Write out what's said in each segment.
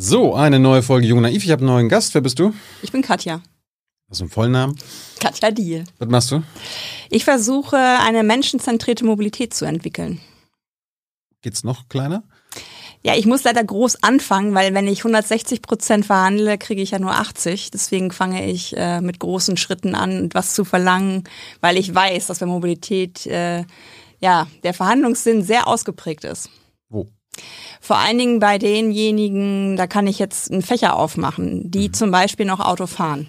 So, eine neue Folge Jung Naiv. Ich habe einen neuen Gast. Wer bist du? Ich bin Katja. Was ist ein Vollnamen? Katja Diel. Was machst du? Ich versuche, eine menschenzentrierte Mobilität zu entwickeln. Geht's noch kleiner? Ja, ich muss leider groß anfangen, weil wenn ich 160 Prozent verhandle, kriege ich ja nur 80. Deswegen fange ich äh, mit großen Schritten an, etwas zu verlangen, weil ich weiß, dass bei Mobilität äh, ja der Verhandlungssinn sehr ausgeprägt ist. Wo? Vor allen Dingen bei denjenigen, da kann ich jetzt einen Fächer aufmachen, die mhm. zum Beispiel noch Auto fahren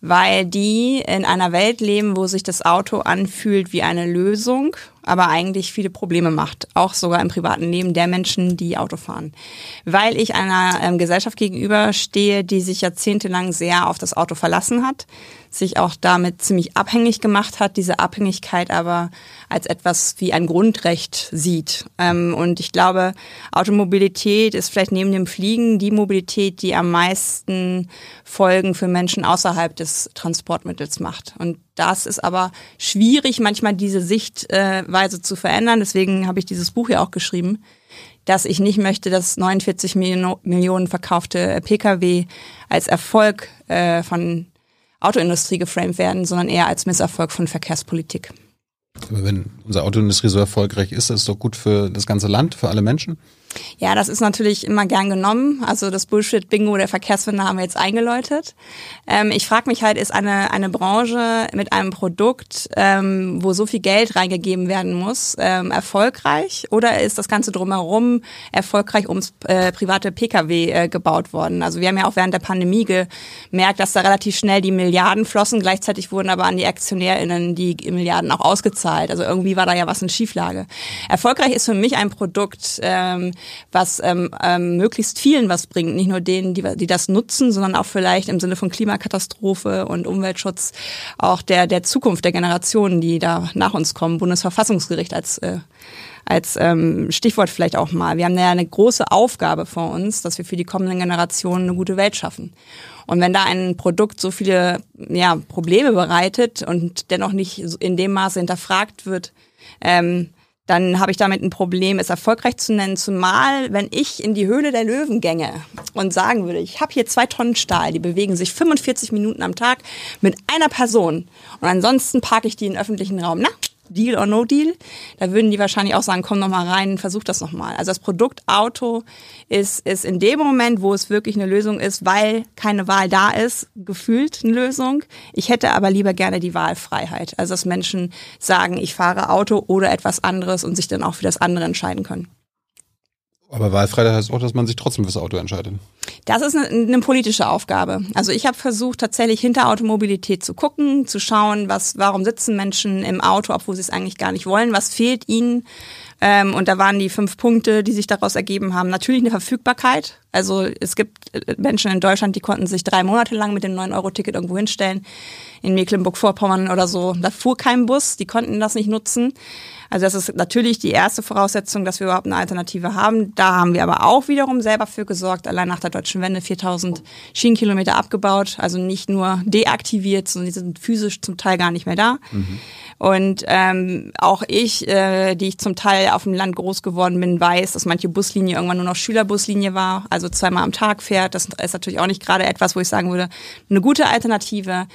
weil die in einer Welt leben, wo sich das Auto anfühlt wie eine Lösung, aber eigentlich viele Probleme macht, auch sogar im privaten Leben der Menschen, die Auto fahren. Weil ich einer ähm, Gesellschaft gegenüberstehe, die sich jahrzehntelang sehr auf das Auto verlassen hat, sich auch damit ziemlich abhängig gemacht hat, diese Abhängigkeit aber als etwas wie ein Grundrecht sieht. Ähm, und ich glaube, Automobilität ist vielleicht neben dem Fliegen die Mobilität, die am meisten Folgen für Menschen außerhalb des Transportmittels macht. Und das ist aber schwierig, manchmal diese Sichtweise zu verändern. Deswegen habe ich dieses Buch ja auch geschrieben, dass ich nicht möchte, dass 49 Millionen verkaufte Pkw als Erfolg äh, von Autoindustrie geframed werden, sondern eher als Misserfolg von Verkehrspolitik. Aber wenn unsere Autoindustrie so erfolgreich ist, ist es doch gut für das ganze Land, für alle Menschen? Ja, das ist natürlich immer gern genommen. Also das Bullshit-Bingo der Verkehrswende haben wir jetzt eingeläutet. Ähm, ich frage mich halt, ist eine, eine Branche mit einem Produkt, ähm, wo so viel Geld reingegeben werden muss, ähm, erfolgreich? Oder ist das Ganze drumherum erfolgreich ums äh, private Pkw äh, gebaut worden? Also wir haben ja auch während der Pandemie gemerkt, dass da relativ schnell die Milliarden flossen. Gleichzeitig wurden aber an die AktionärInnen die Milliarden auch ausgezahlt. Also irgendwie war da ja was in Schieflage. Erfolgreich ist für mich ein Produkt, ähm, was ähm, ähm, möglichst vielen was bringt. Nicht nur denen, die, die das nutzen, sondern auch vielleicht im Sinne von Klimakatastrophe und Umweltschutz auch der, der Zukunft der Generationen, die da nach uns kommen. Bundesverfassungsgericht als äh, als ähm, Stichwort vielleicht auch mal. Wir haben ja eine große Aufgabe vor uns, dass wir für die kommenden Generationen eine gute Welt schaffen. Und wenn da ein Produkt so viele ja, Probleme bereitet und dennoch nicht in dem Maße hinterfragt wird, ähm, dann habe ich damit ein Problem, es erfolgreich zu nennen. Zumal, wenn ich in die Höhle der Löwen gänge und sagen würde, ich habe hier zwei Tonnen Stahl, die bewegen sich 45 Minuten am Tag mit einer Person und ansonsten parke ich die in öffentlichen Raum. Na, Deal or No Deal. Da würden die wahrscheinlich auch sagen, komm noch mal rein, versuch das noch mal. Also das Produkt Auto ist, ist in dem Moment, wo es wirklich eine Lösung ist, weil keine Wahl da ist, gefühlt eine Lösung. Ich hätte aber lieber gerne die Wahlfreiheit. Also dass Menschen sagen, ich fahre Auto oder etwas anderes und sich dann auch für das andere entscheiden können. Aber Wahlfreiheit heißt auch, dass man sich trotzdem fürs Auto entscheidet. Das ist eine, eine politische Aufgabe. Also ich habe versucht, tatsächlich hinter Automobilität zu gucken, zu schauen, was, warum sitzen Menschen im Auto, obwohl sie es eigentlich gar nicht wollen, was fehlt ihnen. Ähm, und da waren die fünf Punkte, die sich daraus ergeben haben. Natürlich eine Verfügbarkeit. Also es gibt äh, Menschen in Deutschland, die konnten sich drei Monate lang mit dem 9-Euro-Ticket irgendwo hinstellen. In Mecklenburg-Vorpommern oder so. Da fuhr kein Bus, die konnten das nicht nutzen. Also das ist natürlich die erste Voraussetzung, dass wir überhaupt eine Alternative haben. Da haben wir aber auch wiederum selber für gesorgt. Allein nach der deutschen Wende 4000 Schienenkilometer abgebaut. Also nicht nur deaktiviert, sondern die sind physisch zum Teil gar nicht mehr da. Mhm. Und ähm, auch ich, äh, die ich zum Teil auf dem Land groß geworden bin, weiß, dass manche Buslinie irgendwann nur noch Schülerbuslinie war, also zweimal am Tag fährt. Das ist natürlich auch nicht gerade etwas, wo ich sagen würde, eine gute Alternative.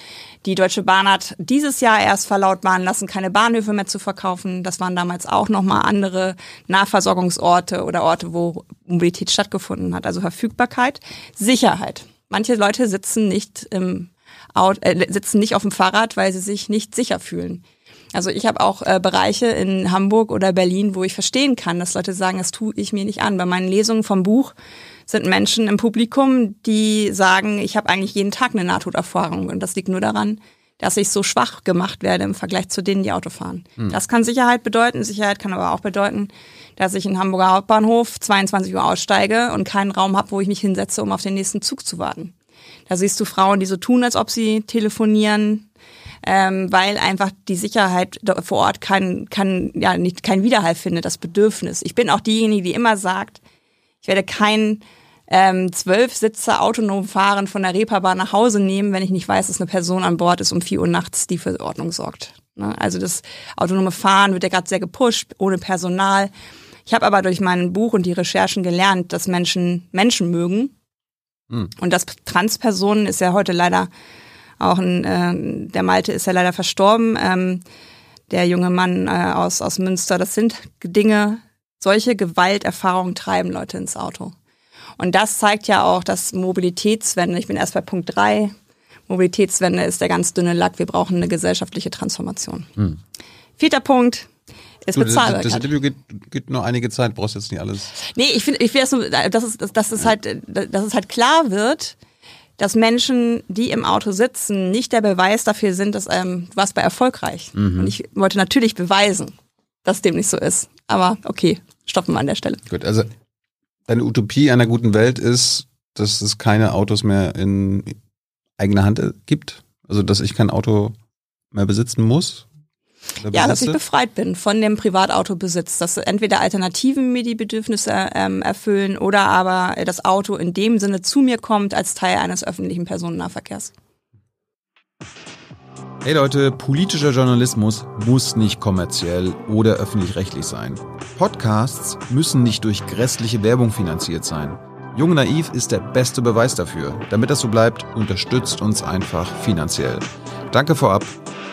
Die Deutsche Bahn hat dieses Jahr erst verlautbaren lassen, keine Bahnhöfe mehr zu verkaufen. Das waren damals auch nochmal andere Nahversorgungsorte oder Orte, wo Mobilität stattgefunden hat. Also Verfügbarkeit, Sicherheit. Manche Leute sitzen nicht im Auto, äh, sitzen nicht auf dem Fahrrad, weil sie sich nicht sicher fühlen. Also ich habe auch äh, Bereiche in Hamburg oder Berlin, wo ich verstehen kann, dass Leute sagen, das tue ich mir nicht an. Bei meinen Lesungen vom Buch sind Menschen im Publikum, die sagen, ich habe eigentlich jeden Tag eine Nahtoderfahrung und das liegt nur daran, dass ich so schwach gemacht werde im Vergleich zu denen, die Auto fahren. Hm. Das kann Sicherheit bedeuten. Sicherheit kann aber auch bedeuten, dass ich in Hamburger Hauptbahnhof 22 Uhr aussteige und keinen Raum habe, wo ich mich hinsetze, um auf den nächsten Zug zu warten. Da siehst du Frauen, die so tun, als ob sie telefonieren, ähm, weil einfach die Sicherheit vor Ort kein, kein, ja, nicht, kein Widerhall findet, das Bedürfnis. Ich bin auch diejenige, die immer sagt, ich werde kein ähm, zwölf Sitze autonom fahren von der Reeperbahn nach Hause nehmen, wenn ich nicht weiß, dass eine Person an Bord ist um vier Uhr nachts, die für Ordnung sorgt. Ne? Also das autonome Fahren wird ja gerade sehr gepusht, ohne Personal. Ich habe aber durch mein Buch und die Recherchen gelernt, dass Menschen Menschen mögen Mhm. Und das Transpersonen ist ja heute leider auch ein, äh, der Malte ist ja leider verstorben, ähm, der junge Mann äh, aus, aus Münster. Das sind Dinge, solche Gewalterfahrungen treiben Leute ins Auto. Und das zeigt ja auch, dass Mobilitätswende, ich bin erst bei Punkt drei, Mobilitätswende ist der ganz dünne Lack. Wir brauchen eine gesellschaftliche Transformation. Hm. Vierter Punkt, ist du, bezahlbar. Das, das Interview geht, geht nur einige Zeit, brauchst jetzt nicht alles. Nee, ich finde, ich finde das nur, dass es, dass es halt, dass es halt klar wird, dass Menschen, die im Auto sitzen, nicht der Beweis dafür sind, dass ähm, du warst bei erfolgreich. Mhm. Und ich wollte natürlich beweisen, dass dem nicht so ist. Aber okay, stoppen wir an der Stelle. Gut, also deine Utopie einer guten Welt ist, dass es keine Autos mehr in eigener Hand gibt. Also dass ich kein Auto mehr besitzen muss, ja, dass ich befreit bin von dem Privatautobesitz, dass entweder Alternativen mir die Bedürfnisse ähm, erfüllen oder aber das Auto in dem Sinne zu mir kommt als Teil eines öffentlichen Personennahverkehrs. Hey Leute, politischer Journalismus muss nicht kommerziell oder öffentlich-rechtlich sein. Podcasts müssen nicht durch grässliche Werbung finanziert sein. Jung Naiv ist der beste Beweis dafür. Damit das so bleibt, unterstützt uns einfach finanziell. Danke vorab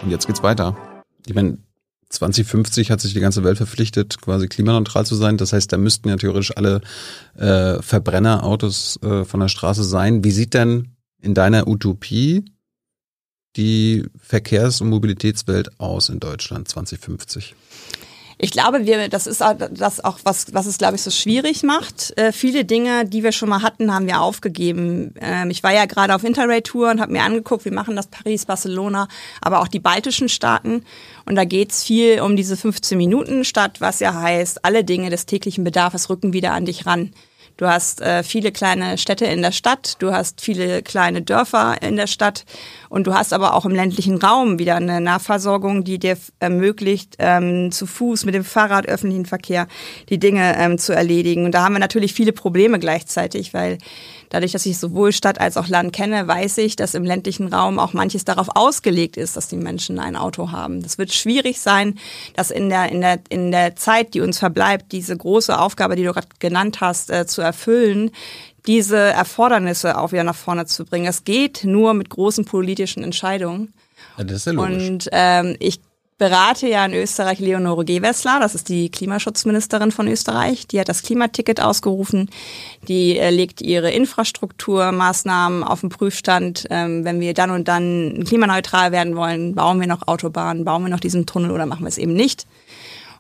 und jetzt geht's weiter ich meine, 2050 hat sich die ganze Welt verpflichtet, quasi klimaneutral zu sein. Das heißt, da müssten ja theoretisch alle äh, Verbrennerautos äh, von der Straße sein. Wie sieht denn in deiner Utopie die Verkehrs- und Mobilitätswelt aus in Deutschland 2050? Ich glaube, wir, das ist das auch was, was es glaube ich so schwierig macht. Äh, viele Dinge, die wir schon mal hatten, haben wir aufgegeben. Ähm, ich war ja gerade auf Interrail-Tour und habe mir angeguckt, wir machen das Paris, Barcelona, aber auch die baltischen Staaten. Und da geht's viel um diese 15 Minuten Stadt, was ja heißt, alle Dinge des täglichen Bedarfs rücken wieder an dich ran. Du hast äh, viele kleine Städte in der Stadt, du hast viele kleine Dörfer in der Stadt und du hast aber auch im ländlichen Raum wieder eine Nahversorgung, die dir ermöglicht, ähm, zu Fuß, mit dem Fahrrad, öffentlichen Verkehr die Dinge ähm, zu erledigen. Und da haben wir natürlich viele Probleme gleichzeitig, weil Dadurch, dass ich sowohl Stadt als auch Land kenne, weiß ich, dass im ländlichen Raum auch manches darauf ausgelegt ist, dass die Menschen ein Auto haben. Das wird schwierig sein, dass in der, in der, in der Zeit, die uns verbleibt, diese große Aufgabe, die du gerade genannt hast, äh, zu erfüllen, diese Erfordernisse auch wieder nach vorne zu bringen. Es geht nur mit großen politischen Entscheidungen. Ja, das ist ja logisch. Und ähm, ich berate ja in Österreich Leonore Gewessler, das ist die Klimaschutzministerin von Österreich. Die hat das Klimaticket ausgerufen. Die äh, legt ihre Infrastrukturmaßnahmen auf den Prüfstand. Ähm, wenn wir dann und dann klimaneutral werden wollen, bauen wir noch Autobahnen, bauen wir noch diesen Tunnel oder machen wir es eben nicht.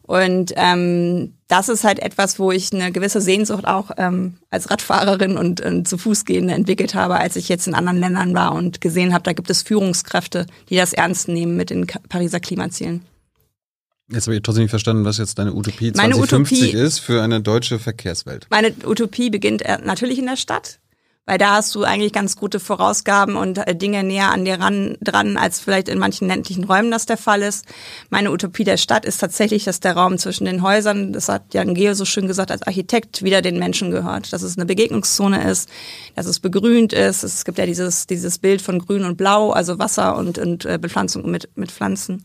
Und ähm, das ist halt etwas, wo ich eine gewisse Sehnsucht auch ähm, als Radfahrerin und, und zu Fußgehende entwickelt habe, als ich jetzt in anderen Ländern war und gesehen habe, da gibt es Führungskräfte, die das ernst nehmen mit den Pariser Klimazielen. Jetzt habe ich trotzdem nicht verstanden, was jetzt deine Utopie 2050 Utopie, ist für eine deutsche Verkehrswelt. Meine Utopie beginnt natürlich in der Stadt weil da hast du eigentlich ganz gute Vorausgaben und äh, Dinge näher an dir ran, dran, als vielleicht in manchen ländlichen Räumen das der Fall ist. Meine Utopie der Stadt ist tatsächlich, dass der Raum zwischen den Häusern, das hat Jan Geo so schön gesagt, als Architekt wieder den Menschen gehört, dass es eine Begegnungszone ist, dass es begrünt ist. Es gibt ja dieses, dieses Bild von Grün und Blau, also Wasser und, und äh, Bepflanzung mit, mit Pflanzen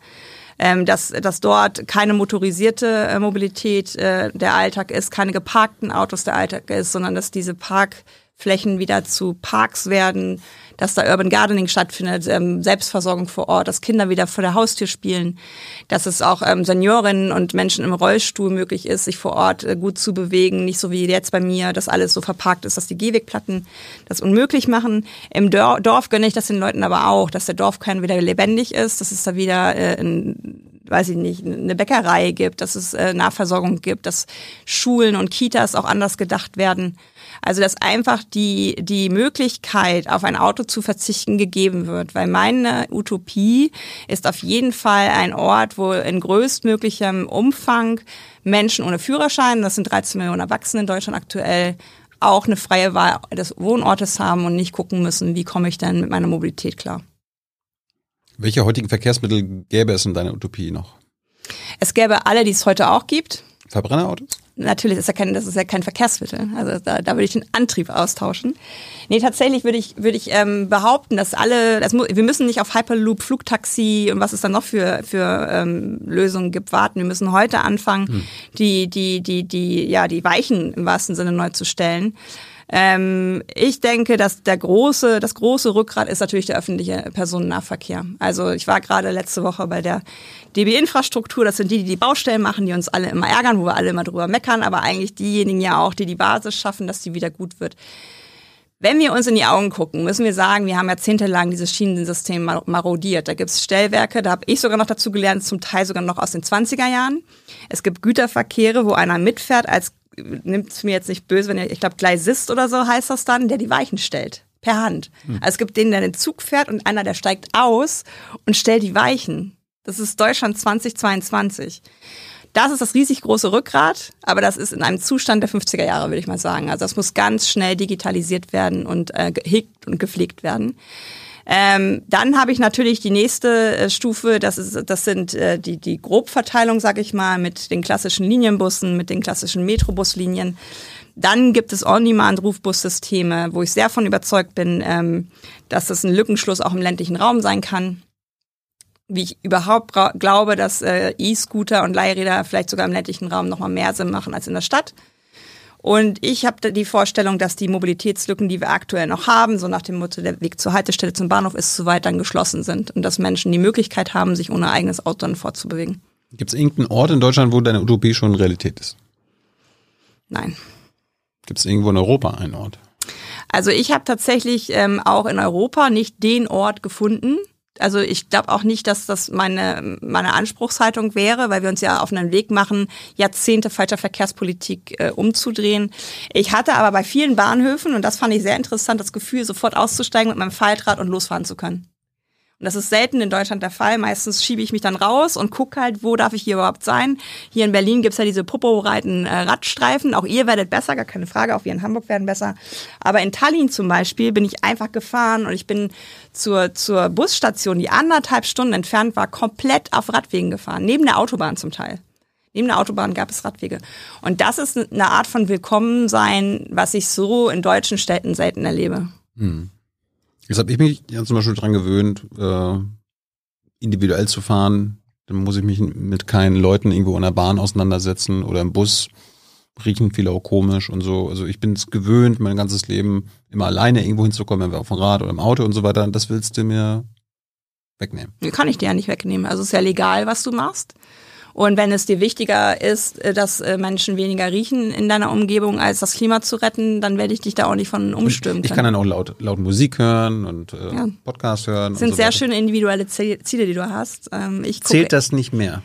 ähm, dass, dass dort keine motorisierte äh, Mobilität äh, der Alltag ist, keine geparkten Autos der Alltag ist, sondern dass diese Park Flächen wieder zu Parks werden, dass da Urban Gardening stattfindet, ähm, Selbstversorgung vor Ort, dass Kinder wieder vor der Haustür spielen, dass es auch ähm, Seniorinnen und Menschen im Rollstuhl möglich ist, sich vor Ort äh, gut zu bewegen, nicht so wie jetzt bei mir, dass alles so verparkt ist, dass die Gehwegplatten das unmöglich machen. Im Dor Dorf gönne ich das den Leuten aber auch, dass der Dorfkern wieder lebendig ist, dass es da wieder äh, ein weiß ich nicht, eine Bäckerei gibt, dass es äh, Nahversorgung gibt, dass Schulen und Kitas auch anders gedacht werden. Also dass einfach die, die Möglichkeit, auf ein Auto zu verzichten, gegeben wird. Weil meine Utopie ist auf jeden Fall ein Ort, wo in größtmöglichem Umfang Menschen ohne Führerschein, das sind 13 Millionen Erwachsene in Deutschland aktuell, auch eine freie Wahl des Wohnortes haben und nicht gucken müssen, wie komme ich denn mit meiner Mobilität klar. Welche heutigen Verkehrsmittel gäbe es in deiner Utopie noch? Es gäbe alle, die es heute auch gibt. Verbrennerautos? Natürlich ist ja kein, das ist ja kein Verkehrsmittel. Also da, da würde ich den Antrieb austauschen. Nee, tatsächlich würde ich, würde ich ähm, behaupten, dass alle, das mu wir müssen nicht auf Hyperloop, Flugtaxi und was es dann noch für, für ähm, Lösungen gibt, warten. Wir müssen heute anfangen, hm. die, die, die, die, ja, die Weichen im wahrsten Sinne neu zu stellen. Ähm, ich denke, dass der große, das große Rückgrat ist natürlich der öffentliche Personennahverkehr. Also ich war gerade letzte Woche bei der DB Infrastruktur. Das sind die, die die Baustellen machen, die uns alle immer ärgern, wo wir alle immer drüber meckern, aber eigentlich diejenigen ja auch, die die Basis schaffen, dass die wieder gut wird. Wenn wir uns in die Augen gucken, müssen wir sagen, wir haben jahrzehntelang dieses Schienensystem marodiert. Da gibt es Stellwerke, da habe ich sogar noch dazu gelernt, zum Teil sogar noch aus den 20er Jahren. Es gibt Güterverkehre, wo einer mitfährt, als nimmt es mir jetzt nicht böse, wenn ihr, ich glaube, Gleisist oder so heißt das dann, der die Weichen stellt. Per Hand. Hm. Also es gibt den, der den Zug fährt und einer, der steigt aus und stellt die Weichen. Das ist Deutschland 2022. Das ist das riesig große Rückgrat, aber das ist in einem Zustand der 50er Jahre, würde ich mal sagen. Also das muss ganz schnell digitalisiert werden und äh, gehegt und gepflegt werden. Ähm, dann habe ich natürlich die nächste äh, Stufe, das, ist, das sind äh, die, die Grobverteilung, sage ich mal, mit den klassischen Linienbussen, mit den klassischen Metrobuslinien. Dann gibt es On-Demand-Rufbussysteme, wo ich sehr von überzeugt bin, ähm, dass das ein Lückenschluss auch im ländlichen Raum sein kann wie ich überhaupt glaube, dass äh, E-Scooter und Leihräder vielleicht sogar im ländlichen Raum noch mal mehr Sinn machen als in der Stadt. Und ich habe die Vorstellung, dass die Mobilitätslücken, die wir aktuell noch haben, so nach dem Motto, der Weg zur Haltestelle zum Bahnhof ist zu weit, dann geschlossen sind und dass Menschen die Möglichkeit haben, sich ohne eigenes Auto dann fortzubewegen. Gibt es irgendeinen Ort in Deutschland, wo deine Utopie schon Realität ist? Nein. Gibt es irgendwo in Europa einen Ort? Also ich habe tatsächlich ähm, auch in Europa nicht den Ort gefunden, also ich glaube auch nicht, dass das meine, meine Anspruchshaltung wäre, weil wir uns ja auf einen Weg machen, Jahrzehnte falscher Verkehrspolitik äh, umzudrehen. Ich hatte aber bei vielen Bahnhöfen, und das fand ich sehr interessant, das Gefühl, sofort auszusteigen mit meinem Faltrad und losfahren zu können. Und das ist selten in Deutschland der Fall. Meistens schiebe ich mich dann raus und gucke halt, wo darf ich hier überhaupt sein. Hier in Berlin gibt's ja diese Popo-reiten äh, Radstreifen. Auch ihr werdet besser, gar keine Frage. Auch wir in Hamburg werden besser. Aber in Tallinn zum Beispiel bin ich einfach gefahren und ich bin zur, zur Busstation, die anderthalb Stunden entfernt war, komplett auf Radwegen gefahren. Neben der Autobahn zum Teil. Neben der Autobahn gab es Radwege. Und das ist eine Art von Willkommensein, was ich so in deutschen Städten selten erlebe. Hm. Jetzt habe ich mich ja zum Beispiel dran gewöhnt, äh, individuell zu fahren. Dann muss ich mich mit keinen Leuten irgendwo in der Bahn auseinandersetzen oder im Bus. Riechen viele auch komisch und so. Also ich bin es gewöhnt, mein ganzes Leben immer alleine irgendwo hinzukommen, wenn wir auf dem Rad oder im Auto und so weiter. Das willst du mir wegnehmen. Kann ich dir ja nicht wegnehmen. Also es ist ja legal, was du machst. Und wenn es dir wichtiger ist, äh, dass äh, Menschen weniger riechen in deiner Umgebung, als das Klima zu retten, dann werde ich dich da auch nicht von umstimmen. Ich kann dann auch laut, laut Musik hören und äh, ja. Podcast hören. Das sind so sehr weiter. schöne individuelle Ziele, die du hast. Ähm, ich gucke, zählt das nicht mehr?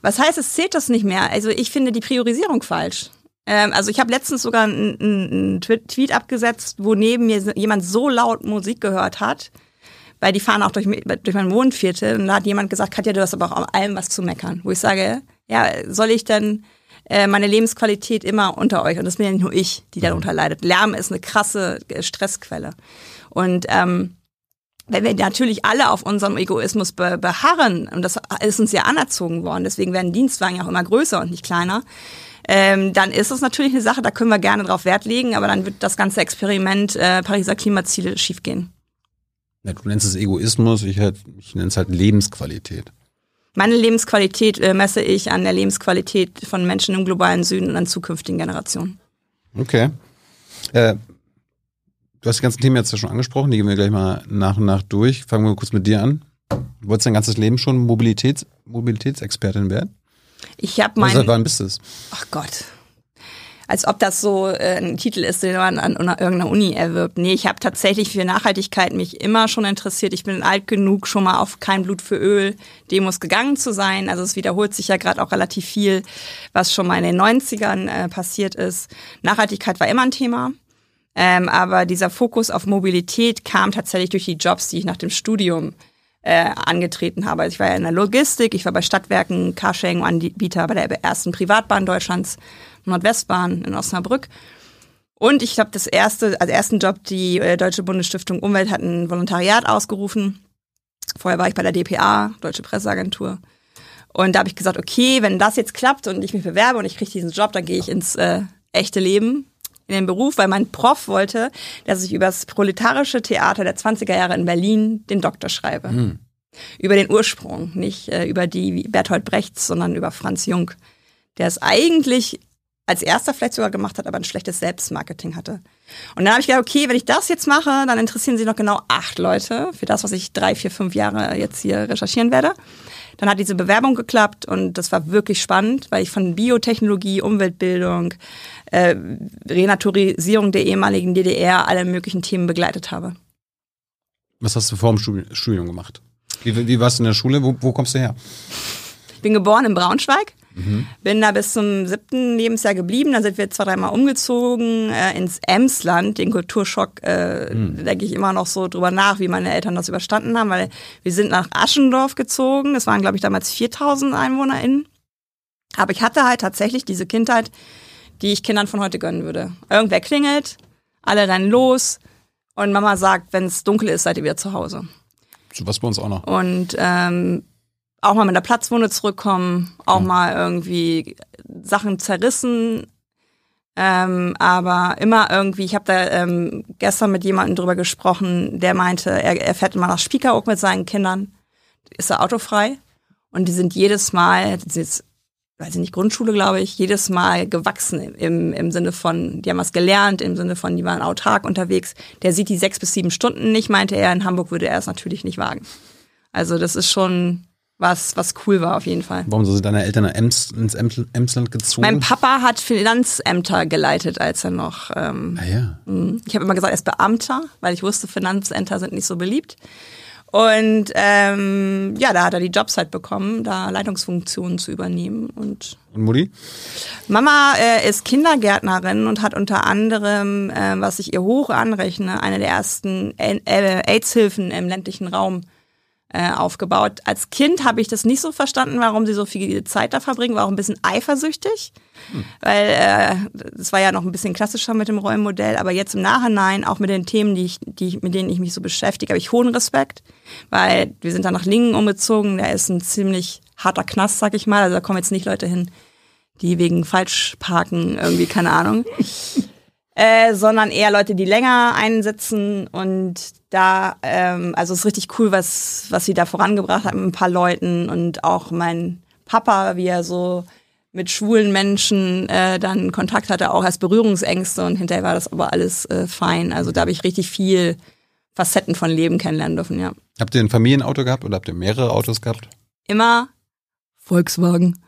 Was heißt, es zählt das nicht mehr? Also ich finde die Priorisierung falsch. Ähm, also ich habe letztens sogar einen, einen Tweet abgesetzt, wo neben mir jemand so laut Musik gehört hat, weil die fahren auch durch, durch mein Wohnviertel und da hat jemand gesagt, Katja, du hast aber auch an allem was zu meckern. Wo ich sage, ja, soll ich denn äh, meine Lebensqualität immer unter euch? Und das bin ja nicht nur ich, die darunter leidet. Lärm ist eine krasse äh, Stressquelle. Und ähm, wenn wir natürlich alle auf unserem Egoismus be beharren, und das ist uns ja anerzogen worden, deswegen werden Dienstwagen ja auch immer größer und nicht kleiner, ähm, dann ist es natürlich eine Sache, da können wir gerne drauf Wert legen, aber dann wird das ganze Experiment äh, Pariser Klimaziele schiefgehen. Ja, du nennst es Egoismus, ich, halt, ich nenne es halt Lebensqualität. Meine Lebensqualität äh, messe ich an der Lebensqualität von Menschen im globalen Süden und an zukünftigen Generationen. Okay. Äh, du hast die ganzen Themen jetzt ja schon angesprochen, die gehen wir gleich mal nach und nach durch. Fangen wir kurz mit dir an. Du wolltest dein ganzes Leben schon Mobilitäts Mobilitätsexpertin werden? Ich habe mein. Seit wann bist du es? Ach Gott als ob das so äh, ein Titel ist, den man an, an irgendeiner Uni erwirbt. Nee, ich habe tatsächlich für Nachhaltigkeit mich immer schon interessiert. Ich bin alt genug, schon mal auf kein Blut für Öl Demos gegangen zu sein. Also es wiederholt sich ja gerade auch relativ viel, was schon mal in den 90ern äh, passiert ist. Nachhaltigkeit war immer ein Thema. Ähm, aber dieser Fokus auf Mobilität kam tatsächlich durch die Jobs, die ich nach dem Studium äh, angetreten habe. Also ich war ja in der Logistik, ich war bei Stadtwerken, Carsharing-Anbieter bei der ersten Privatbahn Deutschlands Nordwestbahn in Osnabrück. Und ich habe das erste, als ersten Job, die äh, Deutsche Bundesstiftung Umwelt hat ein Volontariat ausgerufen. Vorher war ich bei der DPA, Deutsche Presseagentur. Und da habe ich gesagt, okay, wenn das jetzt klappt und ich mich bewerbe und ich kriege diesen Job, dann gehe ich ins äh, echte Leben, in den Beruf, weil mein Prof wollte, dass ich über das proletarische Theater der 20er Jahre in Berlin den Doktor schreibe. Mhm. Über den Ursprung, nicht äh, über die Bertolt Brechts, sondern über Franz Jung. Der ist eigentlich als erster vielleicht sogar gemacht hat, aber ein schlechtes Selbstmarketing hatte. Und dann habe ich gedacht, okay, wenn ich das jetzt mache, dann interessieren sich noch genau acht Leute für das, was ich drei, vier, fünf Jahre jetzt hier recherchieren werde. Dann hat diese Bewerbung geklappt und das war wirklich spannend, weil ich von Biotechnologie, Umweltbildung, äh, Renaturisierung der ehemaligen DDR alle möglichen Themen begleitet habe. Was hast du vor dem Studium gemacht? Wie, wie warst du in der Schule? Wo, wo kommst du her? Ich bin geboren in Braunschweig Mhm. Bin da bis zum siebten Lebensjahr geblieben. Dann sind wir zwei, dreimal umgezogen äh, ins Emsland. Den Kulturschock, äh, mhm. denke ich immer noch so drüber nach, wie meine Eltern das überstanden haben, weil wir sind nach Aschendorf gezogen. Das waren, glaube ich, damals 4000 EinwohnerInnen. Aber ich hatte halt tatsächlich diese Kindheit, die ich Kindern von heute gönnen würde. Irgendwer klingelt, alle rennen los und Mama sagt, wenn es dunkel ist, seid ihr wieder zu Hause. So was bei uns auch noch. Und ähm, auch mal mit der Platzwunde zurückkommen, auch mhm. mal irgendwie Sachen zerrissen. Ähm, aber immer irgendwie, ich habe da ähm, gestern mit jemandem drüber gesprochen, der meinte, er, er fährt immer nach Spiekeroog mit seinen Kindern, ist er autofrei und die sind jedes Mal, das ist jetzt, weiß ich nicht, Grundschule, glaube ich, jedes Mal gewachsen im, im Sinne von, die haben was gelernt, im Sinne von, die waren autark unterwegs. Der sieht die sechs bis sieben Stunden nicht, meinte er, in Hamburg würde er es natürlich nicht wagen. Also das ist schon, was, was cool war auf jeden Fall. Warum sind deine Eltern Ems, ins Emsland gezogen? Mein Papa hat Finanzämter geleitet, als er noch. Ähm, ah ja. Hm, ich habe immer gesagt, er ist Beamter, weil ich wusste, Finanzämter sind nicht so beliebt. Und ähm, ja, da hat er die Jobs halt bekommen, da Leitungsfunktionen zu übernehmen. Und, und Mutti? Mama äh, ist Kindergärtnerin und hat unter anderem, äh, was ich ihr hoch anrechne, eine der ersten äh, AIDS-Hilfen im ländlichen Raum aufgebaut. Als Kind habe ich das nicht so verstanden, warum sie so viel Zeit da verbringen, war auch ein bisschen eifersüchtig, hm. weil äh, das war ja noch ein bisschen klassischer mit dem Rollenmodell, aber jetzt im Nachhinein, auch mit den Themen, die ich, die ich, mit denen ich mich so beschäftige, habe ich hohen Respekt, weil wir sind dann nach Lingen umgezogen, da ist ein ziemlich harter Knast, sag ich mal, also da kommen jetzt nicht Leute hin, die wegen Falschparken irgendwie, keine Ahnung. Äh, sondern eher Leute, die länger einsitzen und da, ähm, also es ist richtig cool, was, was sie da vorangebracht hat mit ein paar Leuten und auch mein Papa, wie er so mit schwulen Menschen äh, dann Kontakt hatte, auch als Berührungsängste und hinterher war das aber alles äh, fein. Also da habe ich richtig viel Facetten von Leben kennenlernen dürfen, ja. Habt ihr ein Familienauto gehabt oder habt ihr mehrere Autos gehabt? Immer Volkswagen.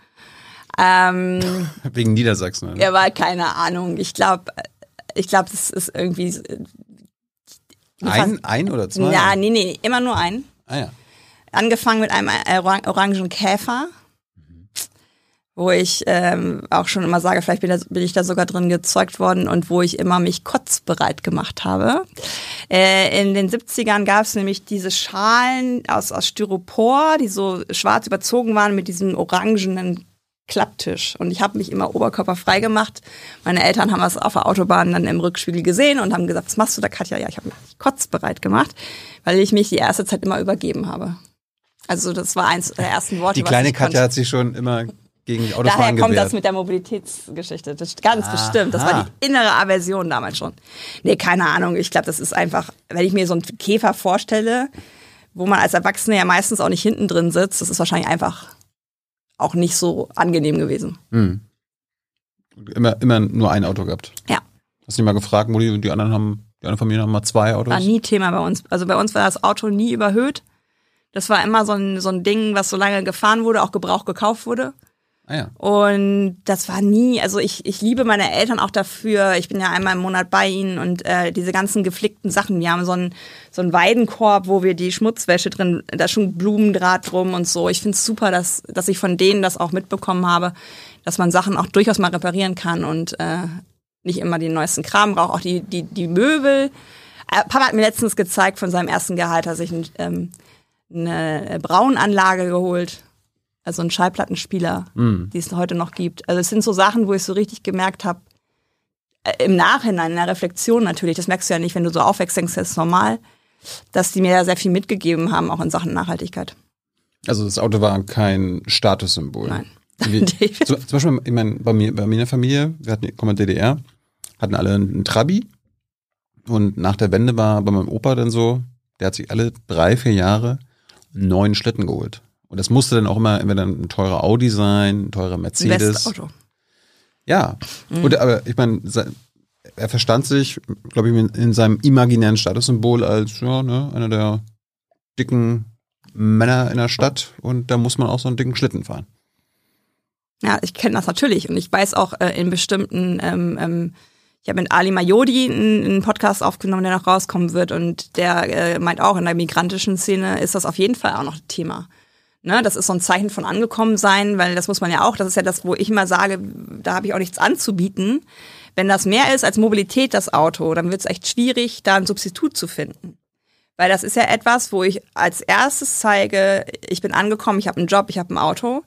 Ähm, Wegen Niedersachsen. Oder? Ja, war keine Ahnung. Ich glaube, ich glaube, das ist irgendwie. Äh, ein, ein oder zwei? Ja, nee, nee, immer nur ein. Ah ja. Angefangen mit einem äh, orangen Käfer, wo ich ähm, auch schon immer sage, vielleicht bin, da, bin, ich da sogar drin gezeugt worden und wo ich immer mich kotzbereit gemacht habe. Äh, in den 70ern gab es nämlich diese Schalen aus, aus Styropor, die so schwarz überzogen waren mit diesem orangenen Klapptisch. Und ich habe mich immer oberkörperfrei gemacht. Meine Eltern haben das auf der Autobahn dann im Rückspiegel gesehen und haben gesagt, was machst du da, Katja? Ja, ich habe mich kotzbereit gemacht, weil ich mich die erste Zeit immer übergeben habe. Also das war eins der ersten Worte. Die kleine Katja konnte. hat sich schon immer gegen die Autofahren Daher kommt gewehrt. das mit der Mobilitätsgeschichte. Das ist ganz Aha. bestimmt. Das war die innere Aversion damals schon. Nee, keine Ahnung. Ich glaube, das ist einfach, wenn ich mir so einen Käfer vorstelle, wo man als Erwachsene ja meistens auch nicht hinten drin sitzt, das ist wahrscheinlich einfach auch nicht so angenehm gewesen. Hm. Immer, immer nur ein Auto gehabt. Ja. Hast du dich mal gefragt, Mutti, die anderen haben, die anderen Familien haben mal zwei Autos? War nie Thema bei uns. Also bei uns war das Auto nie überhöht. Das war immer so ein, so ein Ding, was so lange gefahren wurde, auch Gebrauch gekauft wurde. Ah ja. Und das war nie, also ich, ich liebe meine Eltern auch dafür. Ich bin ja einmal im Monat bei ihnen und äh, diese ganzen geflickten Sachen. Wir haben so einen, so einen Weidenkorb, wo wir die Schmutzwäsche drin, da ist schon Blumendraht drum und so. Ich finde es super, dass, dass ich von denen das auch mitbekommen habe, dass man Sachen auch durchaus mal reparieren kann und äh, nicht immer den neuesten Kram braucht. Auch die, die, die Möbel. Äh, Papa hat mir letztens gezeigt, von seinem ersten Gehalt hat sich ein, ähm, eine Braunanlage geholt also ein Schallplattenspieler, mm. die es heute noch gibt. Also es sind so Sachen, wo ich so richtig gemerkt habe, äh, im Nachhinein, in der Reflexion natürlich, das merkst du ja nicht, wenn du so aufwächst, denkst du, das ist normal, dass die mir ja sehr viel mitgegeben haben, auch in Sachen Nachhaltigkeit. Also das Auto war kein Statussymbol. Nein. Wie, so, zum Beispiel, ich meine, bei mir, bei mir in der Familie, wir hatten, kommen DDR, hatten alle einen Trabi. Und nach der Wende war bei meinem Opa dann so, der hat sich alle drei, vier Jahre neuen Schlitten geholt. Und das musste dann auch immer entweder ein teurer Audi sein, ein teurer Mercedes. Westauto. Ja, mhm. und, aber ich meine, er verstand sich, glaube ich, in seinem imaginären Statussymbol als ja, ne, einer der dicken Männer in der Stadt und da muss man auch so einen dicken Schlitten fahren. Ja, ich kenne das natürlich und ich weiß auch äh, in bestimmten, ähm, ähm, ich habe mit Ali Mayodi einen, einen, Podcast aufgenommen, der noch rauskommen wird und der äh, meint auch, in der migrantischen Szene ist das auf jeden Fall auch noch Thema. Ne, das ist so ein Zeichen von angekommen sein, weil das muss man ja auch, das ist ja das, wo ich immer sage, da habe ich auch nichts anzubieten. Wenn das mehr ist als Mobilität, das Auto, dann wird es echt schwierig, da ein Substitut zu finden. Weil das ist ja etwas, wo ich als erstes zeige, ich bin angekommen, ich habe einen Job, ich habe ein Auto.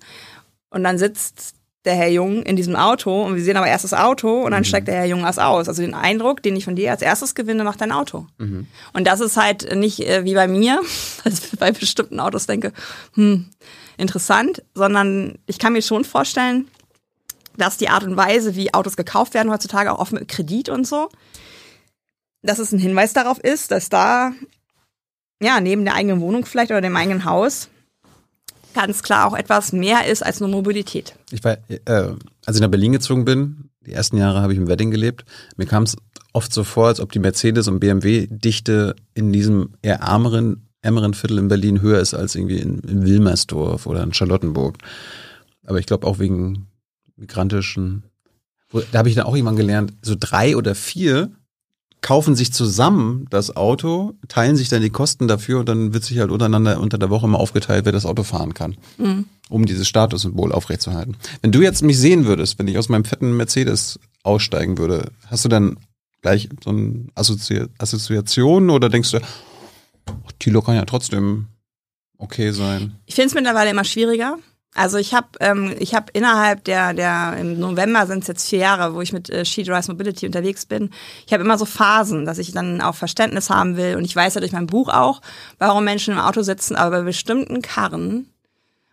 Und dann sitzt der Herr Jung in diesem Auto und wir sehen aber erst das Auto und dann mhm. steigt der Herr Jung erst aus. Also den Eindruck, den ich von dir als erstes gewinne, macht dein Auto. Mhm. Und das ist halt nicht äh, wie bei mir, dass ich bei bestimmten Autos denke, hm, interessant, sondern ich kann mir schon vorstellen, dass die Art und Weise, wie Autos gekauft werden heutzutage, auch oft mit Kredit und so, dass es ein Hinweis darauf ist, dass da, ja, neben der eigenen Wohnung vielleicht oder dem eigenen Haus ganz klar auch etwas mehr ist als nur Mobilität. Ich war, äh, als ich nach Berlin gezogen bin, die ersten Jahre habe ich im Wedding gelebt, mir kam es oft so vor, als ob die Mercedes- und BMW-Dichte in diesem eher ärmeren, ärmeren Viertel in Berlin höher ist als irgendwie in, in Wilmersdorf oder in Charlottenburg. Aber ich glaube auch wegen migrantischen, wo, da habe ich dann auch jemand gelernt, so drei oder vier kaufen sich zusammen das Auto, teilen sich dann die Kosten dafür und dann wird sich halt untereinander unter der Woche immer aufgeteilt, wer das Auto fahren kann, mhm. um dieses Statussymbol aufrechtzuerhalten. Wenn du jetzt mich sehen würdest, wenn ich aus meinem fetten Mercedes aussteigen würde, hast du dann gleich so eine Assozi Assoziation oder denkst du, Tilo kann ja trotzdem okay sein? Ich finde es mittlerweile immer schwieriger. Also ich habe ähm, ich hab innerhalb der, der im November sind es jetzt vier Jahre, wo ich mit äh, She Drives Mobility unterwegs bin. Ich habe immer so Phasen, dass ich dann auch Verständnis haben will. Und ich weiß ja durch mein Buch auch, warum Menschen im Auto sitzen, aber bei bestimmten Karren,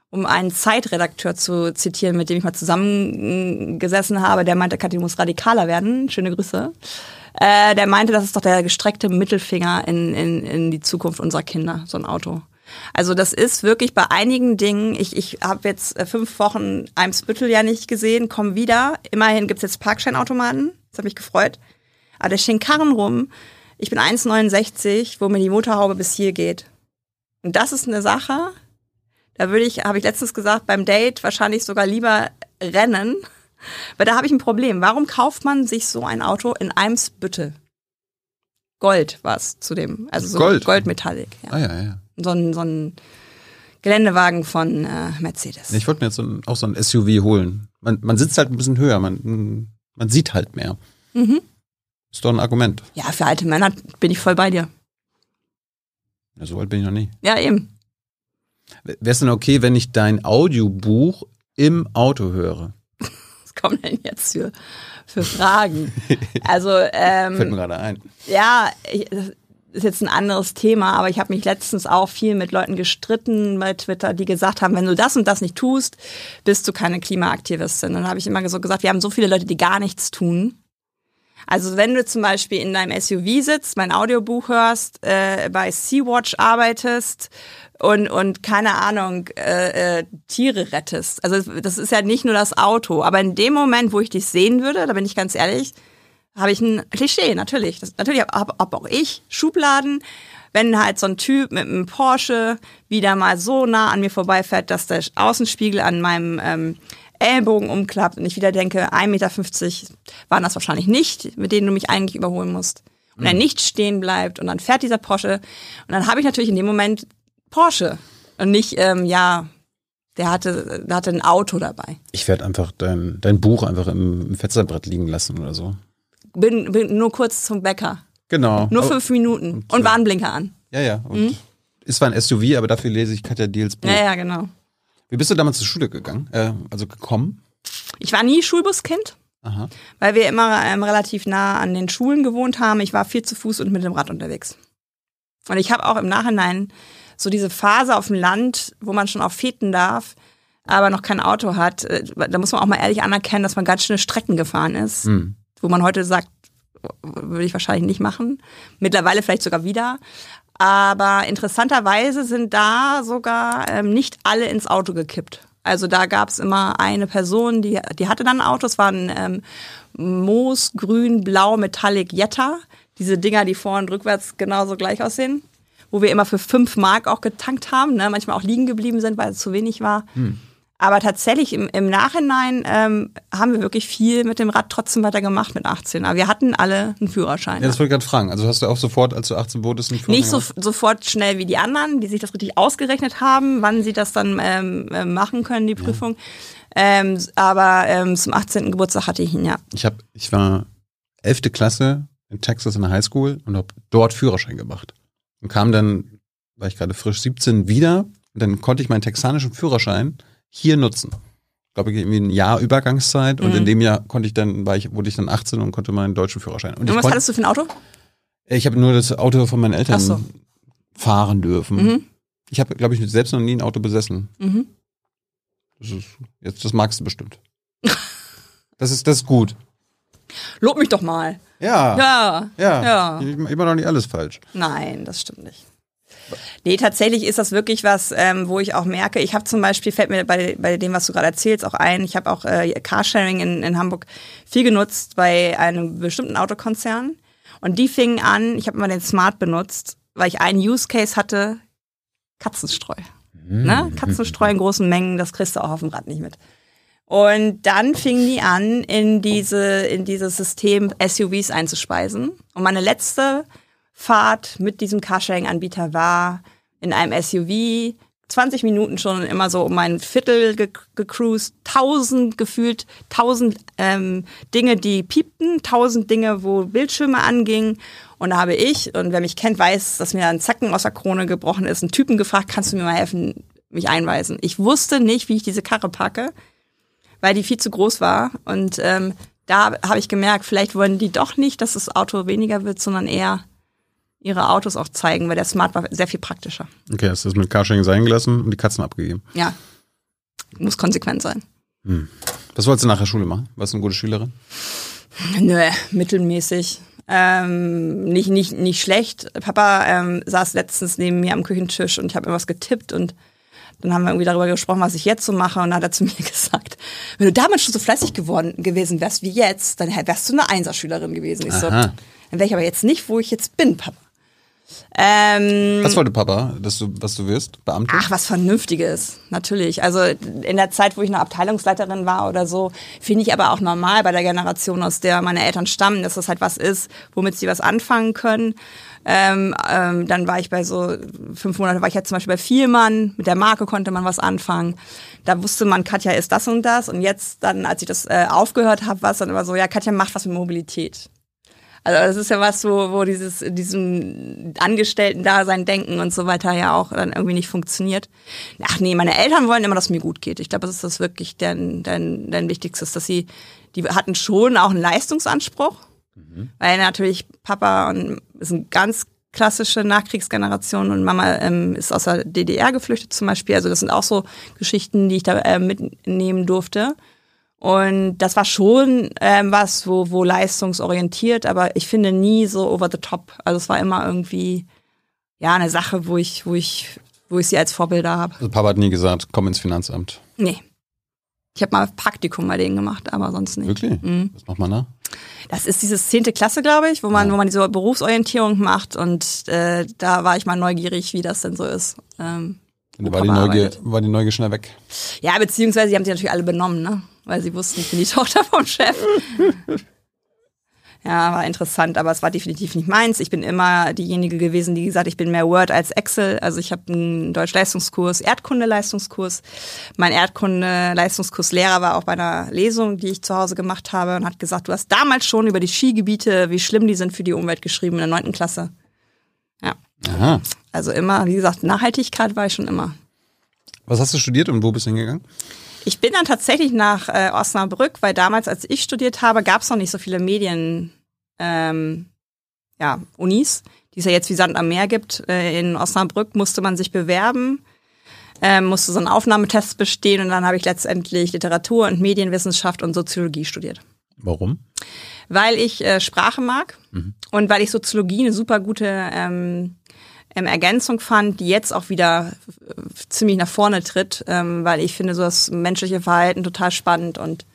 um einen Zeitredakteur zu zitieren, mit dem ich mal zusammengesessen habe, der meinte, Kathi muss radikaler werden. Schöne Grüße. Äh, der meinte, das ist doch der gestreckte Mittelfinger in, in, in die Zukunft unserer Kinder, so ein Auto. Also das ist wirklich bei einigen Dingen, ich, ich habe jetzt äh, fünf Wochen Eimsbüttel ja nicht gesehen, komm wieder. Immerhin gibt's jetzt Parkscheinautomaten, das hat mich gefreut. Aber der stehen Karren rum. Ich bin 1,69, wo mir die Motorhaube bis hier geht. Und das ist eine Sache, da würde ich, habe ich letztens gesagt, beim Date wahrscheinlich sogar lieber rennen. Weil da habe ich ein Problem. Warum kauft man sich so ein Auto in Eimsbüttel? Gold war es zu dem, also so Gold. Goldmetallic. Ja. Ah ja, ja so ein, so ein Geländewagen von äh, Mercedes. Ich wollte mir jetzt so ein, auch so ein SUV holen. Man, man sitzt halt ein bisschen höher, man, man sieht halt mehr. Mhm. Ist doch ein Argument. Ja, für alte Männer bin ich voll bei dir. Ja, so alt bin ich noch nie. Ja, eben. Wäre es denn okay, wenn ich dein Audiobuch im Auto höre? Was kommen denn jetzt für, für Fragen? Also, ähm, Fällt mir gerade ein. Ja, ich, ist jetzt ein anderes Thema, aber ich habe mich letztens auch viel mit Leuten gestritten bei Twitter, die gesagt haben, wenn du das und das nicht tust, bist du keine Klimaaktivistin. Dann habe ich immer so gesagt, wir haben so viele Leute, die gar nichts tun. Also wenn du zum Beispiel in deinem SUV sitzt, mein Audiobuch hörst, äh, bei Sea-Watch arbeitest und, und keine Ahnung, äh, äh, Tiere rettest. Also das ist ja nicht nur das Auto. Aber in dem Moment, wo ich dich sehen würde, da bin ich ganz ehrlich, habe ich ein Klischee, natürlich. Das, natürlich habe hab auch ich Schubladen. Wenn halt so ein Typ mit einem Porsche wieder mal so nah an mir vorbeifährt, dass der Außenspiegel an meinem ähm, Ellbogen umklappt und ich wieder denke, 1,50 Meter waren das wahrscheinlich nicht, mit denen du mich eigentlich überholen musst. Und mhm. er nicht stehen bleibt und dann fährt dieser Porsche und dann habe ich natürlich in dem Moment Porsche und nicht, ähm, ja, der hatte, der hatte ein Auto dabei. Ich werde einfach dein, dein Buch einfach im, im Fetzerbrett liegen lassen oder so bin, bin nur kurz zum Bäcker. Genau. Nur fünf Minuten. Und, Warnblinker an. Ja, ja. Und mhm. Ist zwar ein SUV, aber dafür lese ich Katja Deals Buch. Ja, ja, genau. Wie bist du damals zur Schule gegangen? Äh, also gekommen? Ich war nie Schulbuskind. Aha. Weil wir immer ähm, relativ nah an den Schulen gewohnt haben. Ich war viel zu Fuß und mit dem Rad unterwegs. Und ich habe auch im Nachhinein so diese Phase auf dem Land, wo man schon auf Feten darf, aber noch kein Auto hat. Äh, da muss man auch mal ehrlich anerkennen, dass man ganz schöne Strecken gefahren ist. Mhm wo man heute sagt, würde ich wahrscheinlich nicht machen. Mittlerweile vielleicht sogar wieder. Aber interessanterweise sind da sogar ähm, nicht alle ins Auto gekippt. Also da gab es immer eine Person, die, die hatte dann ein Auto. Es war ein ähm, Moos, Grün, Blau, Metallic Jetta. Diese Dinger, die vor und rückwärts genauso gleich aussehen. Wo wir immer für fünf Mark auch getankt haben, ne? manchmal auch liegen geblieben sind, weil es zu wenig war. Hm. Aber tatsächlich im, im Nachhinein ähm, haben wir wirklich viel mit dem Rad trotzdem weiter gemacht mit 18. Aber wir hatten alle einen Führerschein. Ja, das wollte ich gerade fragen. Also hast du auch sofort, als du 18 wurdest, einen Führerschein Nicht so, sofort schnell wie die anderen, die sich das richtig ausgerechnet haben, wann sie das dann ähm, äh, machen können, die Prüfung. Ja. Ähm, aber ähm, zum 18. Geburtstag hatte ich ihn, ja. Ich, hab, ich war 11. Klasse in Texas in der Highschool und habe dort Führerschein gemacht. Und kam dann, war ich gerade frisch 17, wieder. Und dann konnte ich meinen texanischen Führerschein hier nutzen. Ich glaube, irgendwie ein Jahr Übergangszeit und mhm. in dem Jahr konnte ich dann, war ich, wurde ich dann 18 und konnte meinen deutschen Führerschein. Und, und was hattest du für ein Auto? Ich habe nur das Auto von meinen Eltern so. fahren dürfen. Mhm. Ich habe, glaube ich, selbst noch nie ein Auto besessen. Mhm. Das ist, jetzt, das magst du bestimmt. das ist, das ist gut. Lob mich doch mal. Ja. Ja. Ja. ja. Ich, ich mache doch nicht alles falsch. Nein, das stimmt nicht. Nee, tatsächlich ist das wirklich was, ähm, wo ich auch merke, ich habe zum Beispiel, fällt mir bei, bei dem, was du gerade erzählst, auch ein, ich habe auch äh, Carsharing in, in Hamburg viel genutzt bei einem bestimmten Autokonzern. Und die fingen an, ich habe immer den Smart benutzt, weil ich einen Use Case hatte, Katzenstreu. Mhm. Ne? Katzenstreu in großen Mengen, das kriegst du auch auf dem Rad nicht mit. Und dann fingen die an, in diese, in dieses System SUVs einzuspeisen. Und meine letzte Fahrt mit diesem Carsharing-Anbieter war in einem SUV, 20 Minuten schon immer so um ein Viertel ge gecruised, tausend gefühlt, tausend ähm, Dinge, die piepten, tausend Dinge, wo Bildschirme angingen. Und da habe ich, und wer mich kennt, weiß, dass mir ein Zacken aus der Krone gebrochen ist, einen Typen gefragt, kannst du mir mal helfen, mich einweisen? Ich wusste nicht, wie ich diese Karre packe, weil die viel zu groß war. Und ähm, da habe ich gemerkt, vielleicht wollen die doch nicht, dass das Auto weniger wird, sondern eher ihre Autos auch zeigen, weil der Smart war sehr viel praktischer. Okay, hast du das mit Carsharing sein gelassen und die Katzen abgegeben? Ja. Muss konsequent sein. Hm. Was wolltest du nach der Schule machen? Warst du eine gute Schülerin? Nö, mittelmäßig. Ähm, nicht, nicht, nicht schlecht. Papa ähm, saß letztens neben mir am Küchentisch und ich habe irgendwas getippt und dann haben wir irgendwie darüber gesprochen, was ich jetzt so mache. Und dann hat er zu mir gesagt, wenn du damals schon so fleißig geworden gewesen wärst wie jetzt, dann wärst du eine Einserschülerin gewesen. Ich so, dann wäre ich aber jetzt nicht, wo ich jetzt bin, Papa. Ähm, was wollte Papa, dass du, was du wirst? Beamte? Ach, was Vernünftiges, natürlich. Also in der Zeit, wo ich eine Abteilungsleiterin war oder so, finde ich aber auch normal bei der Generation, aus der meine Eltern stammen, dass das halt was ist, womit sie was anfangen können. Ähm, ähm, dann war ich bei so fünf Monate, war ich jetzt zum Beispiel bei Vielmann, mit der Marke konnte man was anfangen. Da wusste man, Katja ist das und das. Und jetzt dann, als ich das äh, aufgehört habe, war es dann immer so, ja, Katja macht was mit Mobilität. Also das ist ja was, wo, wo dieses, diesem Angestellten-Dasein denken und so weiter ja auch dann irgendwie nicht funktioniert. Ach nee, meine Eltern wollen immer, dass es mir gut geht. Ich glaube, das ist das wirklich dein, dein, dein Wichtigstes, dass sie, die hatten schon auch einen Leistungsanspruch, mhm. weil natürlich Papa und ist eine ganz klassische Nachkriegsgeneration und Mama ähm, ist aus der DDR geflüchtet zum Beispiel. Also das sind auch so Geschichten, die ich da äh, mitnehmen durfte. Und das war schon ähm, was, wo, wo leistungsorientiert, aber ich finde nie so over the top. Also es war immer irgendwie ja eine Sache, wo ich, wo ich, wo ich sie als Vorbilder habe. Also Papa hat nie gesagt, komm ins Finanzamt. Nee. Ich habe mal Praktikum bei denen gemacht, aber sonst nicht. Wirklich? Mhm. Was macht man da? Das ist dieses zehnte Klasse, glaube ich, wo man, ja. wo man diese Berufsorientierung macht und äh, da war ich mal neugierig, wie das denn so ist. Ähm, war die, Neugier, war die Neugier schnell weg? Ja, beziehungsweise die haben sich natürlich alle benommen, ne? Weil sie wussten, ich bin die Tochter vom Chef. Ja, war interessant, aber es war definitiv nicht meins. Ich bin immer diejenige gewesen, die gesagt, ich bin mehr Word als Excel. Also ich habe einen Deutsch-Leistungskurs, Erdkunde-Leistungskurs. Mein Erdkunde-Leistungskurslehrer war auch bei einer Lesung, die ich zu Hause gemacht habe und hat gesagt, du hast damals schon über die Skigebiete, wie schlimm die sind für die Umwelt geschrieben in der neunten Klasse. Ja. Aha. Also immer, wie gesagt, Nachhaltigkeit war ich schon immer. Was hast du studiert und wo bist du hingegangen? Ich bin dann tatsächlich nach äh, Osnabrück, weil damals, als ich studiert habe, gab es noch nicht so viele Medien, ähm, ja, Unis, die es ja jetzt wie Sand am Meer gibt. Äh, in Osnabrück musste man sich bewerben, äh, musste so einen Aufnahmetest bestehen und dann habe ich letztendlich Literatur und Medienwissenschaft und Soziologie studiert. Warum? Weil ich äh, Sprache mag mhm. und weil ich Soziologie eine super gute ähm, ähm, Ergänzung fand, die jetzt auch wieder äh, ziemlich nach vorne tritt, ähm, weil ich finde so das menschliche Verhalten total spannend und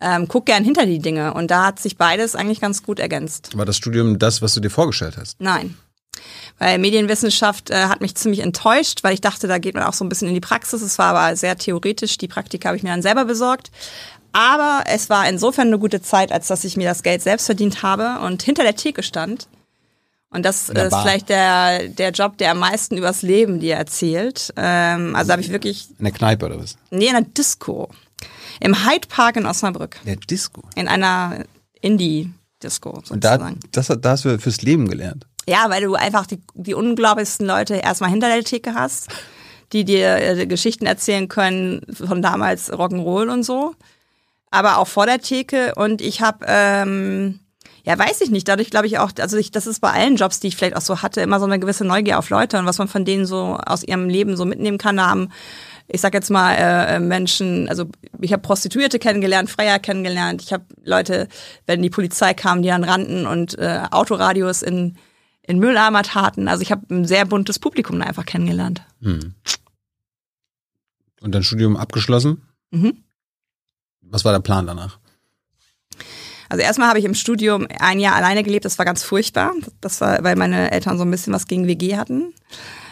ähm, guck gern hinter die Dinge. Und da hat sich beides eigentlich ganz gut ergänzt. War das Studium das, was du dir vorgestellt hast? Nein. Weil Medienwissenschaft äh, hat mich ziemlich enttäuscht, weil ich dachte, da geht man auch so ein bisschen in die Praxis. Es war aber sehr theoretisch. Die Praktika habe ich mir dann selber besorgt. Aber es war insofern eine gute Zeit, als dass ich mir das Geld selbst verdient habe und hinter der Theke stand. Und das ist vielleicht der, der Job, der am meisten übers Leben dir erzählt. Ähm, also habe ich wirklich. In der Kneipe oder was? Nee, in der Disco. Im Hyde Park in Osnabrück. Der Disco. In einer Indie-Disco sozusagen. Und da, das, da hast du fürs Leben gelernt. Ja, weil du einfach die, die unglaublichsten Leute erstmal hinter der Theke hast, die dir äh, Geschichten erzählen können von damals Rock'n'Roll und so. Aber auch vor der Theke. Und ich habe, ähm, ja, weiß ich nicht, dadurch glaube ich auch, also ich, das ist bei allen Jobs, die ich vielleicht auch so hatte, immer so eine gewisse Neugier auf Leute und was man von denen so aus ihrem Leben so mitnehmen kann. Da haben ich sag jetzt mal äh, Menschen, also ich habe Prostituierte kennengelernt, Freier kennengelernt. Ich habe Leute, wenn die Polizei kam, die dann rannten und äh, Autoradios in in Mülleimer taten. Also ich habe ein sehr buntes Publikum einfach kennengelernt. Hm. Und dein Studium abgeschlossen? Mhm. Was war der Plan danach? Also erstmal habe ich im Studium ein Jahr alleine gelebt, das war ganz furchtbar. Das war, weil meine Eltern so ein bisschen was gegen WG hatten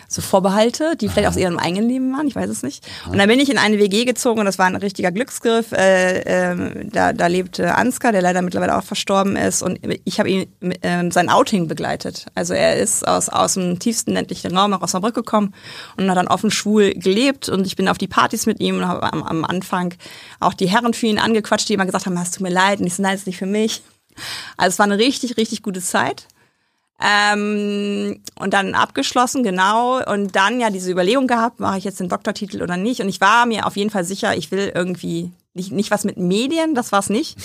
so Vorbehalte, die vielleicht aus ihrem eigenen Leben waren, ich weiß es nicht. Und dann bin ich in eine WG gezogen und das war ein richtiger Glücksgriff. Äh, äh, da, da lebte Ansgar, der leider mittlerweile auch verstorben ist und ich habe ihn äh, sein Outing begleitet. Also er ist aus, aus dem tiefsten ländlichen Raum nach Osnabrück gekommen und hat dann offen schwul gelebt und ich bin auf die Partys mit ihm und habe am, am Anfang auch die Herren für ihn angequatscht, die immer gesagt haben, es tut mir leid und ich so, nein, ist nicht für mich. Also es war eine richtig, richtig gute Zeit. Ähm, und dann abgeschlossen, genau. Und dann ja diese Überlegung gehabt, mache ich jetzt den Doktortitel oder nicht. Und ich war mir auf jeden Fall sicher, ich will irgendwie nicht, nicht was mit Medien, das war's nicht.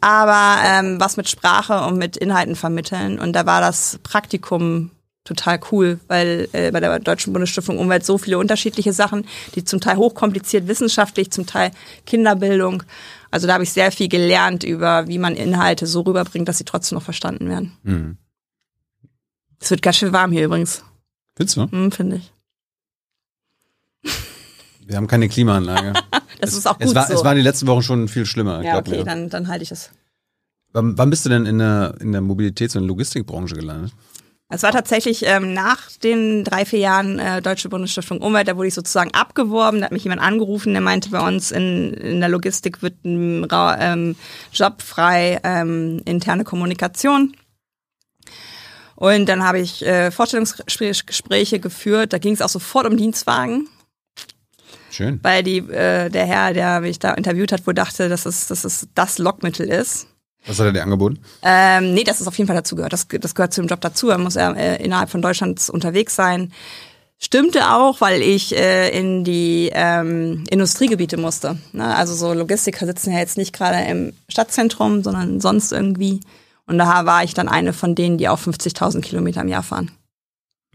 Aber ähm, was mit Sprache und mit Inhalten vermitteln. Und da war das Praktikum total cool, weil äh, bei der Deutschen Bundesstiftung Umwelt so viele unterschiedliche Sachen, die zum Teil hochkompliziert wissenschaftlich, zum Teil Kinderbildung. Also da habe ich sehr viel gelernt über, wie man Inhalte so rüberbringt, dass sie trotzdem noch verstanden werden. Mhm. Es wird ganz schön warm hier übrigens. Findest du? Hm, Finde ich. Wir haben keine Klimaanlage. das es, ist auch gut es war, so. Es war die letzten Wochen schon viel schlimmer. Ja, okay, mir. dann, dann halte ich es. Wann, wann, bist du denn in der, in der Mobilitäts- und Logistikbranche gelandet? Es war tatsächlich ähm, nach den drei, vier Jahren äh, Deutsche Bundesstiftung Umwelt, da wurde ich sozusagen abgeworben, da hat mich jemand angerufen, der meinte, bei uns in, in der Logistik wird ein ähm, Job frei, ähm, interne Kommunikation. Und dann habe ich äh, Vorstellungsgespräche geführt. Da ging es auch sofort um Dienstwagen. Schön. Weil die, äh, der Herr, der mich da interviewt hat, wohl dachte, dass es, dass es das Lockmittel ist. Was hat er dir angeboten? Ähm, nee, das ist auf jeden Fall dazu gehört. Das, das gehört zu dem Job dazu. Er muss er äh, innerhalb von Deutschland unterwegs sein. Stimmte auch, weil ich äh, in die ähm, Industriegebiete musste. Ne? Also so Logistiker sitzen ja jetzt nicht gerade im Stadtzentrum, sondern sonst irgendwie. Und da war ich dann eine von denen, die auch 50.000 Kilometer im Jahr fahren.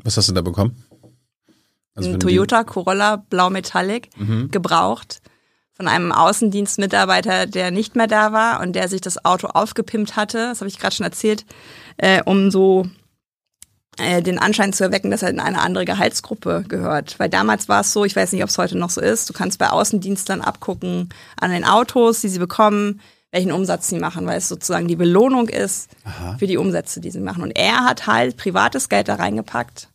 Was hast du da bekommen? Also Ein Toyota Corolla Blau Metallic, mhm. gebraucht, von einem Außendienstmitarbeiter, der nicht mehr da war und der sich das Auto aufgepimpt hatte, das habe ich gerade schon erzählt, äh, um so äh, den Anschein zu erwecken, dass er in eine andere Gehaltsgruppe gehört. Weil damals war es so, ich weiß nicht, ob es heute noch so ist, du kannst bei Außendienstlern abgucken an den Autos, die sie bekommen, welchen Umsatz sie machen, weil es sozusagen die Belohnung ist Aha. für die Umsätze, die sie machen. Und er hat halt privates Geld da reingepackt,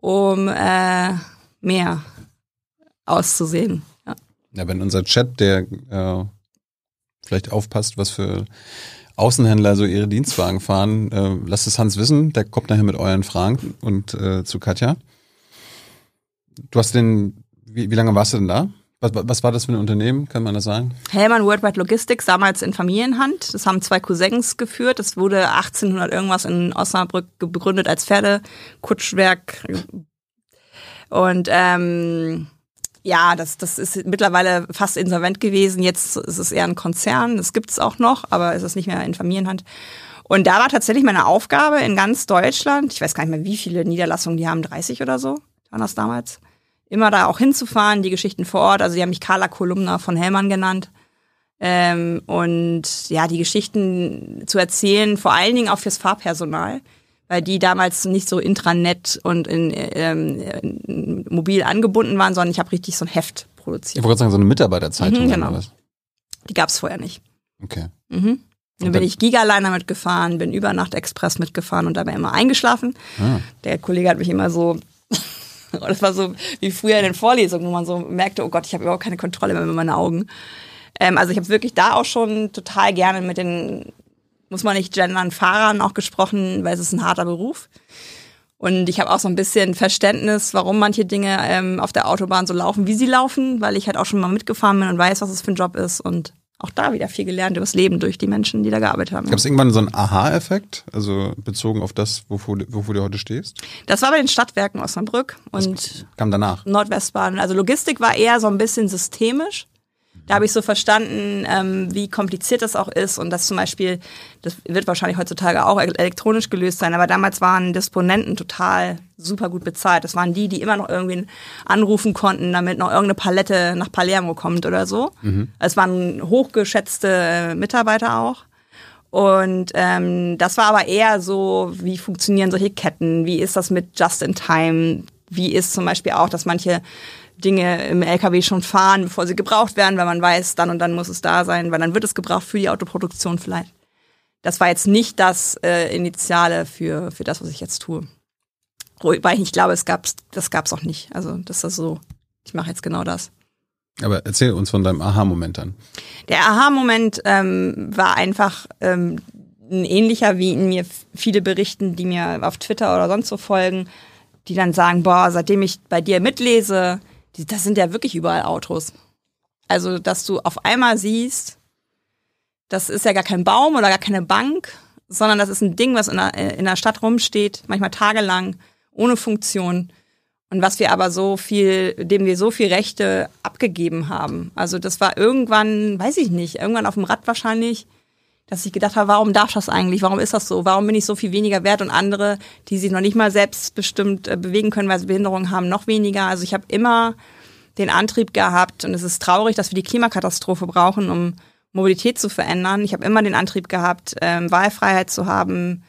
um äh, mehr auszusehen. Ja. ja, wenn unser Chat, der äh, vielleicht aufpasst, was für Außenhändler so ihre Dienstwagen fahren, äh, lasst es Hans wissen, der kommt nachher mit euren Fragen und äh, zu Katja. Du hast den, wie, wie lange warst du denn da? Was, was war das für ein Unternehmen, kann man das sagen? Hellmann Worldwide Logistics, damals in Familienhand. Das haben zwei Cousins geführt. Das wurde 1800 irgendwas in Osnabrück begründet als Pferdekutschwerk. Und ähm, ja, das, das ist mittlerweile fast insolvent gewesen. Jetzt ist es eher ein Konzern. Das gibt es auch noch, aber es ist nicht mehr in Familienhand. Und da war tatsächlich meine Aufgabe in ganz Deutschland, ich weiß gar nicht mehr, wie viele Niederlassungen die haben, 30 oder so, waren das damals immer da auch hinzufahren, die Geschichten vor Ort. Also sie haben mich Carla Kolumna von Hellmann genannt. Ähm, und ja, die Geschichten zu erzählen, vor allen Dingen auch fürs Fahrpersonal, weil die damals nicht so intranet und in, ähm, in mobil angebunden waren, sondern ich habe richtig so ein Heft produziert. Ich wollte gerade sagen, so eine Mitarbeiterzeitung. Mhm, genau. Die gab es vorher nicht. Okay. Mhm. Dann bin ich Gigaliner mitgefahren, bin über Nacht Express mitgefahren und dabei immer eingeschlafen. Ah. Der Kollege hat mich immer so das war so wie früher in den Vorlesungen, wo man so merkte, oh Gott, ich habe überhaupt keine Kontrolle mehr mit meinen Augen. Ähm, also ich habe wirklich da auch schon total gerne mit den, muss man nicht gendern, Fahrern auch gesprochen, weil es ist ein harter Beruf. Und ich habe auch so ein bisschen Verständnis, warum manche Dinge ähm, auf der Autobahn so laufen, wie sie laufen, weil ich halt auch schon mal mitgefahren bin und weiß, was es für ein Job ist. Und auch da wieder viel gelernt über das Leben durch die Menschen, die da gearbeitet haben. Gab es irgendwann so einen Aha-Effekt, also bezogen auf das, wofür, wofür du heute stehst? Das war bei den Stadtwerken Osnabrück und das kam danach. Nordwestbahn. Also Logistik war eher so ein bisschen systemisch. Da habe ich so verstanden, ähm, wie kompliziert das auch ist und dass zum Beispiel, das wird wahrscheinlich heutzutage auch elektronisch gelöst sein, aber damals waren Disponenten total super gut bezahlt. Das waren die, die immer noch irgendwen anrufen konnten, damit noch irgendeine Palette nach Palermo kommt oder so. Mhm. Es waren hochgeschätzte äh, Mitarbeiter auch. Und ähm, das war aber eher so, wie funktionieren solche Ketten? Wie ist das mit Just in Time? Wie ist zum Beispiel auch, dass manche Dinge im LKW schon fahren, bevor sie gebraucht werden, weil man weiß, dann und dann muss es da sein, weil dann wird es gebraucht für die Autoproduktion vielleicht. Das war jetzt nicht das äh, Initiale für, für das, was ich jetzt tue. Weil ich nicht glaube, es gab's, das gab es auch nicht. Also das ist so, ich mache jetzt genau das. Aber erzähl uns von deinem Aha-Moment dann. Der Aha-Moment ähm, war einfach ähm, ein ähnlicher, wie in mir viele berichten, die mir auf Twitter oder sonst so folgen, die dann sagen, boah, seitdem ich bei dir mitlese, das sind ja wirklich überall Autos. Also, dass du auf einmal siehst, das ist ja gar kein Baum oder gar keine Bank, sondern das ist ein Ding, was in der, in der Stadt rumsteht, manchmal tagelang, ohne Funktion. Und was wir aber so viel, dem wir so viel Rechte abgegeben haben. Also das war irgendwann, weiß ich nicht, irgendwann auf dem Rad wahrscheinlich, dass ich gedacht habe, warum darf das eigentlich? Warum ist das so? Warum bin ich so viel weniger wert und andere, die sich noch nicht mal selbstbestimmt äh, bewegen können, weil sie Behinderungen haben, noch weniger? Also ich habe immer den Antrieb gehabt und es ist traurig, dass wir die Klimakatastrophe brauchen, um Mobilität zu verändern. Ich habe immer den Antrieb gehabt, ähm, Wahlfreiheit zu haben,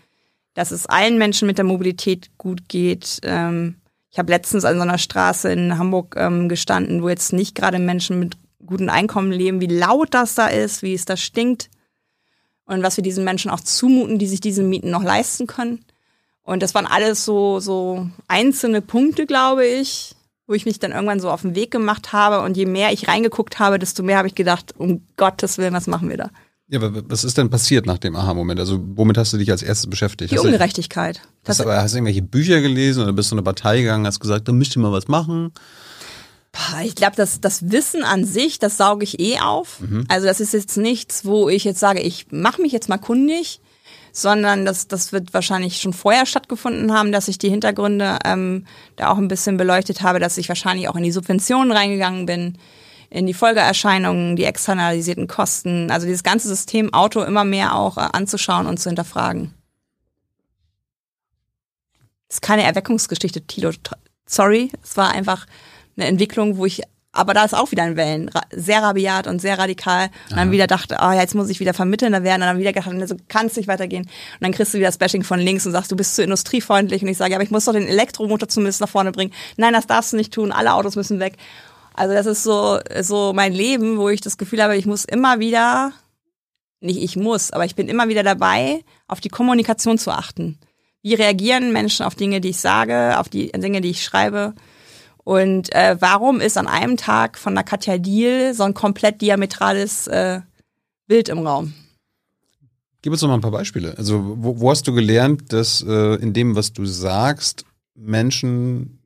dass es allen Menschen mit der Mobilität gut geht. Ähm, ich habe letztens an so einer Straße in Hamburg ähm, gestanden, wo jetzt nicht gerade Menschen mit gutem Einkommen leben, wie laut das da ist, wie es da stinkt und was wir diesen Menschen auch zumuten, die sich diese Mieten noch leisten können. Und das waren alles so, so einzelne Punkte, glaube ich, wo ich mich dann irgendwann so auf den Weg gemacht habe. Und je mehr ich reingeguckt habe, desto mehr habe ich gedacht, um Gottes Willen, was machen wir da? Ja, aber was ist denn passiert nach dem Aha-Moment? Also womit hast du dich als erstes beschäftigt? Die hast Ungerechtigkeit. Du, hast, aber, hast du irgendwelche Bücher gelesen oder bist du in eine Partei gegangen, hast gesagt, da müsst ihr mal was machen? Ich glaube, das, das Wissen an sich, das sauge ich eh auf. Mhm. Also das ist jetzt nichts, wo ich jetzt sage, ich mache mich jetzt mal kundig, sondern das, das wird wahrscheinlich schon vorher stattgefunden haben, dass ich die Hintergründe ähm, da auch ein bisschen beleuchtet habe, dass ich wahrscheinlich auch in die Subventionen reingegangen bin, in die Folgeerscheinungen, die externalisierten Kosten, also dieses ganze System Auto immer mehr auch äh, anzuschauen und zu hinterfragen. Das ist keine Erweckungsgeschichte, Tilo. Sorry, es war einfach eine Entwicklung, wo ich aber da ist auch wieder ein Wellen, sehr rabiat und sehr radikal. Und dann wieder dachte, oh, jetzt muss ich wieder Vermittelnder werden. Und dann wieder gedacht, so kann es nicht weitergehen. Und dann kriegst du wieder das Bashing von links und sagst, du bist zu industriefreundlich. Und ich sage, ja, aber ich muss doch den Elektromotor zumindest nach vorne bringen. Nein, das darfst du nicht tun. Alle Autos müssen weg. Also das ist so, so mein Leben, wo ich das Gefühl habe, ich muss immer wieder, nicht ich muss, aber ich bin immer wieder dabei, auf die Kommunikation zu achten. Wie reagieren Menschen auf Dinge, die ich sage, auf die Dinge, die ich schreibe? Und äh, warum ist an einem Tag von der Katja Diel so ein komplett diametrales äh, Bild im Raum? Gib uns doch mal ein paar Beispiele. Also wo, wo hast du gelernt, dass äh, in dem, was du sagst, Menschen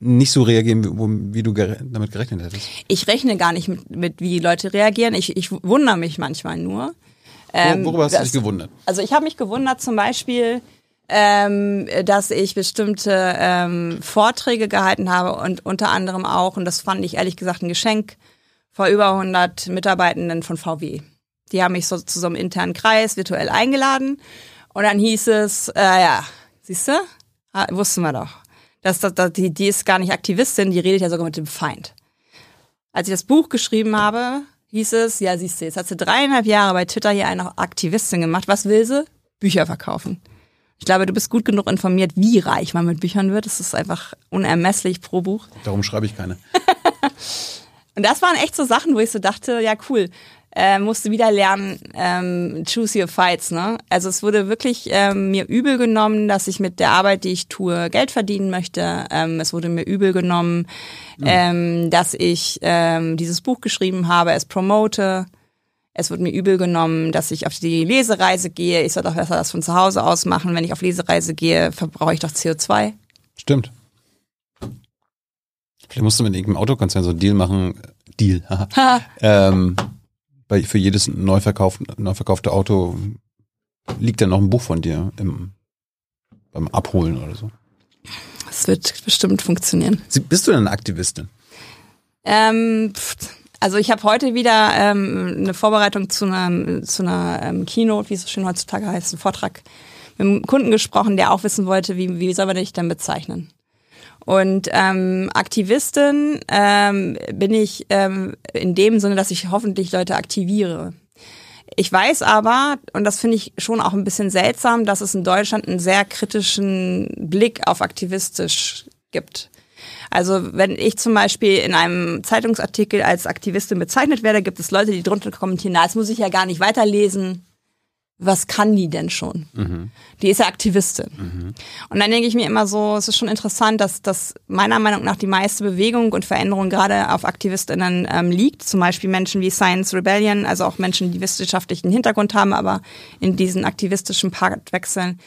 nicht so reagieren, wie, wie du ger damit gerechnet hättest? Ich rechne gar nicht mit, mit wie Leute reagieren. Ich, ich wundere mich manchmal nur. Ähm, Worüber hast du dich gewundert? Also ich habe mich gewundert zum Beispiel, ähm, dass ich bestimmte ähm, Vorträge gehalten habe und unter anderem auch, und das fand ich ehrlich gesagt ein Geschenk, vor über 100 Mitarbeitenden von VW. Die haben mich so zu so einem internen Kreis virtuell eingeladen und dann hieß es, äh, ja, siehst du, ah, wussten wir doch. Das, das, das, die, die ist gar nicht Aktivistin, die redet ja sogar mit dem Feind. Als ich das Buch geschrieben habe, hieß es, ja, siehst du, jetzt hat sie dreieinhalb Jahre bei Twitter hier eine Aktivistin gemacht. Was will sie? Bücher verkaufen. Ich glaube, du bist gut genug informiert, wie reich man mit Büchern wird. Es ist einfach unermesslich pro Buch. Darum schreibe ich keine. Und das waren echt so Sachen, wo ich so dachte, ja cool, äh, musste wieder lernen, ähm, choose your fights. Ne? Also es wurde wirklich ähm, mir übel genommen, dass ich mit der Arbeit, die ich tue, Geld verdienen möchte. Ähm, es wurde mir übel genommen, mhm. ähm, dass ich ähm, dieses Buch geschrieben habe, es promote. Es wird mir übel genommen, dass ich auf die Lesereise gehe. Ich soll doch besser das von zu Hause aus machen. Wenn ich auf Lesereise gehe, verbrauche ich doch CO2. Stimmt. Vielleicht musst du mit irgendeinem Autokonzern so einen Deal machen. Deal, ähm, bei, für jedes neu, verkaufte, neu verkaufte Auto liegt dann noch ein Buch von dir im, beim Abholen oder so. Das wird bestimmt funktionieren. Bist du denn eine Aktivistin? Ähm, pff also ich habe heute wieder ähm, eine Vorbereitung zu einer, zu einer ähm, Keynote, wie es so schön heutzutage heißt, einen Vortrag mit einem Kunden gesprochen, der auch wissen wollte, wie, wie soll man dich denn bezeichnen? Und ähm, Aktivistin ähm, bin ich ähm, in dem Sinne, dass ich hoffentlich Leute aktiviere. Ich weiß aber, und das finde ich schon auch ein bisschen seltsam, dass es in Deutschland einen sehr kritischen Blick auf aktivistisch gibt. Also wenn ich zum Beispiel in einem Zeitungsartikel als Aktivistin bezeichnet werde, gibt es Leute, die drunter kommentieren, na, das muss ich ja gar nicht weiterlesen. Was kann die denn schon? Mhm. Die ist ja Aktivistin. Mhm. Und dann denke ich mir immer so, es ist schon interessant, dass, dass meiner Meinung nach die meiste Bewegung und Veränderung gerade auf Aktivistinnen ähm, liegt. Zum Beispiel Menschen wie Science Rebellion, also auch Menschen, die wissenschaftlichen Hintergrund haben, aber in diesen aktivistischen Part wechseln.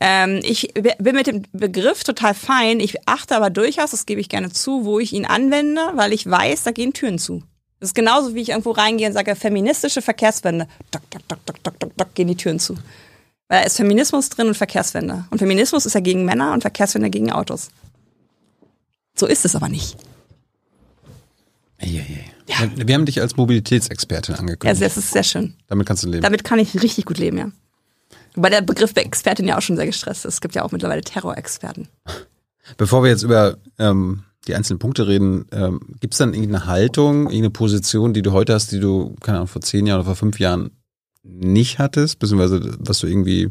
Ähm, ich bin mit dem Begriff total fein. Ich achte aber durchaus, das gebe ich gerne zu, wo ich ihn anwende, weil ich weiß, da gehen Türen zu. Das ist genauso, wie ich irgendwo reingehe und sage, feministische Verkehrswende. Dock, dock, dock, dock, dock, dock, dock, gehen die Türen zu. Weil da ist Feminismus drin und Verkehrswende. Und Feminismus ist ja gegen Männer und Verkehrswende gegen Autos. So ist es aber nicht. Ja. Wir haben dich als Mobilitätsexpertin angekündigt. Ja, das ist sehr schön. Damit kannst du leben. Damit kann ich richtig gut leben, ja. Wobei der Begriff Expertin ja auch schon sehr gestresst ist. Es gibt ja auch mittlerweile Terrorexperten. Bevor wir jetzt über ähm, die einzelnen Punkte reden, ähm, gibt es dann irgendeine Haltung, irgendeine Position, die du heute hast, die du, keine Ahnung, vor zehn Jahren oder vor fünf Jahren nicht hattest, beziehungsweise was du irgendwie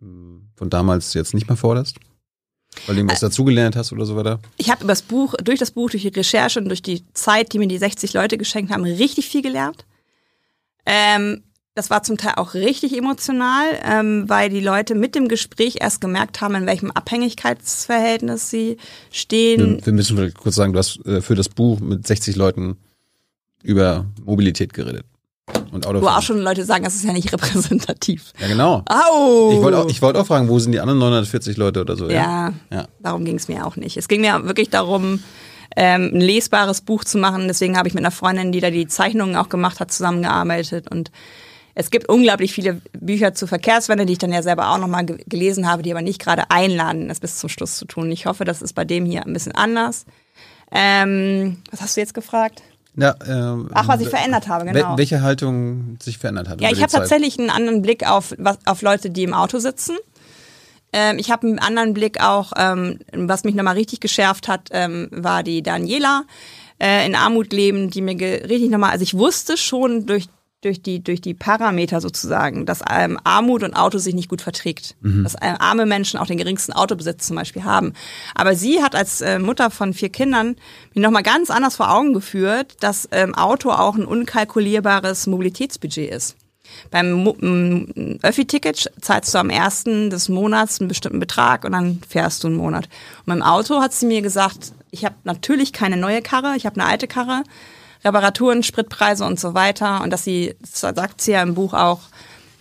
hm, von damals jetzt nicht mehr forderst? Weil du irgendwas dazugelernt hast oder so weiter? Ich habe über das Buch, durch das Buch, durch die Recherche und durch die Zeit, die mir die 60 Leute geschenkt haben, richtig viel gelernt. Ähm, das war zum Teil auch richtig emotional, ähm, weil die Leute mit dem Gespräch erst gemerkt haben, in welchem Abhängigkeitsverhältnis sie stehen. Wir, müssen kurz sagen, du hast äh, für das Buch mit 60 Leuten über Mobilität geredet. Und Autofahren. Wo auch schon Leute sagen, das ist ja nicht repräsentativ. Ja, genau. Au! Ich wollte auch, ich wollt auch fragen, wo sind die anderen 940 Leute oder so? Ja, ja. ja. darum ging es mir auch nicht. Es ging mir wirklich darum, ähm, ein lesbares Buch zu machen. Deswegen habe ich mit einer Freundin, die da die Zeichnungen auch gemacht hat, zusammengearbeitet und es gibt unglaublich viele Bücher zur Verkehrswende, die ich dann ja selber auch nochmal gelesen habe, die aber nicht gerade einladen, das bis zum Schluss zu tun. Ich hoffe, das ist bei dem hier ein bisschen anders. Ähm, was hast du jetzt gefragt? Ja, ähm, Ach, was ich verändert habe, genau. Welche Haltung sich verändert hat? Ja, ich habe tatsächlich einen anderen Blick auf, auf Leute, die im Auto sitzen. Ähm, ich habe einen anderen Blick auch, ähm, was mich nochmal richtig geschärft hat, ähm, war die Daniela äh, in Armut leben, die mir richtig nochmal, also ich wusste schon durch durch die, durch die Parameter sozusagen, dass ähm, Armut und Auto sich nicht gut verträgt. Mhm. Dass ähm, arme Menschen auch den geringsten Autobesitz zum Beispiel haben. Aber sie hat als äh, Mutter von vier Kindern mir nochmal ganz anders vor Augen geführt, dass ähm, Auto auch ein unkalkulierbares Mobilitätsbudget ist. Beim Öffi-Ticket zahlst du am ersten des Monats einen bestimmten Betrag und dann fährst du einen Monat. Und beim Auto hat sie mir gesagt, ich habe natürlich keine neue Karre, ich habe eine alte Karre Reparaturen, Spritpreise und so weiter. Und dass sie, das sagt sie ja im Buch auch,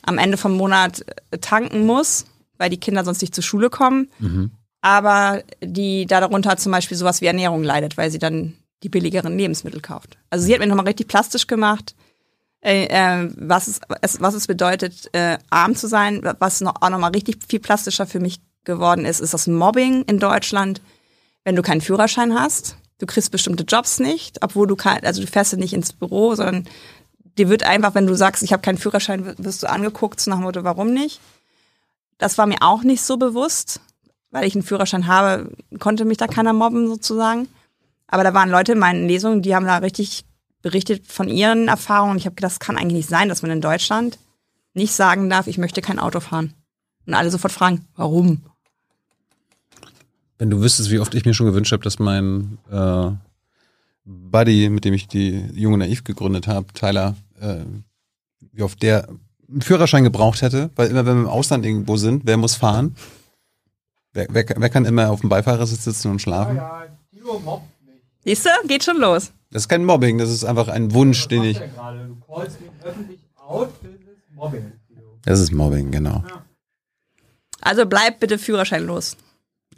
am Ende vom Monat äh, tanken muss, weil die Kinder sonst nicht zur Schule kommen. Mhm. Aber die da darunter zum Beispiel sowas wie Ernährung leidet, weil sie dann die billigeren Lebensmittel kauft. Also sie hat mir nochmal richtig plastisch gemacht, äh, äh, was, es, was es bedeutet, äh, arm zu sein. Was noch, auch nochmal richtig viel plastischer für mich geworden ist, ist das Mobbing in Deutschland, wenn du keinen Führerschein hast du kriegst bestimmte Jobs nicht, obwohl du kein, also du fährst ja nicht ins Büro, sondern dir wird einfach, wenn du sagst, ich habe keinen Führerschein, wirst du angeguckt nach dem Motto, warum nicht? Das war mir auch nicht so bewusst, weil ich einen Führerschein habe, konnte mich da keiner mobben sozusagen. Aber da waren Leute in meinen Lesungen, die haben da richtig berichtet von ihren Erfahrungen. Ich habe gedacht, das kann eigentlich nicht sein, dass man in Deutschland nicht sagen darf, ich möchte kein Auto fahren. Und alle sofort fragen, warum? Wenn du wüsstest, wie oft ich mir schon gewünscht habe, dass mein äh, Buddy, mit dem ich die Junge Naiv gegründet habe, Tyler, äh, wie oft der einen Führerschein gebraucht hätte, weil immer wenn wir im Ausland irgendwo sind, wer muss fahren? Wer, wer, wer kann immer auf dem Beifahrersitz sitzen und schlafen? Ja, ja, Tilo mobbt mich. Siehst du, geht schon los. Das ist kein Mobbing, das ist einfach ein Wunsch, den ich. Du callst ihn öffentlich out, das ist Mobbing. Das ist Mobbing, genau. Ja. Also bleib bitte führerscheinlos.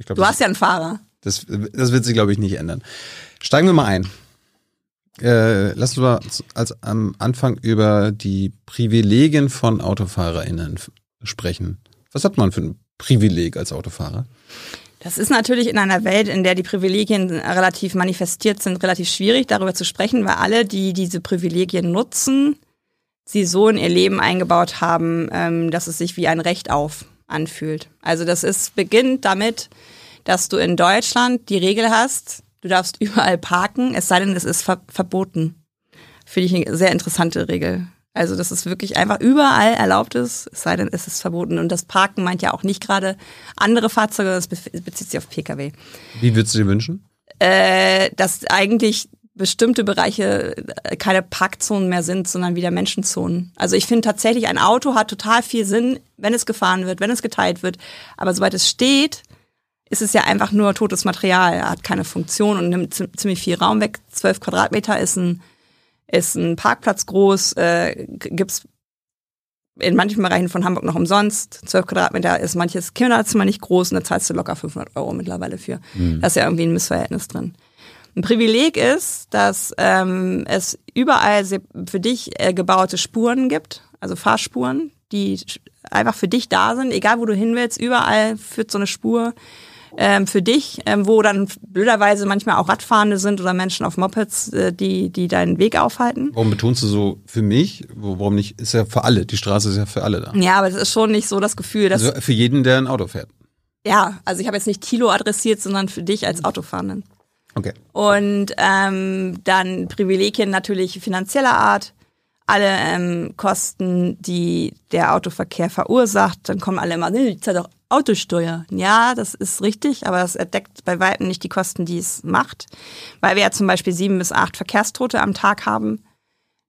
Glaub, du hast ja einen Fahrer. Das, das wird sich, glaube ich, nicht ändern. Steigen wir mal ein. Äh, lass uns mal als am Anfang über die Privilegien von AutofahrerInnen sprechen. Was hat man für ein Privileg als Autofahrer? Das ist natürlich in einer Welt, in der die Privilegien relativ manifestiert sind, relativ schwierig, darüber zu sprechen, weil alle, die diese Privilegien nutzen, sie so in ihr Leben eingebaut haben, ähm, dass es sich wie ein Recht auf anfühlt. Also das ist, beginnt damit, dass du in Deutschland die Regel hast, du darfst überall parken, es sei denn, es ist ver verboten. Finde ich eine sehr interessante Regel. Also, dass es wirklich einfach überall erlaubt ist, es sei denn, es ist verboten. Und das Parken meint ja auch nicht gerade andere Fahrzeuge, das bezieht sich auf Pkw. Wie würdest du dir wünschen? Äh, dass eigentlich bestimmte Bereiche äh, keine Parkzonen mehr sind, sondern wieder Menschenzonen. Also ich finde tatsächlich, ein Auto hat total viel Sinn, wenn es gefahren wird, wenn es geteilt wird. Aber sobald es steht, ist es ja einfach nur totes Material. Er hat keine Funktion und nimmt ziemlich viel Raum weg. Zwölf Quadratmeter ist ein ist ein Parkplatz groß, äh, gibt's in manchen Bereichen von Hamburg noch umsonst. 12 Quadratmeter ist manches Kinderzimmer nicht groß und da zahlst du locker 500 Euro mittlerweile für. Mhm. Da ist ja irgendwie ein Missverhältnis drin. Ein Privileg ist, dass ähm, es überall für dich äh, gebaute Spuren gibt, also Fahrspuren, die einfach für dich da sind, egal wo du hin willst, überall führt so eine Spur ähm, für dich, ähm, wo dann blöderweise manchmal auch Radfahrende sind oder Menschen auf Mopeds, äh, die, die deinen Weg aufhalten. Warum betonst du so für mich? Warum nicht? Ist ja für alle. Die Straße ist ja für alle da. Ja, aber es ist schon nicht so das Gefühl, dass. Also für jeden, der ein Auto fährt. Ja, also ich habe jetzt nicht Tilo adressiert, sondern für dich als Autofahrenden. Okay. Und ähm, dann Privilegien natürlich finanzieller Art alle ähm, Kosten, die der Autoverkehr verursacht, dann kommen alle immer, nee, zahl doch Autosteuer. Ja, das ist richtig, aber das erdeckt bei weitem nicht die Kosten, die es macht, weil wir ja zum Beispiel sieben bis acht Verkehrstote am Tag haben.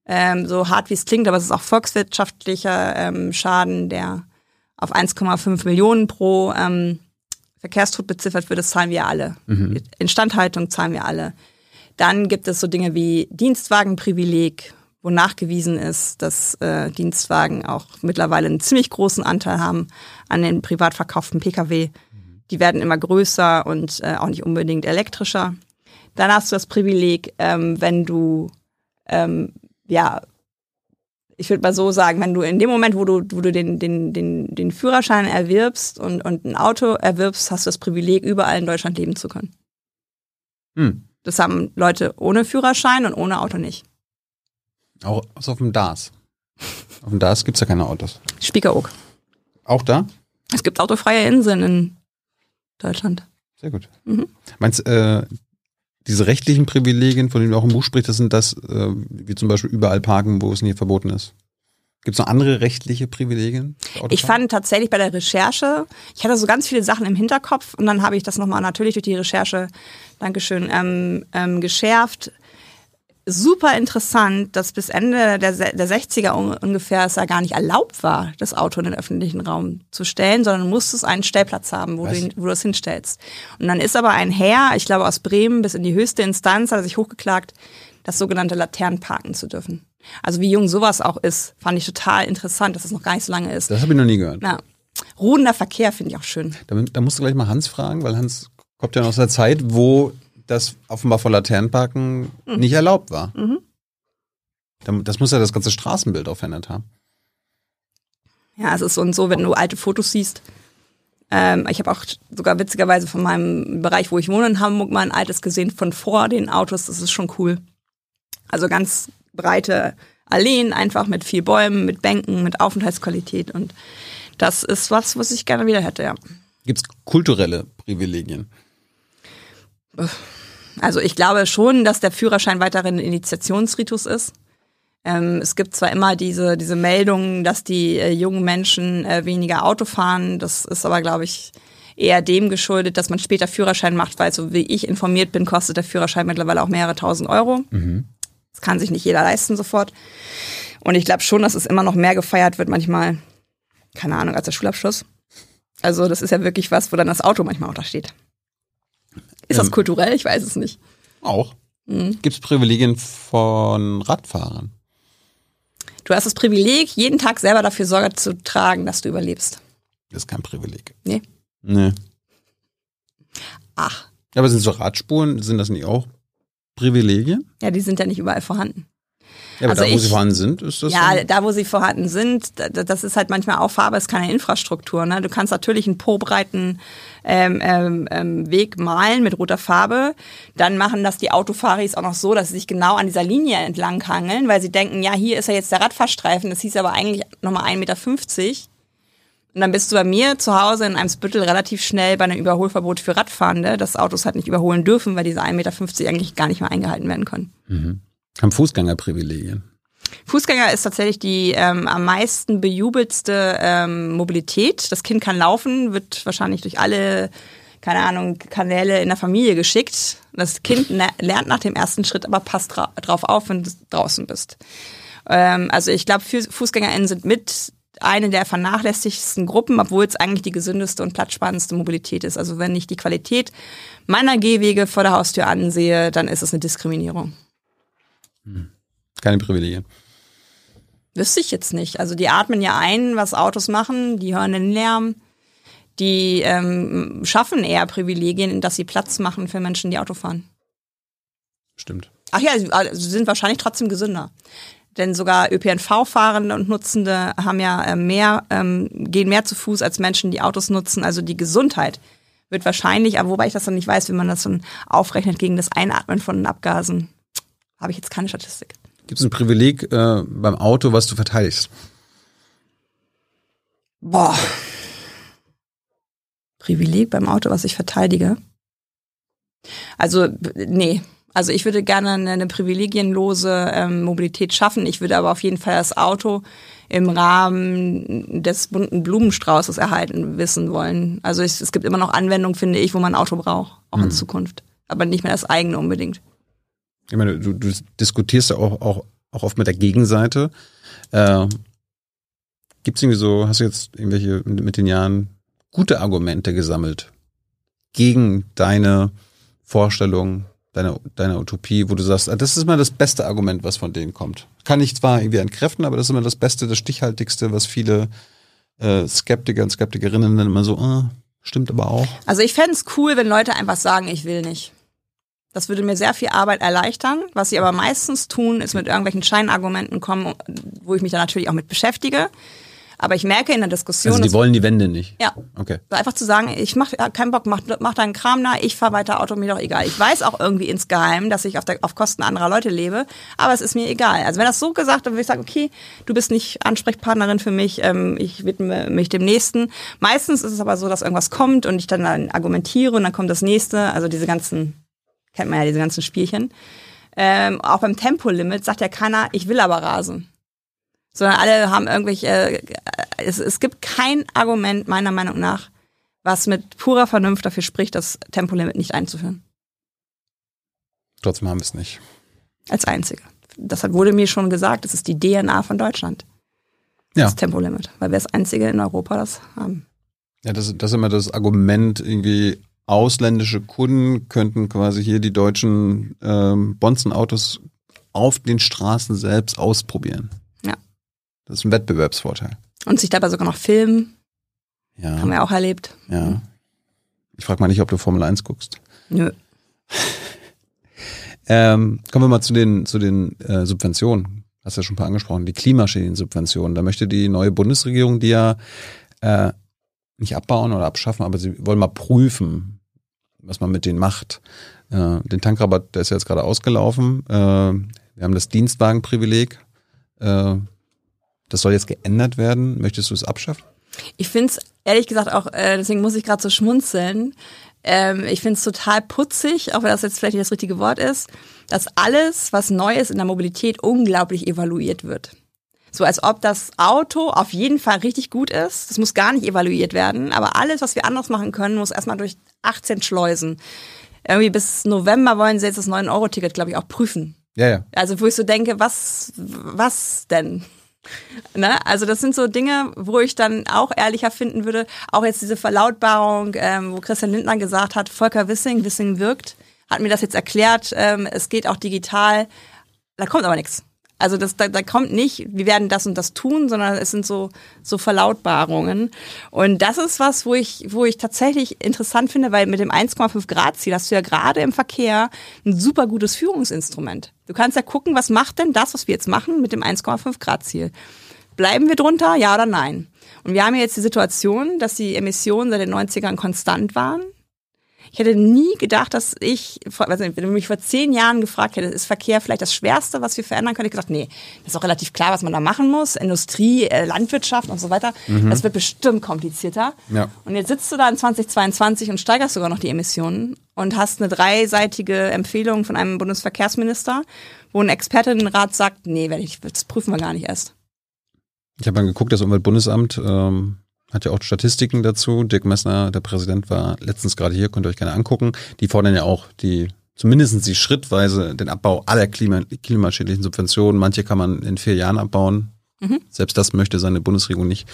Ähm, so hart wie es klingt, aber es ist auch volkswirtschaftlicher ähm, Schaden, der auf 1,5 Millionen pro ähm, Verkehrstod beziffert wird. Das zahlen wir alle. Mhm. Instandhaltung zahlen wir alle. Dann gibt es so Dinge wie Dienstwagenprivileg, wo nachgewiesen ist, dass äh, Dienstwagen auch mittlerweile einen ziemlich großen Anteil haben an den privat verkauften Pkw. Die werden immer größer und äh, auch nicht unbedingt elektrischer. Dann hast du das Privileg, ähm, wenn du, ähm, ja, ich würde mal so sagen, wenn du in dem Moment, wo du, wo du den, den, den, den Führerschein erwirbst und, und ein Auto erwirbst, hast du das Privileg, überall in Deutschland leben zu können. Hm. Das haben Leute ohne Führerschein und ohne Auto nicht. Auch also auf dem DAS. Auf dem DAS gibt es ja keine Autos. Spiekeroog. Auch da? Es gibt autofreie Inseln in Deutschland. Sehr gut. Mhm. Meinst äh, diese rechtlichen Privilegien, von denen du auch im Buch sprichst, das sind das, äh, wie zum Beispiel überall parken, wo es nicht verboten ist? Gibt es noch andere rechtliche Privilegien? Ich fand tatsächlich bei der Recherche, ich hatte so ganz viele Sachen im Hinterkopf und dann habe ich das nochmal natürlich durch die Recherche, Dankeschön, ähm, ähm, geschärft super interessant, dass bis Ende der, der 60er ungefähr es ja gar nicht erlaubt war, das Auto in den öffentlichen Raum zu stellen, sondern du musstest einen Stellplatz haben, wo, du, wo du das hinstellst. Und dann ist aber ein Herr, ich glaube aus Bremen bis in die höchste Instanz, hat er sich hochgeklagt, das sogenannte Laternenparken zu dürfen. Also wie jung sowas auch ist, fand ich total interessant, dass es noch gar nicht so lange ist. Das habe ich noch nie gehört. Ja. Ruhender Verkehr finde ich auch schön. Da, da musst du gleich mal Hans fragen, weil Hans kommt ja noch aus der Zeit, wo das offenbar vor Laternenparken mhm. nicht erlaubt war. Mhm. Das muss ja das ganze Straßenbild auch verändert haben. Ja, es ist so und so, wenn du alte Fotos siehst. Ähm, ich habe auch sogar witzigerweise von meinem Bereich, wo ich wohne in Hamburg, mal ein altes gesehen von vor den Autos. Das ist schon cool. Also ganz breite Alleen, einfach mit viel Bäumen, mit Bänken, mit Aufenthaltsqualität. Und das ist was, was ich gerne wieder hätte, ja. Gibt es kulturelle Privilegien? Also ich glaube schon, dass der Führerschein weiterhin ein Initiationsritus ist. Ähm, es gibt zwar immer diese, diese Meldungen, dass die äh, jungen Menschen äh, weniger Auto fahren. Das ist aber, glaube ich, eher dem geschuldet, dass man später Führerschein macht, weil so wie ich informiert bin, kostet der Führerschein mittlerweile auch mehrere tausend Euro. Mhm. Das kann sich nicht jeder leisten sofort. Und ich glaube schon, dass es immer noch mehr gefeiert wird, manchmal, keine Ahnung, als der Schulabschluss. Also das ist ja wirklich was, wo dann das Auto manchmal auch da steht. Ist ähm, das kulturell? Ich weiß es nicht. Auch. Mhm. Gibt es Privilegien von Radfahrern? Du hast das Privileg, jeden Tag selber dafür Sorge zu tragen, dass du überlebst. Das ist kein Privileg. Nee. Nee. Ach. Aber sind so Radspuren, sind das nicht auch Privilegien? Ja, die sind ja nicht überall vorhanden. Ja, aber also da, wo ich, sie vorhanden sind, ist das. Ja, da, wo sie vorhanden sind, das ist halt manchmal auch Farbe, ist keine Infrastruktur. Ne? Du kannst natürlich einen po-breiten ähm, ähm, ähm, Weg malen mit roter Farbe. Dann machen das die Autofaris auch noch so, dass sie sich genau an dieser Linie entlang hangeln, weil sie denken, ja, hier ist ja jetzt der Radfahrstreifen, das hieß aber eigentlich nochmal 1,50 Meter. Und dann bist du bei mir zu Hause in einem Spüttel relativ schnell bei einem Überholverbot für Radfahrende, dass Autos halt nicht überholen dürfen, weil diese 1,50 Meter eigentlich gar nicht mehr eingehalten werden können. Mhm. Haben Fußgängerprivilegien? Fußgänger ist tatsächlich die ähm, am meisten bejubelste ähm, Mobilität. Das Kind kann laufen, wird wahrscheinlich durch alle, keine Ahnung, Kanäle in der Familie geschickt. Das Kind lernt nach dem ersten Schritt, aber passt dra drauf auf, wenn du draußen bist. Ähm, also ich glaube, FußgängerInnen sind mit eine der vernachlässigsten Gruppen, obwohl es eigentlich die gesündeste und platzspannendste Mobilität ist. Also wenn ich die Qualität meiner Gehwege vor der Haustür ansehe, dann ist es eine Diskriminierung. Hm. Keine Privilegien. Wüsste ich jetzt nicht. Also die atmen ja ein, was Autos machen, die hören den Lärm, die ähm, schaffen eher Privilegien, dass sie Platz machen für Menschen, die Auto fahren. Stimmt. Ach ja, sie also sind wahrscheinlich trotzdem gesünder. Denn sogar ÖPNV-Fahrende und Nutzende haben ja äh, mehr, ähm, gehen mehr zu Fuß als Menschen, die Autos nutzen. Also die Gesundheit wird wahrscheinlich, aber wobei ich das dann nicht weiß, wie man das dann aufrechnet gegen das Einatmen von Abgasen, habe ich jetzt keine Statistik. Gibt es ein Privileg äh, beim Auto, was du verteidigst? Boah. Privileg beim Auto, was ich verteidige? Also, nee, also ich würde gerne eine, eine privilegienlose ähm, Mobilität schaffen. Ich würde aber auf jeden Fall das Auto im Rahmen des bunten Blumenstraußes erhalten wissen wollen. Also es, es gibt immer noch Anwendungen, finde ich, wo man ein Auto braucht, auch mhm. in Zukunft. Aber nicht mehr das eigene unbedingt. Ich meine, du, du diskutierst ja auch, auch, auch oft mit der Gegenseite. Äh, Gibt es irgendwie so, hast du jetzt irgendwelche mit den Jahren gute Argumente gesammelt gegen deine Vorstellung deiner, deiner Utopie, wo du sagst, ah, das ist mal das beste Argument, was von denen kommt. Kann ich zwar irgendwie entkräften, aber das ist immer das Beste, das Stichhaltigste, was viele äh, Skeptiker und Skeptikerinnen dann immer so, ah, stimmt aber auch. Also ich fände es cool, wenn Leute einfach sagen, ich will nicht. Das würde mir sehr viel Arbeit erleichtern. Was sie aber meistens tun, ist mit irgendwelchen Scheinargumenten kommen, wo ich mich dann natürlich auch mit beschäftige. Aber ich merke in der Diskussion. Also die wollen die Wände nicht. Ja. Okay. Einfach zu sagen, ich mach keinen Bock, mach, mach deinen Kram da, ich fahr weiter Auto, mir doch egal. Ich weiß auch irgendwie insgeheim, dass ich auf, der, auf Kosten anderer Leute lebe, aber es ist mir egal. Also wenn das so gesagt, dann würde ich sagen, okay, du bist nicht Ansprechpartnerin für mich, ähm, ich widme mich dem Nächsten. Meistens ist es aber so, dass irgendwas kommt und ich dann, dann argumentiere und dann kommt das Nächste. Also diese ganzen, kennt man ja diese ganzen Spielchen. Ähm, auch beim Tempolimit sagt ja keiner, ich will aber rasen sondern alle haben irgendwelche, äh, es, es gibt kein Argument meiner Meinung nach, was mit purer Vernunft dafür spricht, das Tempolimit nicht einzuführen. Trotzdem haben wir es nicht. Als einzige. Das wurde mir schon gesagt, das ist die DNA von Deutschland. Ja. Das Tempolimit, weil wir das einzige in Europa das haben. Ja, das, das ist immer das Argument, irgendwie ausländische Kunden könnten quasi hier die deutschen ähm, Bonzenautos auf den Straßen selbst ausprobieren. Das ist ein Wettbewerbsvorteil. Und sich dabei sogar noch filmen. Ja. Haben wir auch erlebt. Ja. Ich frage mal nicht, ob du Formel 1 guckst. Nö. ähm, kommen wir mal zu den, zu den äh, Subventionen. Hast ja schon ein paar angesprochen, die Klimaschäden-Subventionen. Da möchte die neue Bundesregierung die ja äh, nicht abbauen oder abschaffen, aber sie wollen mal prüfen, was man mit denen macht. Äh, den Tankrabatt, der ist jetzt gerade ausgelaufen. Äh, wir haben das Dienstwagenprivileg. Äh, das soll jetzt geändert werden. Möchtest du es abschaffen? Ich finde es ehrlich gesagt auch, äh, deswegen muss ich gerade so schmunzeln. Ähm, ich finde es total putzig, auch wenn das jetzt vielleicht nicht das richtige Wort ist. dass alles, was neu ist in der Mobilität, unglaublich evaluiert wird. So als ob das Auto auf jeden Fall richtig gut ist. Das muss gar nicht evaluiert werden. Aber alles, was wir anders machen können, muss erstmal durch 18 Schleusen. Irgendwie bis November wollen sie jetzt das 9-Euro-Ticket, glaube ich, auch prüfen. Ja, ja. Also wo ich so denke, was, was denn? Ne? Also das sind so Dinge, wo ich dann auch ehrlicher finden würde, auch jetzt diese Verlautbarung, ähm, wo Christian Lindner gesagt hat, Volker Wissing, Wissing wirkt, hat mir das jetzt erklärt, ähm, es geht auch digital, da kommt aber nichts. Also das, da, da kommt nicht, wir werden das und das tun, sondern es sind so, so Verlautbarungen. Und das ist was, wo ich, wo ich tatsächlich interessant finde, weil mit dem 1,5 Grad Ziel hast du ja gerade im Verkehr ein super gutes Führungsinstrument. Du kannst ja gucken, was macht denn das, was wir jetzt machen mit dem 1,5 Grad Ziel? Bleiben wir drunter, ja oder nein? Und wir haben ja jetzt die Situation, dass die Emissionen seit den 90ern konstant waren. Ich hätte nie gedacht, dass ich, nicht, wenn du mich vor zehn Jahren gefragt hättest, ist Verkehr vielleicht das Schwerste, was wir verändern können? Ich gesagt, nee, das ist auch relativ klar, was man da machen muss. Industrie, äh, Landwirtschaft und so weiter. Mhm. Das wird bestimmt komplizierter. Ja. Und jetzt sitzt du da in 2022 und steigerst sogar noch die Emissionen und hast eine dreiseitige Empfehlung von einem Bundesverkehrsminister, wo ein Expertinnenrat sagt, nee, das prüfen wir gar nicht erst. Ich habe mal geguckt, das Umweltbundesamt ähm, hat ja auch Statistiken dazu. Dirk Messner, der Präsident, war letztens gerade hier, könnt ihr euch gerne angucken. Die fordern ja auch die zumindest die schrittweise den Abbau aller Klima, klimaschädlichen Subventionen. Manche kann man in vier Jahren abbauen. Mhm. Selbst das möchte seine Bundesregierung nicht.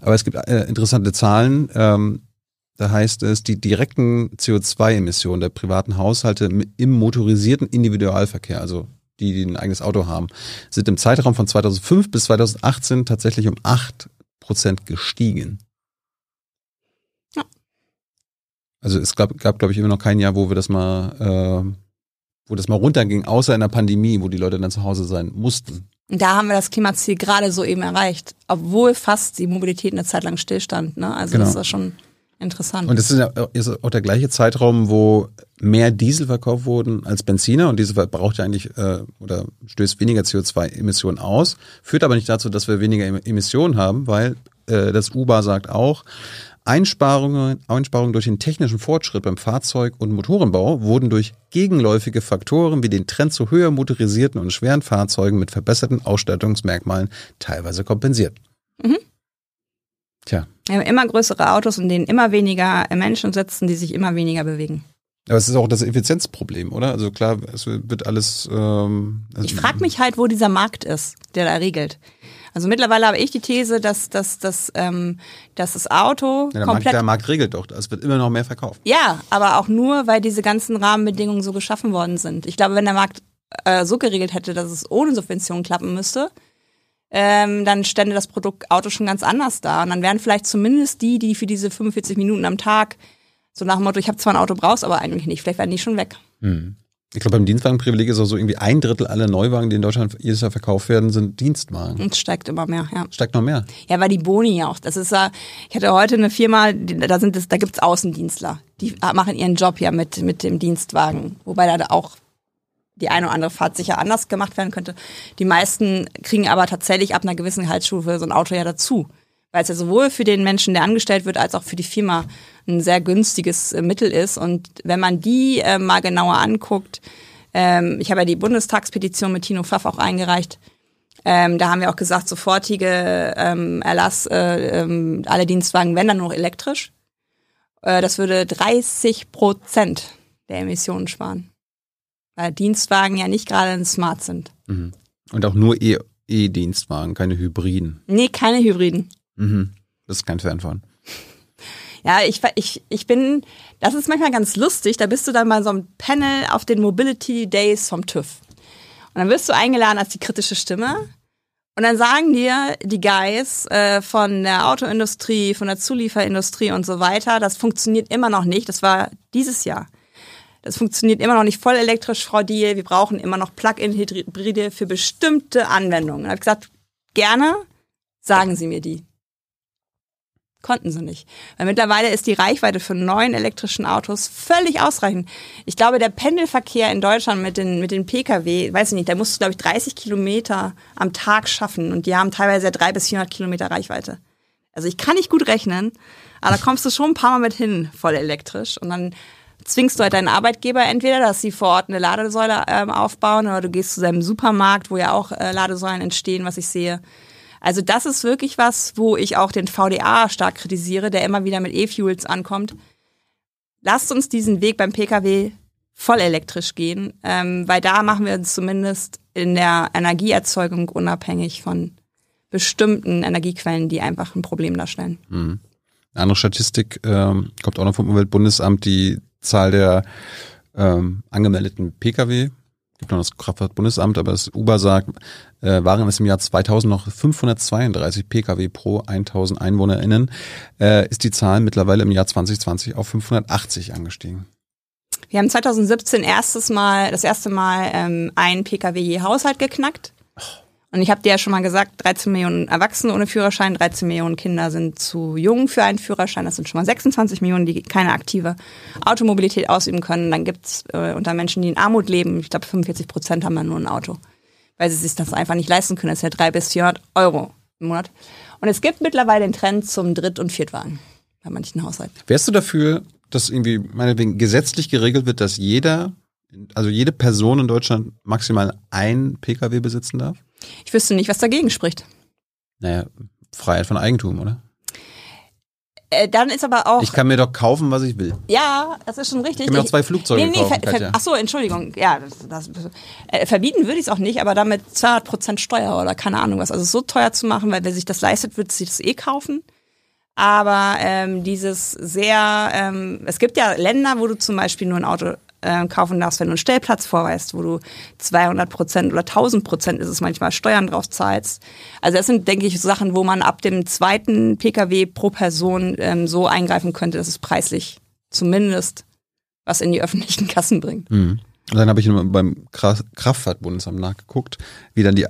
Aber es gibt äh, interessante Zahlen. Ähm, da heißt es, die direkten CO2-Emissionen der privaten Haushalte im motorisierten Individualverkehr, also die, die ein eigenes Auto haben, sind im Zeitraum von 2005 bis 2018 tatsächlich um acht Prozent gestiegen. Ja. Also es gab, gab glaube ich, immer noch kein Jahr, wo wir das mal, äh, wo das mal runterging, außer in der Pandemie, wo die Leute dann zu Hause sein mussten. Da haben wir das Klimaziel gerade so eben erreicht, obwohl fast die Mobilität eine Zeit lang stillstand. Ne? Also genau. das ist schon interessant. Und das ist ja auch der gleiche Zeitraum, wo mehr Diesel verkauft wurden als Benziner und Diesel braucht ja eigentlich äh, oder stößt weniger CO2-Emissionen aus, führt aber nicht dazu, dass wir weniger Emissionen haben, weil äh, das UBA sagt auch, Einsparungen, Einsparungen durch den technischen Fortschritt beim Fahrzeug- und Motorenbau wurden durch gegenläufige Faktoren wie den Trend zu höher motorisierten und schweren Fahrzeugen mit verbesserten Ausstattungsmerkmalen teilweise kompensiert. Mhm. Tja. Wir haben immer größere Autos, in denen immer weniger Menschen sitzen, die sich immer weniger bewegen. Aber es ist auch das Effizienzproblem, oder? Also klar, es wird alles. Ähm, also ich frage mich halt, wo dieser Markt ist, der da regelt. Also mittlerweile habe ich die These, dass, dass, dass, ähm, dass das Auto ja, der komplett... Markt, der Markt regelt doch, es wird immer noch mehr verkauft. Ja, aber auch nur, weil diese ganzen Rahmenbedingungen so geschaffen worden sind. Ich glaube, wenn der Markt äh, so geregelt hätte, dass es ohne Subventionen klappen müsste, ähm, dann stände das Produkt Auto schon ganz anders da. Und dann wären vielleicht zumindest die, die für diese 45 Minuten am Tag so nach dem Motto, ich habe zwar ein Auto, brauchst aber eigentlich nicht, vielleicht wären die schon weg. Hm. Ich glaube, beim Dienstwagenprivileg ist auch so irgendwie ein Drittel aller Neuwagen, die in Deutschland jedes Jahr verkauft werden, sind Dienstwagen. Und steigt immer mehr, ja. Steigt noch mehr. Ja, weil die Boni ja auch. Das ist ja, ich hatte heute eine Firma, da sind es, da gibt's Außendienstler. Die machen ihren Job ja mit, mit dem Dienstwagen. Wobei da auch die eine oder andere Fahrt sicher anders gemacht werden könnte. Die meisten kriegen aber tatsächlich ab einer gewissen Gehaltsstufe so ein Auto ja dazu. Weil es ja sowohl für den Menschen, der angestellt wird, als auch für die Firma ein sehr günstiges äh, Mittel ist. Und wenn man die äh, mal genauer anguckt, ähm, ich habe ja die Bundestagspetition mit Tino Pfaff auch eingereicht, ähm, da haben wir auch gesagt, sofortige ähm, Erlass, äh, ähm, alle Dienstwagen, wenn dann nur noch elektrisch. Äh, das würde 30 Prozent der Emissionen sparen weil Dienstwagen ja nicht gerade smart sind. Mhm. Und auch nur e- E-Dienstwagen, keine Hybriden. Nee, keine Hybriden. Mhm. Das ist kein Fan von. Ja, ich, ich, ich bin, das ist manchmal ganz lustig, da bist du dann mal so ein Panel auf den Mobility Days vom TÜV. Und dann wirst du eingeladen als die kritische Stimme. Und dann sagen dir die Guys äh, von der Autoindustrie, von der Zulieferindustrie und so weiter, das funktioniert immer noch nicht. Das war dieses Jahr. Das funktioniert immer noch nicht voll elektrisch, Frau Diel. Wir brauchen immer noch Plug-in-Hybride für bestimmte Anwendungen. Da habe gesagt, gerne, sagen Sie mir die. Konnten sie nicht. Weil mittlerweile ist die Reichweite für neuen elektrischen Autos völlig ausreichend. Ich glaube, der Pendelverkehr in Deutschland mit den, mit den Pkw, weiß ich nicht, da musst du, glaube ich, 30 Kilometer am Tag schaffen und die haben teilweise drei bis 400 Kilometer Reichweite. Also ich kann nicht gut rechnen, aber da kommst du schon ein paar Mal mit hin, voll elektrisch. Und dann zwingst du halt deinen Arbeitgeber entweder, dass sie vor Ort eine Ladesäule ähm, aufbauen oder du gehst zu seinem Supermarkt, wo ja auch äh, Ladesäulen entstehen, was ich sehe. Also das ist wirklich was, wo ich auch den VDA stark kritisiere, der immer wieder mit E-Fuels ankommt. Lasst uns diesen Weg beim Pkw voll elektrisch gehen, ähm, weil da machen wir uns zumindest in der Energieerzeugung unabhängig von bestimmten Energiequellen, die einfach ein Problem darstellen. Mhm. Eine andere Statistik ähm, kommt auch noch vom Umweltbundesamt, die Zahl der ähm, angemeldeten Pkw, gibt noch das Kraftfahrtbundesamt, aber das Uber sagt, äh, waren es im Jahr 2000 noch 532 Pkw pro 1000 EinwohnerInnen, äh, ist die Zahl mittlerweile im Jahr 2020 auf 580 angestiegen. Wir haben 2017 erstes Mal, das erste Mal ähm, ein Pkw je Haushalt geknackt. Und ich habe dir ja schon mal gesagt, 13 Millionen Erwachsene ohne Führerschein, 13 Millionen Kinder sind zu jung für einen Führerschein. Das sind schon mal 26 Millionen, die keine aktive Automobilität ausüben können. Dann gibt's äh, unter Menschen, die in Armut leben, ich glaube 45 Prozent haben dann nur ein Auto, weil sie sich das einfach nicht leisten können. Das ist ja drei bis 400 Euro im Monat. Und es gibt mittlerweile den Trend zum Dritt- und Viertwagen bei manchen Haushalten. Wärst du dafür, dass irgendwie meinetwegen gesetzlich geregelt wird, dass jeder, also jede Person in Deutschland maximal ein Pkw besitzen darf? Ich wüsste nicht, was dagegen spricht. Naja, Freiheit von Eigentum, oder? Äh, dann ist aber auch. Ich kann mir doch kaufen, was ich will. Ja, das ist schon richtig. Ich kann mir auch zwei Flugzeuge nee, nee, kaufen, ver, ver. Ach so, Entschuldigung. Ja, das, das, äh, verbieten würde ich es auch nicht, aber damit 200 Prozent Steuer oder keine Ahnung was. Also so teuer zu machen, weil wer sich das leistet, wird sich das eh kaufen. Aber ähm, dieses sehr, ähm, es gibt ja Länder, wo du zum Beispiel nur ein Auto äh, kaufen darfst, wenn du einen Stellplatz vorweist, wo du 200 Prozent oder 1000 Prozent ist es manchmal Steuern drauf zahlst. Also das sind, denke ich, Sachen, wo man ab dem zweiten Pkw pro Person ähm, so eingreifen könnte, dass es preislich zumindest was in die öffentlichen Kassen bringt. Mhm. Dann habe ich beim Kra- Kraftfahrtbundesamt nachgeguckt, wie dann die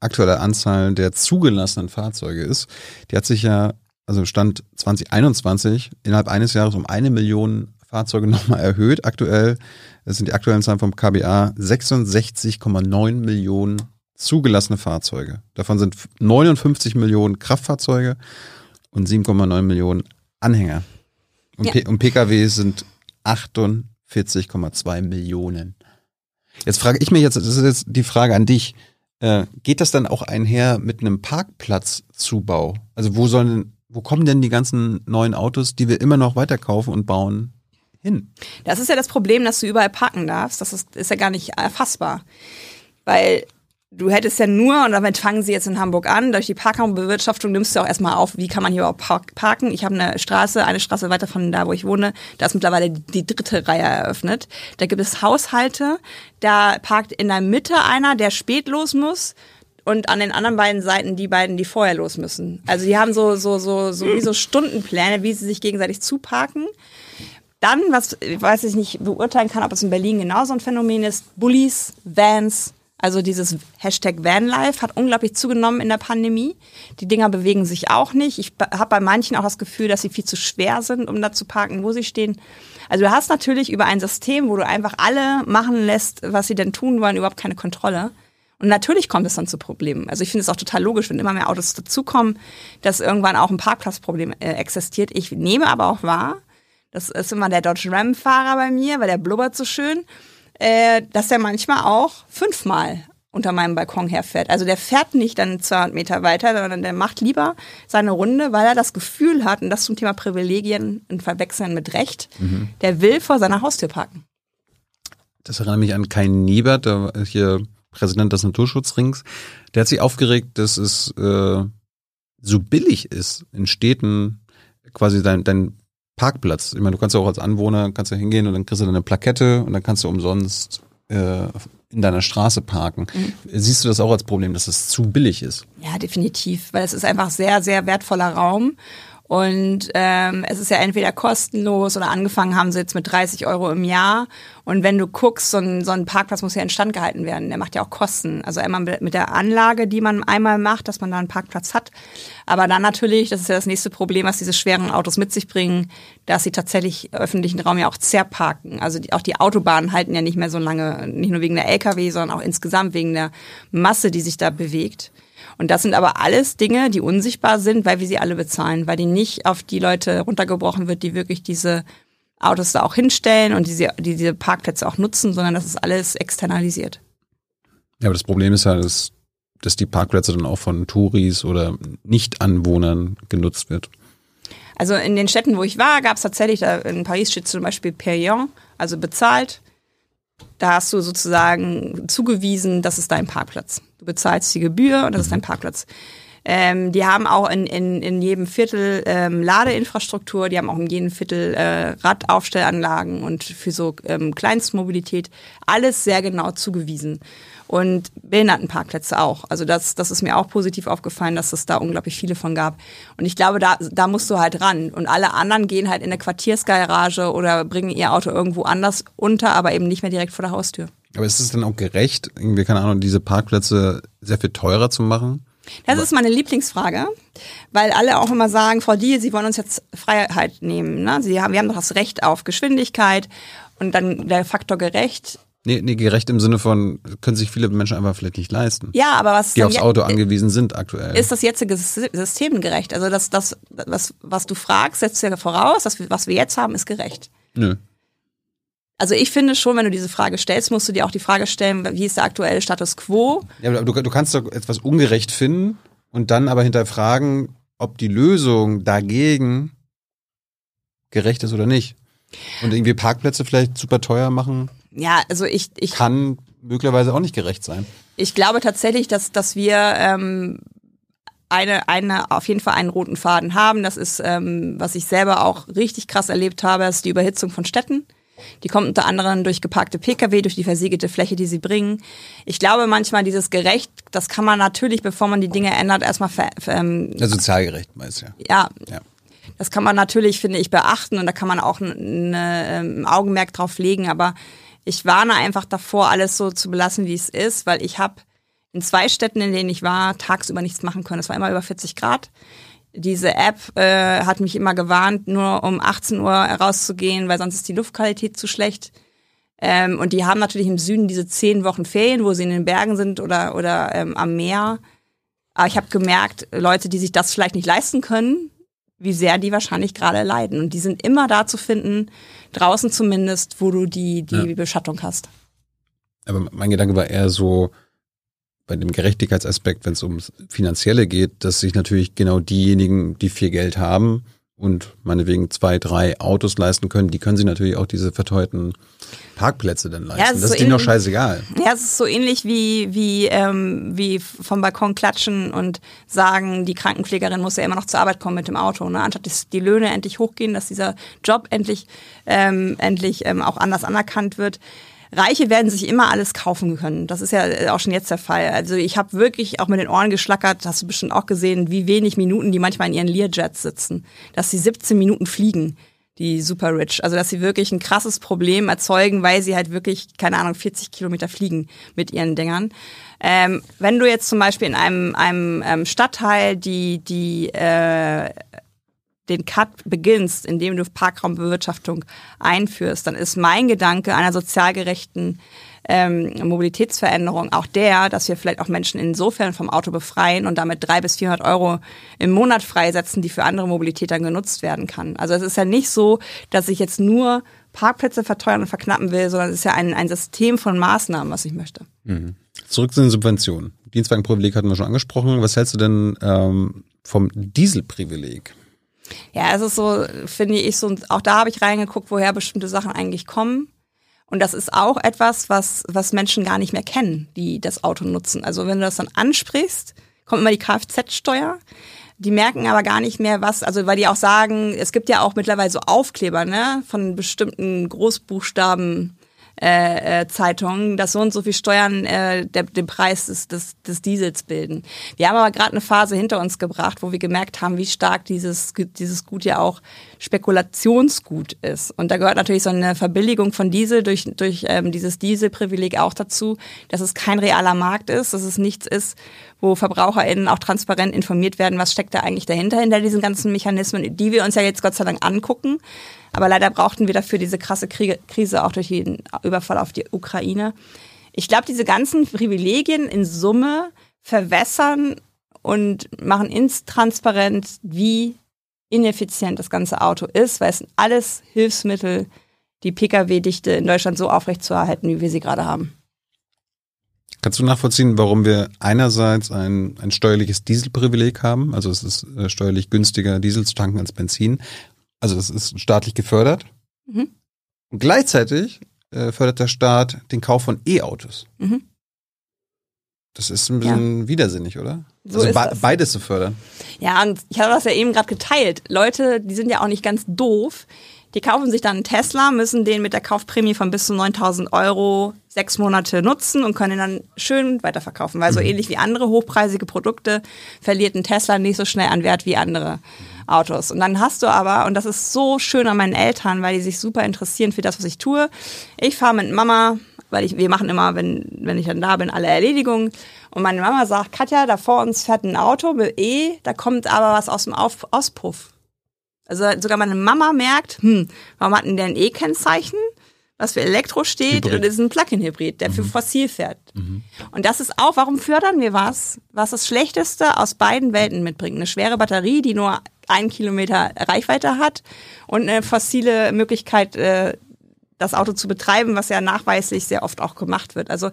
aktuelle Anzahl der zugelassenen Fahrzeuge ist. Die hat sich ja, also Stand 2021, innerhalb eines Jahres um eine Million Fahrzeuge nochmal erhöht. Aktuell, das sind die aktuellen Zahlen vom KBA, 66,9 Millionen zugelassene Fahrzeuge. Davon sind 59 Millionen Kraftfahrzeuge und 7,9 Millionen Anhänger. Und, Ja. Und Pkw sind 48,2 Millionen. Jetzt frage ich mich jetzt, das ist jetzt die Frage an dich. Äh, geht das dann auch einher mit einem Parkplatzzubau? Also wo sollen, wo kommen denn die ganzen neuen Autos, die wir immer noch weiterkaufen und bauen, hin? Das ist ja das Problem, dass du überall parken darfst. Das ist, ist ja gar nicht erfassbar. Weil du hättest ja nur, und damit fangen sie jetzt in Hamburg an, durch die Parkraumbewirtschaftung nimmst du auch erstmal auf, wie kann man hier überhaupt park parken. Ich habe eine Straße, eine Straße weiter von da, wo ich wohne, da ist mittlerweile die dritte Reihe eröffnet. Da gibt es Haushalte, da parkt in der Mitte einer, der spät los muss. Und an den anderen beiden Seiten die beiden, die vorher los müssen. Also die haben so, so, so, so wie so Stundenpläne, wie sie sich gegenseitig zuparken. Dann, was ich weiß ich nicht beurteilen kann, ob es in Berlin genauso ein Phänomen ist, Bullies, Vans, also dieses Hashtag Vanlife hat unglaublich zugenommen in der Pandemie. Die Dinger bewegen sich auch nicht. Ich habe bei manchen auch das Gefühl, dass sie viel zu schwer sind, um da zu parken, wo sie stehen. Also du hast natürlich über ein System, wo du einfach alle machen lässt, was sie denn tun wollen, überhaupt keine Kontrolle. Und natürlich kommt es dann zu Problemen. Also ich finde es auch total logisch, wenn immer mehr Autos dazukommen, dass irgendwann auch ein Parkplatzproblem äh, existiert. Ich nehme aber auch wahr, das ist immer der Dodge Ram-Fahrer bei mir, weil der blubbert so schön, äh, dass der manchmal auch fünfmal unter meinem Balkon herfährt. Also der fährt nicht dann 200 Meter weiter, sondern der macht lieber seine Runde, weil er das Gefühl hat, und das zum Thema Privilegien und Verwechseln mit Recht, der will vor seiner Haustür parken. Das erinnert mich an Kai Niebert, der hier Präsident des Naturschutzrings. Der hat sich aufgeregt, dass es äh, so billig ist, in Städten quasi dein, dein Parkplatz. Ich meine, du kannst ja auch als Anwohner, kannst ja hingehen und dann kriegst du eine Plakette und dann kannst du umsonst äh, in deiner Straße parken. Siehst du das auch als Problem, dass es zu billig ist? Ja, definitiv, weil es ist einfach sehr, sehr wertvoller Raum. Und ähm, es ist ja entweder kostenlos oder angefangen haben sie jetzt mit 30 Euro im Jahr. Und wenn du guckst, so ein, so ein Parkplatz muss ja instand gehalten werden. Der macht ja auch Kosten. Also einmal mit der Anlage, die man einmal macht, dass man da einen Parkplatz hat. Aber dann natürlich, das ist ja das nächste Problem, was diese schweren Autos mit sich bringen, dass sie tatsächlich öffentlichen Raum ja auch zerparken. Also die, auch die Autobahnen halten ja nicht mehr so lange, nicht nur wegen der Lkw, sondern auch insgesamt wegen der Masse, die sich da bewegt. Und das sind aber alles Dinge, die unsichtbar sind, weil wir sie alle bezahlen, weil die nicht auf die Leute runtergebrochen wird, die wirklich diese Autos da auch hinstellen und diese, diese Parkplätze auch nutzen, sondern das ist alles externalisiert. Ja, aber das Problem ist ja, dass, dass die Parkplätze dann auch von Touris oder Nicht-Anwohnern genutzt wird. Also in den Städten, wo ich war, gab es tatsächlich, in Paris steht zum Beispiel Payant, also bezahlt. Da hast du sozusagen zugewiesen, das ist dein Parkplatz. Du bezahlst die Gebühr und das ist dein Parkplatz. Ähm, die haben auch in, in, in jedem Viertel ähm, Ladeinfrastruktur, die haben auch in jedem Viertel äh, Radaufstellanlagen und für so ähm, Kleinstmobilität alles sehr genau zugewiesen. Und Behindertenparkplätze auch. Also das, das ist mir auch positiv aufgefallen, dass es da unglaublich viele von gab. Und ich glaube, da, da musst du halt ran. Und alle anderen gehen halt in eine Quartiersgarage oder bringen ihr Auto irgendwo anders unter, aber eben nicht mehr direkt vor der Haustür. Aber ist es dann auch gerecht, irgendwie, keine Ahnung, diese Parkplätze sehr viel teurer zu machen? Das ist meine Lieblingsfrage, weil alle auch immer sagen, Frau Diel, Sie wollen uns jetzt Freiheit nehmen. Ne? Sie haben, wir haben doch das Recht auf Geschwindigkeit und dann der Faktor gerecht. Nee, nee, gerecht im Sinne von, können sich viele Menschen einfach vielleicht nicht leisten. Ja, aber was die aufs Auto angewiesen sind aktuell. Ist das jetzige System gerecht? Also das, das, was, was du fragst, setzt ja voraus, dass wir, was wir jetzt haben, ist gerecht. Nö. Also ich finde schon, wenn du diese Frage stellst, musst du dir auch die Frage stellen, wie ist der aktuelle Status quo? Ja, aber du, du kannst doch etwas ungerecht finden und dann aber hinterfragen, ob die Lösung dagegen gerecht ist oder nicht. Und irgendwie Parkplätze vielleicht super teuer machen. Ja, also ich, ich kann möglicherweise auch nicht gerecht sein. Ich glaube tatsächlich, dass, dass wir ähm, eine, eine, auf jeden Fall einen roten Faden haben. Das ist, ähm, was ich selber auch richtig krass erlebt habe, ist die Überhitzung von Städten. Die kommt unter anderem durch geparkte Pkw, durch die versiegelte Fläche, die sie bringen. Ich glaube manchmal dieses gerecht, das kann man natürlich, bevor man die Dinge ändert, erstmal ähm, ja, sozial gerecht meinst du ja. ja. Ja. Das kann man natürlich, finde ich, beachten und da kann man auch ein ähm, Augenmerk drauf legen, aber ich warne einfach davor, alles so zu belassen, wie es ist, weil ich habe in zwei Städten, in denen ich war, tagsüber nichts machen können. Es war immer über 40 Grad diese App äh, hat mich immer gewarnt, nur um 18 Uhr rauszugehen, weil sonst ist die Luftqualität zu schlecht. Ähm, und die haben natürlich im Süden diese zehn Wochen Ferien, wo sie in den Bergen sind oder, oder ähm, am Meer. Aber ich habe gemerkt, Leute, die sich das vielleicht nicht leisten können, wie sehr die wahrscheinlich gerade leiden. Und die sind immer da zu finden, draußen zumindest, wo du die, die ja. Beschattung hast. Aber mein Gedanke war eher so, bei dem Gerechtigkeitsaspekt, wenn es ums Finanzielle geht, dass sich natürlich genau diejenigen, die viel Geld haben und meinetwegen zwei, drei Autos leisten können, die können sich natürlich auch diese verteuerten Parkplätze dann leisten. Ja, das ist, so denen doch scheißegal. Ja, es ist so ähnlich wie, wie, ähm, wie vom Balkon klatschen und sagen, die Krankenpflegerin muss ja immer noch zur Arbeit kommen mit dem Auto. Ne? Anstatt dass die Löhne endlich hochgehen, dass dieser Job endlich, ähm, endlich ähm, auch anders anerkannt wird Reiche werden sich immer alles kaufen können. Das ist ja äh, auch schon jetzt der Fall. Also ich habe wirklich auch mit den Ohren geschlackert, hast du bestimmt auch gesehen, wie wenig Minuten die manchmal in ihren Learjets sitzen. Dass sie 17 Minuten fliegen, die Super Rich. Also dass sie wirklich ein krasses Problem erzeugen, weil sie halt wirklich, keine Ahnung, 40 Kilometer fliegen mit ihren Dingern. Ähm, wenn du jetzt zum Beispiel in einem, einem ähm, Stadtteil die, die äh, den Cut beginnst, indem du Parkraumbewirtschaftung einführst, dann ist mein Gedanke einer sozial gerechten ähm, Mobilitätsveränderung auch der, dass wir vielleicht auch Menschen insofern vom Auto befreien und damit drei bis 400 Euro im Monat freisetzen, die für andere Mobilität dann genutzt werden kann. Also es ist ja nicht so, dass ich jetzt nur Parkplätze verteuern und verknappen will, sondern es ist ja ein, ein System von Maßnahmen, was ich möchte. Mhm. Zurück zu den Subventionen. Dienstwagenprivileg hatten wir schon angesprochen. Was hältst du denn ähm, vom Dieselprivileg? Ja, es ist so, finde ich, so, auch da habe ich reingeguckt, woher bestimmte Sachen eigentlich kommen. Und das ist auch etwas, was, was Menschen gar nicht mehr kennen, die das Auto nutzen. Also wenn du das dann ansprichst, kommt immer die Kfz-Steuer. Die merken aber gar nicht mehr, was, also weil die auch sagen, es gibt ja auch mittlerweile so Aufkleber, ne, von bestimmten Großbuchstaben äh, äh, Zeitungen, dass so und so viel Steuern äh, der, den Preis des, des, des Diesels bilden. Wir haben aber gerade eine Phase hinter uns gebracht, wo wir gemerkt haben, wie stark dieses, dieses Gut ja auch Spekulationsgut ist. Und da gehört natürlich so eine Verbilligung von Diesel durch, durch ähm, dieses Dieselprivileg auch dazu, dass es kein realer Markt ist, dass es nichts ist, wo VerbraucherInnen auch transparent informiert werden, was steckt da eigentlich dahinter, hinter diesen ganzen Mechanismen, die wir uns ja jetzt Gott sei Dank angucken. Aber leider brauchten wir dafür diese krasse Krise auch durch den Überfall auf die Ukraine. Ich glaube, diese ganzen Privilegien in Summe verwässern und machen intransparent, wie ineffizient das ganze Auto ist, weil es sind alles Hilfsmittel, die Pkw-Dichte in Deutschland so aufrechtzuerhalten, wie wir sie gerade haben. Kannst du nachvollziehen, warum wir einerseits ein, ein steuerliches Dieselprivileg haben? Also es ist äh, steuerlich günstiger, Diesel zu tanken als Benzin. Also es ist staatlich gefördert. Mhm. Und gleichzeitig äh, fördert der Staat den Kauf von E-Autos. Mhm. Das ist ein bisschen ja. widersinnig, oder? So also be beides zu fördern. Ja, und ich habe das ja eben gerade geteilt. Leute, die sind ja auch nicht ganz doof. Die kaufen sich dann einen Tesla, müssen den mit der Kaufprämie von bis zu 9000 Euro sechs Monate nutzen und können ihn dann schön weiterverkaufen. Weil so mhm. ähnlich wie andere hochpreisige Produkte verliert ein Tesla nicht so schnell an Wert wie andere Autos. Und dann hast du aber, und das ist so schön an meinen Eltern, weil die sich super interessieren für das, was ich tue. Ich fahre mit Mama, weil ich, wir machen immer, wenn, wenn ich dann da bin, alle Erledigungen. Und meine Mama sagt, Katja, da vor uns fährt ein Auto mit E, da kommt aber was aus dem Auf Auspuff. Also sogar meine Mama merkt, hm, warum hat denn der ein E-Kennzeichen? was für Elektro steht, Hybrid. und das ist ein Plug-in-Hybrid, der mhm. für fossil fährt. Mhm. Und das ist auch, warum fördern wir was, was das Schlechteste aus beiden Welten mitbringt? Eine schwere Batterie, die nur einen Kilometer Reichweite hat und eine fossile Möglichkeit, äh, das Auto zu betreiben, was ja nachweislich sehr oft auch gemacht wird. Also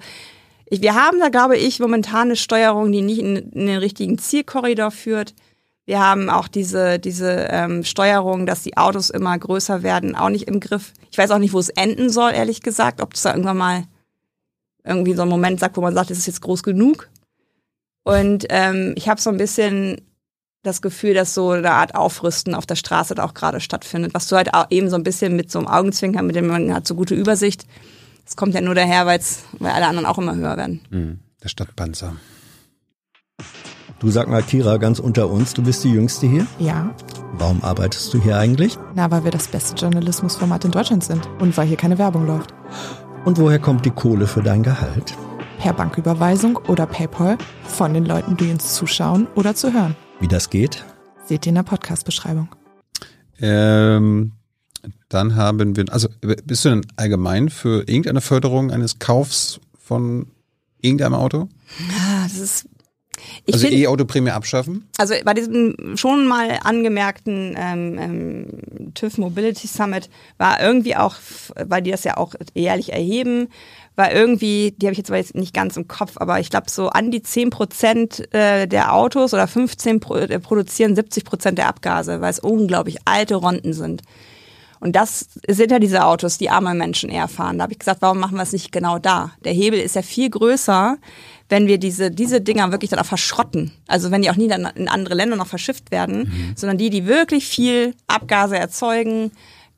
ich, wir haben da, glaube ich, momentan eine Steuerung, die nicht in, in den richtigen Zielkorridor führt. Wir haben auch diese, diese ähm, Steuerung, dass die Autos immer größer werden, auch nicht im Griff. Ich weiß auch nicht, wo es enden soll, ehrlich gesagt, ob es da irgendwann mal irgendwie so einen Moment sagt, wo man sagt, es ist jetzt groß genug. Und ähm, ich habe so ein bisschen das Gefühl, dass so eine Art Aufrüsten auf der Straße da auch gerade stattfindet, was du halt auch eben so ein bisschen mit so einem Augenzwinkern, mit dem man hat so gute Übersicht. Es kommt ja nur daher, weil's, weil alle anderen auch immer höher werden. Mhm, der Stadtpanzer. Du sag mal, Kira, ganz unter uns, du bist die Jüngste hier? Ja. Warum arbeitest du hier eigentlich? Na, weil wir das beste Journalismusformat in Deutschland sind und weil hier keine Werbung läuft. Und woher kommt die Kohle für dein Gehalt? Per Banküberweisung oder PayPal von den Leuten, die uns zuschauen oder zu hören. Wie das geht? Seht ihr in der Podcast-Beschreibung. Ähm, dann haben wir, also bist du denn allgemein für irgendeine Förderung eines Kaufs von irgendeinem Auto? Ja, das ist ich also E-Auto-Prämie abschaffen? Also bei diesem schon mal angemerkten ähm, ähm, TÜV Mobility Summit war irgendwie auch, weil die das ja auch jährlich erheben, war irgendwie, die habe ich jetzt aber jetzt nicht ganz im Kopf, aber ich glaube so an die 10 Prozent äh, der Autos oder 15 pro, äh, produzieren 70 Prozent der Abgase, weil es unglaublich alte Ronden sind. Und das sind ja diese Autos, die arme Menschen eher fahren. Da habe ich gesagt, warum machen wir es nicht genau da? Der Hebel ist ja viel größer, wenn wir diese, diese Dinger wirklich dann auch verschrotten. Also wenn die auch nie dann in andere Länder noch verschifft werden, mhm. sondern die, die wirklich viel Abgase erzeugen,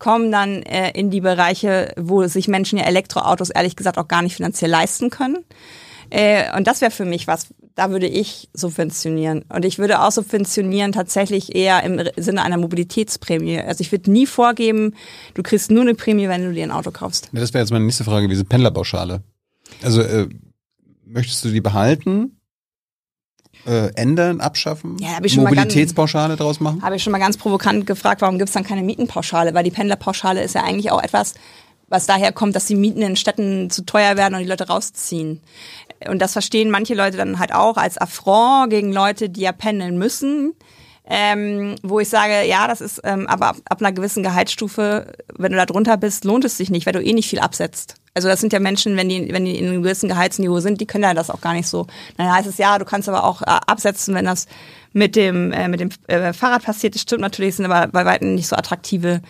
kommen dann äh, in die Bereiche, wo sich Menschen ja Elektroautos ehrlich gesagt auch gar nicht finanziell leisten können. Äh, und das wäre für mich was, da würde ich subventionieren. Und ich würde auch subventionieren tatsächlich eher im Sinne einer Mobilitätsprämie. Also ich würde nie vorgeben, du kriegst nur eine Prämie, wenn du dir ein Auto kaufst. Ja, das wäre jetzt meine nächste Frage, diese Pendlerpauschale. Also äh, möchtest du die behalten? Äh, ändern, abschaffen? Ja, hab ich schon Mobilitätspauschale mal ganz, draus machen? Habe ich schon mal ganz provokant gefragt, warum gibt es dann keine Mietenpauschale? Weil die Pendlerpauschale ist ja eigentlich auch etwas, was daher kommt, dass die Mieten in Städten zu teuer werden und die Leute rausziehen. Und das verstehen manche Leute dann halt auch als Affront gegen Leute, die ja pendeln müssen. Ähm, wo ich sage, ja, das ist, ähm, aber ab, ab einer gewissen Gehaltsstufe, wenn du da drunter bist, lohnt es sich nicht, weil du eh nicht viel absetzt. Also das sind ja Menschen, wenn die, wenn die in einem gewissen Gehaltsniveau sind, die können ja das auch gar nicht so. Dann heißt es ja, du kannst aber auch äh, absetzen, wenn das mit dem, äh, mit dem äh, Fahrrad passiert. Das stimmt natürlich, sind aber bei weitem nicht so attraktive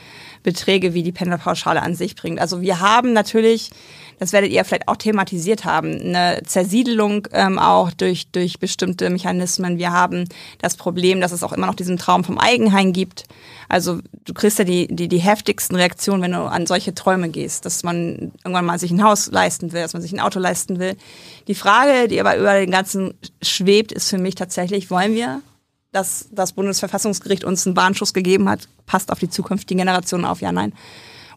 Beträge, wie die Pendlerpauschale an sich bringt. Also wir haben natürlich das werdet ihr vielleicht auch thematisiert haben, eine Zersiedelung ähm, auch durch, durch bestimmte Mechanismen. Wir haben das Problem, dass es auch immer noch diesen Traum vom Eigenheim gibt. Also du kriegst ja die, die, die heftigsten Reaktionen, wenn du an solche Träume gehst, dass man irgendwann mal sich ein Haus leisten will, dass man sich ein Auto leisten will. Die Frage, die aber über den ganzen schwebt, ist für mich tatsächlich, wollen wir dass das Bundesverfassungsgericht uns einen Warnschuss gegeben hat, passt auf die zukünftigen Generationen auf, ja, nein.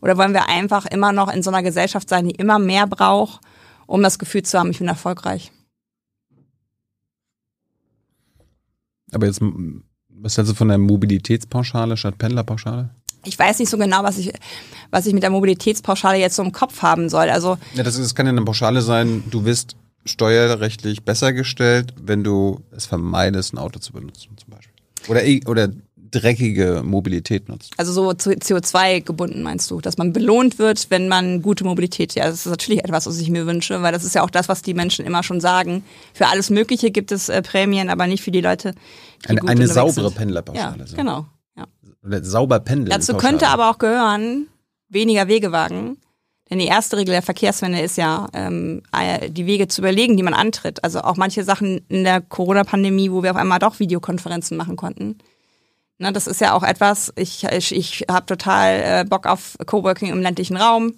Oder wollen wir einfach immer noch in so einer Gesellschaft sein, die immer mehr braucht, um das Gefühl zu haben, ich bin erfolgreich? Aber jetzt, was hältst du von der Mobilitätspauschale statt Pendlerpauschale? Ich weiß nicht so genau, was ich, was ich mit der Mobilitätspauschale jetzt so im Kopf haben soll. Also ja, das, ist, das kann ja eine Pauschale sein, du wirst steuerrechtlich besser gestellt, wenn du es vermeidest, ein Auto zu benutzen zum Beispiel. Oder, oder dreckige Mobilität nutzt. Also so CO2 gebunden meinst du, dass man belohnt wird, wenn man gute Mobilität, ja, das ist natürlich etwas, was ich mir wünsche, weil das ist ja auch das, was die Menschen immer schon sagen. Für alles Mögliche gibt es äh, Prämien, aber nicht für die Leute, die eine, eine saubere Pendlerpauschale. Ja, genau. Ja. Sauber pendeln. Dazu könnte aber auch gehören, weniger Wegewagen. Denn die erste Regel der Verkehrswende ist ja, ähm, äh, die Wege zu überlegen, die man antritt. Also auch manche Sachen in der Corona-Pandemie, wo wir auf einmal doch Videokonferenzen machen konnten Ne, das ist ja auch etwas, ich, ich, ich habe total äh, Bock auf Coworking im ländlichen Raum,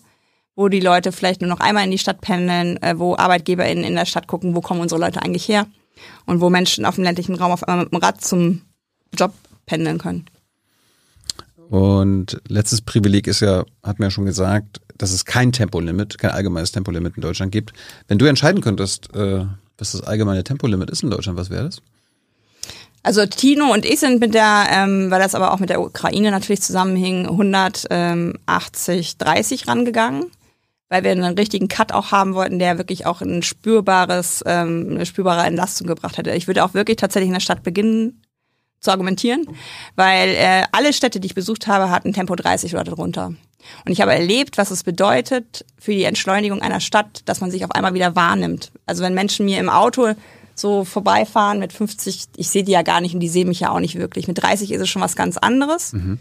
wo die Leute vielleicht nur noch einmal in die Stadt pendeln, äh, wo ArbeitgeberInnen in der Stadt gucken, wo kommen unsere Leute eigentlich her und wo Menschen auf dem ländlichen Raum auf einmal mit dem Rad zum Job pendeln können. Und letztes Privileg ist ja, hat mir ja schon gesagt, dass es kein Tempolimit, kein allgemeines Tempolimit in Deutschland gibt. Wenn du entscheiden könntest, äh, was das allgemeine Tempolimit ist in Deutschland, was wäre das? Also Tino und ich sind mit der, ähm, weil das aber auch mit der Ukraine natürlich zusammenhing, 180, 30 rangegangen, weil wir einen richtigen Cut auch haben wollten, der wirklich auch ein spürbares, ähm, eine spürbare Entlastung gebracht hätte. Ich würde auch wirklich tatsächlich in der Stadt beginnen zu argumentieren, weil äh, alle Städte, die ich besucht habe, hatten Tempo 30 oder darunter. Und ich habe erlebt, was es bedeutet für die Entschleunigung einer Stadt, dass man sich auf einmal wieder wahrnimmt. Also wenn Menschen mir im Auto so vorbeifahren mit 50, ich sehe die ja gar nicht und die sehen mich ja auch nicht wirklich. Mit 30 ist es schon was ganz anderes. Mhm.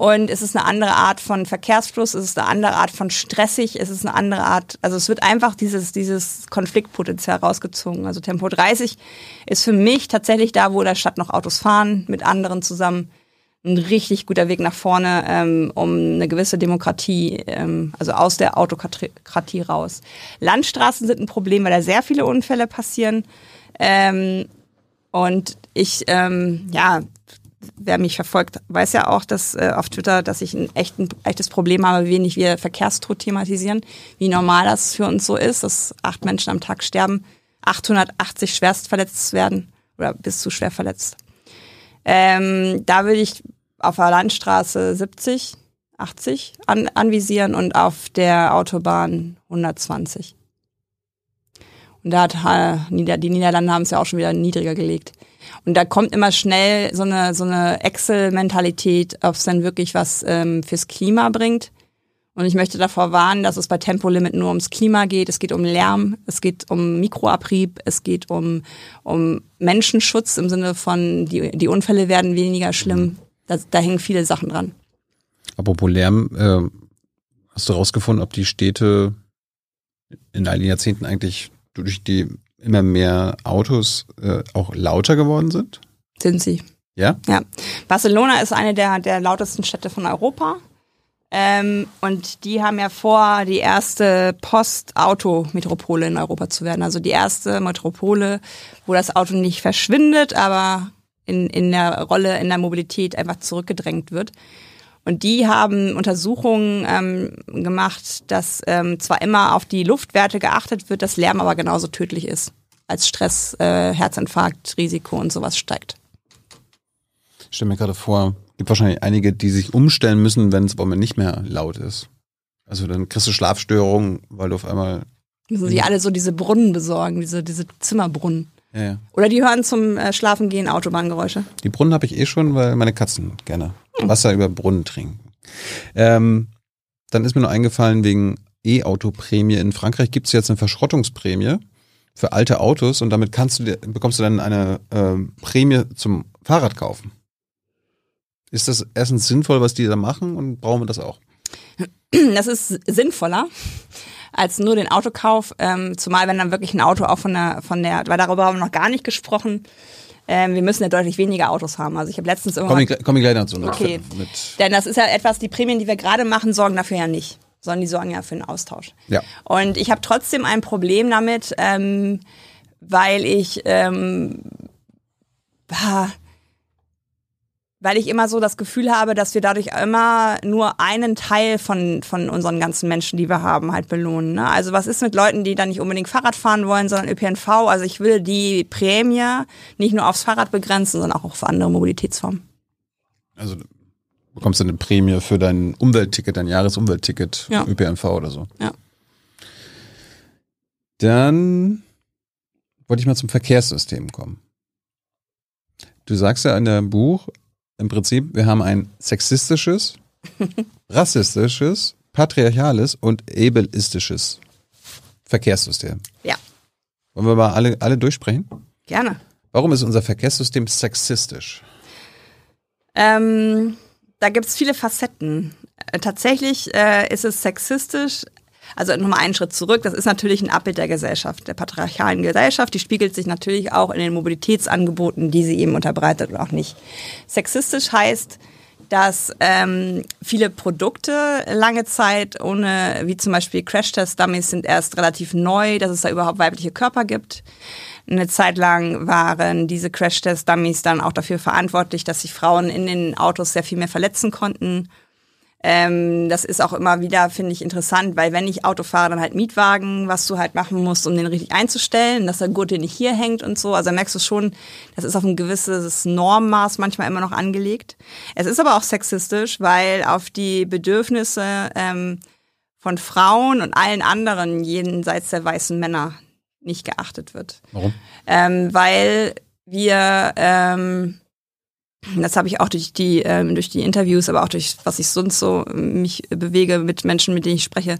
Und es ist eine andere Art von Verkehrsfluss, es ist eine andere Art von stressig, es ist eine andere Art, also es wird einfach dieses, dieses Konfliktpotenzial rausgezogen. Also Tempo 30 ist für mich tatsächlich da, wo der Stadt noch Autos fahren, mit anderen zusammen ein richtig guter Weg nach vorne, ähm, um eine gewisse Demokratie, ähm, also aus der Autokratie raus. Landstraßen sind ein Problem, weil da sehr viele Unfälle passieren. Ähm, und ich, ähm, ja, wer mich verfolgt, weiß ja auch, dass äh, auf Twitter, dass ich ein, echt, ein echtes Problem habe, wie wenig wir Verkehrstod thematisieren, wie normal das für uns so ist, dass acht Menschen am Tag sterben, 880 schwerst verletzt werden oder bis zu schwer verletzt. Ähm, da würde ich auf der Landstraße 70, 80 an, anvisieren und auf der Autobahn 120. Und da hat die Niederlande haben es ja auch schon wieder niedriger gelegt. Und da kommt immer schnell so eine, so eine Excel-Mentalität, ob es dann wirklich was ähm, fürs Klima bringt. Und ich möchte davor warnen, dass es bei Tempolimit nur ums Klima geht. Es geht um Lärm, es geht um Mikroabrieb, es geht um, um Menschenschutz im Sinne von, die, die Unfälle werden weniger schlimm. Da, da hängen viele Sachen dran. Apropos Lärm, äh, hast du rausgefunden, ob die Städte in all den Jahrzehnten eigentlich durch die immer mehr Autos äh, auch lauter geworden sind? Sind sie. Ja? Ja. Barcelona ist eine der, der lautesten Städte von Europa. Ähm, und die haben ja vor, die erste Post-Auto-Metropole in Europa zu werden. Also die erste Metropole, wo das Auto nicht verschwindet, aber in, in der Rolle in der Mobilität einfach zurückgedrängt wird. Und die haben Untersuchungen ähm, gemacht, dass ähm, zwar immer auf die Luftwerte geachtet wird, dass Lärm aber genauso tödlich ist, als Stress, äh, Herzinfarkt, Risiko und sowas steigt. Ich stelle mir gerade vor, gibt wahrscheinlich einige, die sich umstellen müssen, wenn es bei mir nicht mehr laut ist. Also dann kriegst du Schlafstörungen, weil du auf einmal. Müssen sie alle so diese Brunnen besorgen, diese, diese Zimmerbrunnen. Ja, ja. Oder die hören zum äh, Schlafengehen Autobahngeräusche. Die Brunnen habe ich eh schon, weil meine Katzen gerne Wasser über Brunnen trinken. Ähm, dann ist mir nur eingefallen, wegen E-Auto-Prämie. In Frankreich gibt es jetzt eine Verschrottungsprämie für alte Autos und damit kannst du dir, bekommst du dann eine ähm, Prämie zum Fahrrad kaufen. Ist das erstens sinnvoll, was die da machen und brauchen wir das auch? Das ist sinnvoller als nur den Autokauf, ähm, zumal wenn dann wirklich ein Auto auch von der, von der, weil darüber haben wir noch gar nicht gesprochen, ähm, wir müssen ja deutlich weniger Autos haben. Also ich habe letztens irgendwann... Komm ich, komm ich gleich dazu. Okay, mit denn das ist ja etwas, die Prämien, die wir gerade machen, sorgen dafür ja nicht sondern die sorgen ja für einen Austausch. Ja. Und ich habe trotzdem ein Problem damit, ähm, weil ich ähm, weil ich immer so das Gefühl habe, dass wir dadurch immer nur einen Teil von, von unseren ganzen Menschen, die wir haben, halt belohnen. Ne? Also was ist mit Leuten, die dann nicht unbedingt Fahrrad fahren wollen, sondern ÖPNV? Also ich will die Prämie nicht nur aufs Fahrrad begrenzen, sondern auch auf andere Mobilitätsformen. Also bekommst du eine Prämie für dein Umweltticket, dein Jahresumweltticket, ja. ÖPNV oder so. Ja. Dann wollte ich mal zum Verkehrssystem kommen. Du sagst ja in deinem Buch, im Prinzip, wir haben ein sexistisches, rassistisches, patriarchales und ableistisches Verkehrssystem. Ja, Wollen wir mal alle, alle durchsprechen? gerne. Warum ist unser Verkehrssystem sexistisch? Ähm, da gibt's viele Facetten. Äh, tatsächlich äh, ist es sexistisch. Also nochmal einen Schritt zurück. Das ist natürlich ein Abbild der Gesellschaft, der patriarchalen Gesellschaft. Die spiegelt sich natürlich auch in den Mobilitätsangeboten, die sie eben unterbreitet oder auch nicht. Sexistisch heißt, dass ähm, viele Produkte lange Zeit ohne, wie zum Beispiel Crash-Test-Dummies sind erst relativ neu, dass es da überhaupt weibliche Körper gibt. Eine Zeit lang waren diese Crash-Test-Dummies dann auch dafür verantwortlich, dass sich Frauen in den Autos sehr viel mehr verletzen konnten. Ähm, das ist auch immer wieder, finde ich, interessant, weil wenn ich Auto fahre, dann halt Mietwagen, was du halt machen musst, um den richtig einzustellen, dass der Gurt dir nicht hier hängt und so. Also merkst du schon, das ist auf ein gewisses Normmaß manchmal immer noch angelegt. Es ist aber auch sexistisch, weil auf die Bedürfnisse ähm, von Frauen und allen anderen jenseits der weißen Männer nicht geachtet wird. Warum? Ähm, weil wir, ähm, das habe ich auch durch die, ähm, durch die Interviews, aber auch durch was ich sonst so mich bewege mit Menschen, mit denen ich spreche.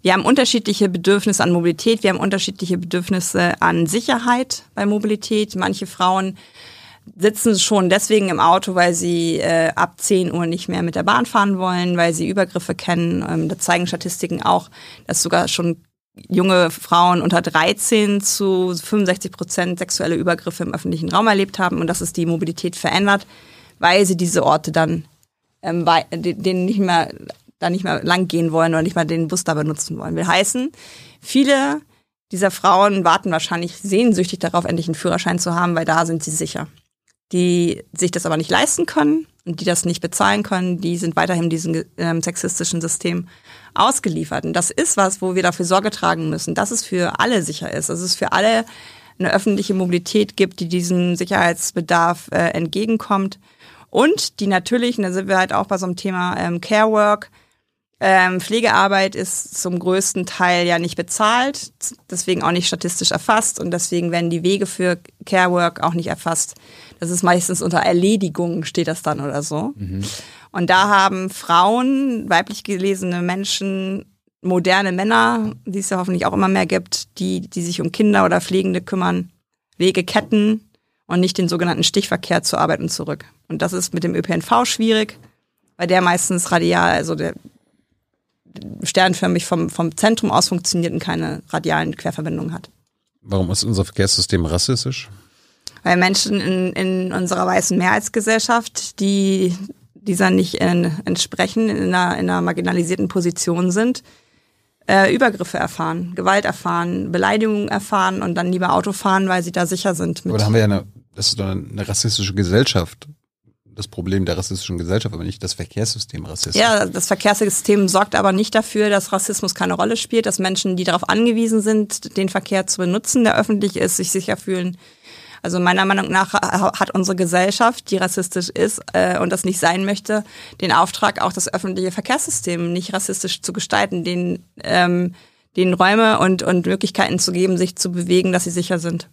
Wir haben unterschiedliche Bedürfnisse an Mobilität, wir haben unterschiedliche Bedürfnisse an Sicherheit bei Mobilität. Manche Frauen sitzen schon deswegen im Auto, weil sie äh, ab 10 Uhr nicht mehr mit der Bahn fahren wollen, weil sie Übergriffe kennen. Ähm, da zeigen Statistiken auch, dass sogar schon junge Frauen unter 13 zu 65 Prozent sexuelle Übergriffe im öffentlichen Raum erlebt haben und dass es die Mobilität verändert, weil sie diese Orte dann ähm, wei- denen nicht mehr da nicht mehr lang gehen wollen oder nicht mal den Bus da benutzen wollen. Will heißen, viele dieser Frauen warten wahrscheinlich sehnsüchtig darauf, endlich einen Führerschein zu haben, weil da sind sie sicher. Die sich das aber nicht leisten können und die das nicht bezahlen können, die sind weiterhin diesem ähm, sexistischen System ausgeliefert. Und das ist was, wo wir dafür Sorge tragen müssen, dass es für alle sicher ist, dass es für alle eine öffentliche Mobilität gibt, die diesem Sicherheitsbedarf äh, entgegenkommt. Und die natürlich, und da sind wir halt auch bei so einem Thema ähm, Care Work, ähm, Pflegearbeit ist zum größten Teil ja nicht bezahlt, deswegen auch nicht statistisch erfasst und deswegen werden die Wege für Care Work auch nicht erfasst. Das ist meistens unter Erledigung steht das dann oder so. Und da haben Frauen, weiblich gelesene Menschen, moderne Männer, die es ja hoffentlich auch immer mehr gibt, die, die sich um Kinder oder Pflegende kümmern, Wegeketten und nicht den sogenannten Stichverkehr zur Arbeit und zurück. Und das ist mit dem ÖPNV schwierig, weil der meistens radial, also der sternförmig vom, vom Zentrum aus funktioniert und keine radialen Querverbindungen hat. Warum ist unser Verkehrssystem rassistisch? Weil Menschen in, in unserer weißen Mehrheitsgesellschaft, die dieser nicht in, entsprechen, in einer, in einer marginalisierten Position sind, äh, Übergriffe erfahren, Gewalt erfahren, Beleidigungen erfahren und dann lieber Auto fahren, weil sie da sicher sind. Mit Aber da haben wir ja eine, das ist doch eine rassistische Gesellschaft. Das Problem der rassistischen Gesellschaft, aber nicht das Verkehrssystem rassistisch. Ja, das Verkehrssystem sorgt aber nicht dafür, dass Rassismus keine Rolle spielt, dass Menschen, die darauf angewiesen sind, den Verkehr zu benutzen, der öffentlich ist, sich sicher fühlen. Also meiner Meinung nach hat unsere Gesellschaft, die rassistisch ist äh, und das nicht sein möchte, den Auftrag, auch das öffentliche Verkehrssystem nicht rassistisch zu gestalten, den, ähm, den Räume und, und Möglichkeiten zu geben, sich zu bewegen, dass sie sicher sind.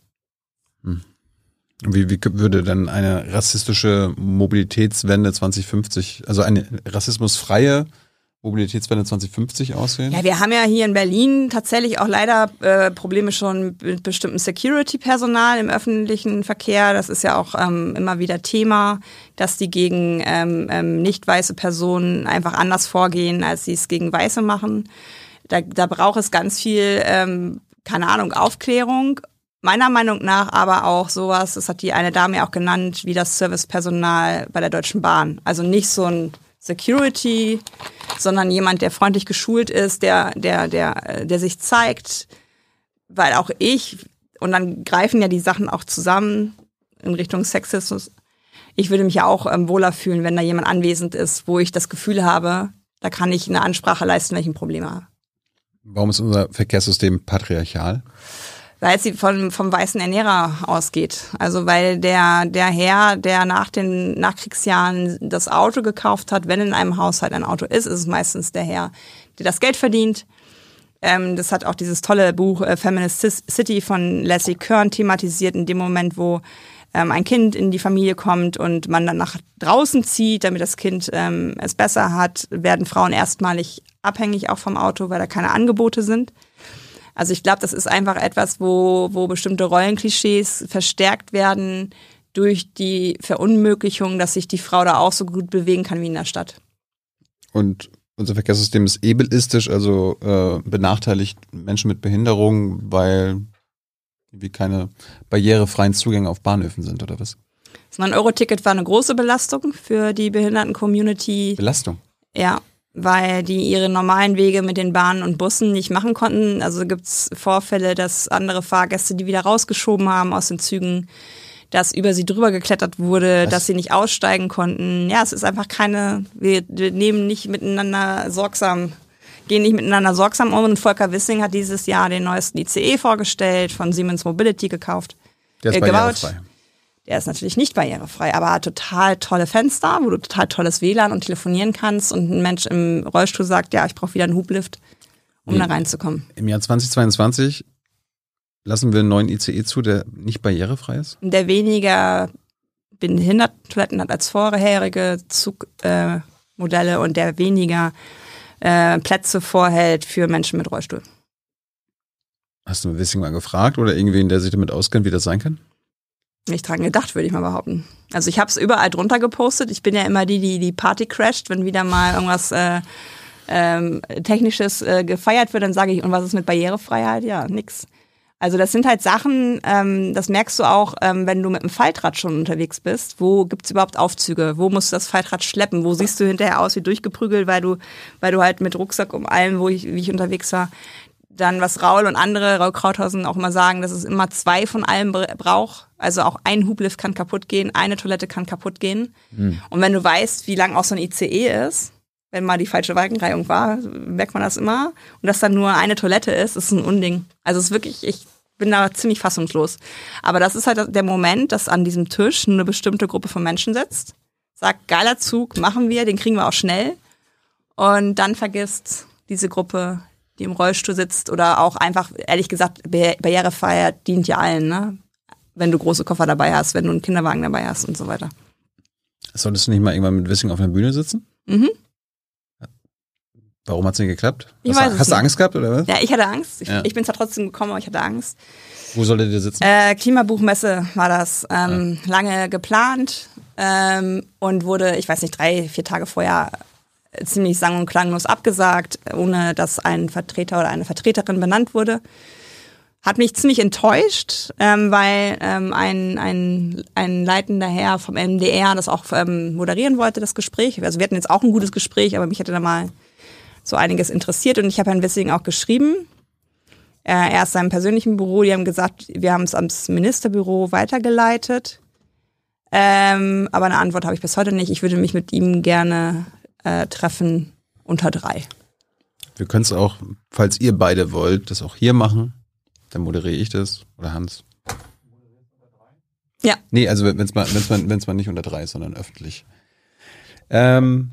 Wie, wie würde denn eine rassistische Mobilitätswende 2050, also eine rassismusfreie Mobilitätswende 2050 aussehen? Ja, wir haben ja hier in Berlin tatsächlich auch leider äh, Probleme schon mit bestimmten Security-Personal im öffentlichen Verkehr. Das ist ja auch ähm, immer wieder Thema, dass die gegen ähm, ähm, nicht weiße Personen einfach anders vorgehen, als sie es gegen Weiße machen. Da, da braucht es ganz viel, ähm, keine Ahnung, Aufklärung. Meiner Meinung nach aber auch sowas, das hat die eine Dame ja auch genannt, wie das Servicepersonal bei der Deutschen Bahn. Also nicht so ein Security, sondern jemand, der freundlich geschult ist, der, der, der, der sich zeigt, weil auch ich, und dann greifen ja die Sachen auch zusammen in Richtung Sexismus. Ich würde mich ja auch ähm, wohler fühlen, wenn da jemand anwesend ist, wo ich das Gefühl habe, da kann ich eine Ansprache leisten, wenn ich ein Problem habe. Warum ist unser Verkehrssystem patriarchal? Weil sie von, vom weißen Ernährer ausgeht. Also weil der, der Herr, der nach den Nachkriegsjahren das Auto gekauft hat, wenn in einem Haushalt ein Auto ist, ist es meistens der Herr, der das Geld verdient. Ähm, das hat auch dieses tolle Buch äh, Feminist City von Leslie Kern thematisiert, in dem Moment, wo ähm, ein Kind in die Familie kommt und man dann nach draußen zieht, damit das Kind ähm, es besser hat, werden Frauen erstmalig abhängig auch vom Auto, weil da keine Angebote sind. Also ich glaube, das ist einfach etwas, wo, wo bestimmte Rollenklischees verstärkt werden durch die Verunmöglichung, dass sich die Frau da auch so gut bewegen kann wie in der Stadt. Und unser Verkehrssystem ist ableistisch, also äh, benachteiligt Menschen mit Behinderung, weil wie keine barrierefreien Zugänge auf Bahnhöfen sind oder was? Das 9-Euro-Ticket war eine große Belastung für die Behinderten-Community. Belastung? Ja, weil die ihre normalen Wege mit den Bahnen und Bussen nicht machen konnten. Also gibt es Vorfälle, dass andere Fahrgäste die wieder rausgeschoben haben aus den Zügen, dass über sie drüber geklettert wurde, Was? dass sie nicht aussteigen konnten. Ja, es ist einfach keine, wir, wir nehmen nicht miteinander sorgsam gehen nicht miteinander sorgsam um. Und Volker Wissing hat dieses Jahr den neuesten ICE vorgestellt, von Siemens Mobility gekauft. Der ist äh, barrierefrei. Der ist natürlich nicht barrierefrei, aber hat total tolle Fenster, wo du total tolles WLAN und telefonieren kannst und ein Mensch im Rollstuhl sagt, ja, ich brauche wieder einen Hublift, um nee. da reinzukommen. Im Jahr 2022 lassen wir einen neuen ICE zu, der nicht barrierefrei ist? Der weniger Behindertentoiletten hat als vorherige Zugmodelle äh, und der weniger äh, Plätze vorhält für Menschen mit Rollstuhl. Hast du ein bisschen mal gefragt oder irgendwen, der sich damit auskennt, wie das sein kann? Nicht dran gedacht, würde ich mal behaupten. Also ich habe es überall drunter gepostet. Ich bin ja immer die, die die Party crasht, wenn wieder mal irgendwas äh, ähm, Technisches äh, gefeiert wird, dann sage ich, und was ist mit Barrierefreiheit? Ja, nix. Also das sind halt Sachen, ähm, das merkst du auch, ähm, wenn du mit dem Faltrad schon unterwegs bist. Wo gibt's überhaupt Aufzüge? Wo musst du das Faltrad schleppen? Wo siehst du hinterher aus wie durchgeprügelt, weil du, weil du halt mit Rucksack um allem, wo ich, wie ich unterwegs war, dann, was Raul und andere, Raul Krauthausen auch immer sagen, dass es immer zwei von allem braucht. Also auch ein Hublift kann kaputt gehen, eine Toilette kann kaputt gehen. Mhm. Und wenn du weißt, wie lang auch so ein ICE ist, wenn mal die falsche Walkenreihung war, merkt man das immer. Und dass dann nur eine Toilette ist, ist ein Unding. Also es ist wirklich, ich bin da ziemlich fassungslos. Aber das ist halt der Moment, dass an diesem Tisch eine bestimmte Gruppe von Menschen sitzt, sagt, geiler Zug, machen wir, den kriegen wir auch schnell. Und dann vergisst diese Gruppe die im Rollstuhl sitzt oder auch einfach, ehrlich gesagt, Barrierefreiheit dient ja allen, ne? Wenn du große Koffer dabei hast, wenn du einen Kinderwagen dabei hast und so weiter. Solltest du nicht mal irgendwann mit Wissing auf einer Bühne sitzen? Mhm. Warum hat es nicht geklappt? Ich hast, weiß hast du Angst gehabt oder was? Ja, ich hatte Angst. Ich, ja. ich bin zwar trotzdem gekommen, aber ich hatte Angst. Wo solltet ihr sitzen? Äh, Klimabuchmesse war das. Ähm, ja. Lange geplant ähm, und wurde, ich weiß nicht, drei, vier Tage vorher ziemlich sang- und klanglos abgesagt, ohne dass ein Vertreter oder eine Vertreterin benannt wurde. Hat mich ziemlich enttäuscht, ähm, weil ähm, ein, ein, ein leitender Herr vom MDR das auch ähm, moderieren wollte, das Gespräch. Also wir hatten jetzt auch ein gutes Gespräch, aber mich hätte da mal so einiges interessiert und ich habe Herrn Wissing auch geschrieben. Äh, er ist seinem persönlichen Büro, die haben gesagt, wir haben es ans Ministerbüro weitergeleitet. Ähm, aber eine Antwort habe ich bis heute nicht. Ich würde mich mit ihm gerne äh, Treffen unter drei. Wir können es auch, falls ihr beide wollt, das auch hier machen. Dann moderiere ich das oder Hans. Ja. Nee, also wenn es mal, wenn's mal, wenn's mal nicht unter drei ist, sondern öffentlich. Ähm,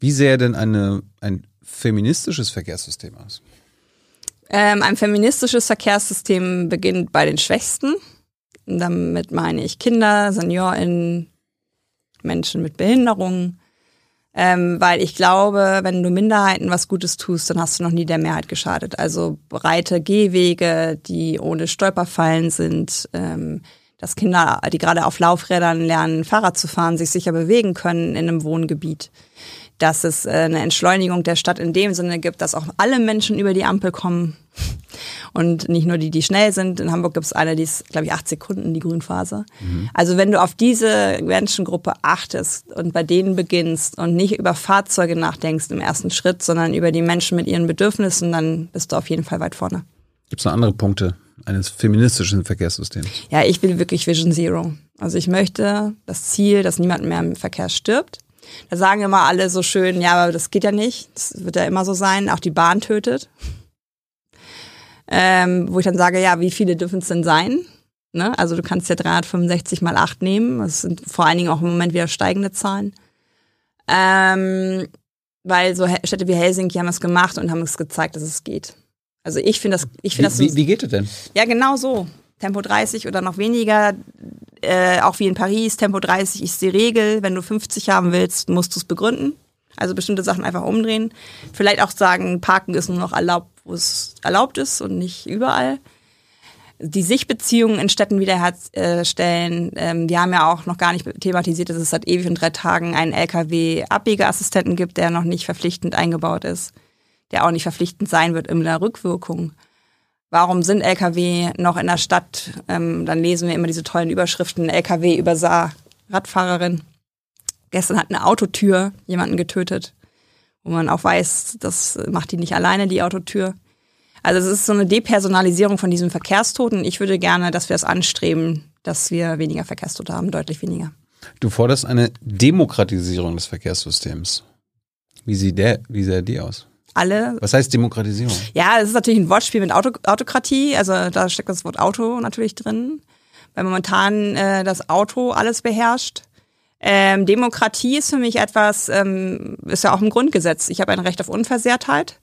wie sähe denn eine, ein feministisches Verkehrssystem aus? Ähm, ein feministisches Verkehrssystem beginnt bei den Schwächsten. Damit meine ich Kinder, SeniorInnen, Menschen mit Behinderungen, ähm, weil ich glaube, wenn du Minderheiten was Gutes tust, dann hast du noch nie der Mehrheit geschadet. Also breite Gehwege, die ohne Stolperfallen sind, ähm, dass Kinder, die gerade auf Laufrädern lernen, Fahrrad zu fahren, sich sicher bewegen können in einem Wohngebiet dass es äh, eine Entschleunigung der Stadt in dem Sinne gibt, dass auch alle Menschen über die Ampel kommen und nicht nur die, die schnell sind. In Hamburg gibt es eine, die ist, glaube ich, acht Sekunden, die Grünphase. Mhm. Also wenn du auf diese Menschengruppe achtest und bei denen beginnst und nicht über Fahrzeuge nachdenkst im ersten Schritt, sondern über die Menschen mit ihren Bedürfnissen, dann bist du auf jeden Fall weit vorne. Gibt es noch andere Punkte eines feministischen Verkehrssystems? Ja, ich will wirklich Vision Zero. Also ich möchte das Ziel, dass niemand mehr im Verkehr stirbt. Da sagen immer alle so schön, ja, aber das geht ja nicht. Das wird ja immer so sein. Auch die Bahn tötet. Ähm, wo ich dann sage, ja, wie viele dürfen es denn sein? Ne? Also du kannst ja 365 mal 8 nehmen. Das sind vor allen Dingen auch im Moment wieder steigende Zahlen. Ähm, weil so Städte wie Helsinki haben es gemacht und haben es gezeigt, dass es geht. Also ich finde das, ich finde das. Wie, wie geht es denn? Ja, genau so. Tempo 30 oder noch weniger äh, auch wie in Paris, Tempo 30 ist die Regel. Wenn du 50 haben willst, musst du es begründen. Also bestimmte Sachen einfach umdrehen. Vielleicht auch sagen, Parken ist nur noch erlaubt, wo es erlaubt ist und nicht überall. Die Sichtbeziehungen in Städten wiederherstellen. Ähm, wir haben ja auch noch gar nicht thematisiert, dass es seit ewig und drei Tagen einen LKW-Abbiegeassistenten gibt, der noch nicht verpflichtend eingebaut ist, der auch nicht verpflichtend sein wird in der Rückwirkung. Warum sind LKW noch in der Stadt? Ähm, dann lesen wir immer diese tollen Überschriften. LKW übersah Radfahrerin. Gestern hat eine Autotür jemanden getötet, wo man auch weiß, das macht die nicht alleine, die Autotür. Also es ist so eine Depersonalisierung von diesem Verkehrstoten. Ich würde gerne, dass wir es anstreben, dass wir weniger Verkehrstote haben, deutlich weniger. Du forderst eine Demokratisierung des Verkehrssystems. Wie sieht der, wie sieht die aus? Alle. Was heißt Demokratisierung? Ja, es ist natürlich ein Wortspiel mit Auto, Autokratie. Also da steckt das Wort Auto natürlich drin, weil momentan äh, das Auto alles beherrscht. Ähm, Demokratie ist für mich etwas, ähm, ist ja auch im Grundgesetz. Ich habe ein Recht auf Unversehrtheit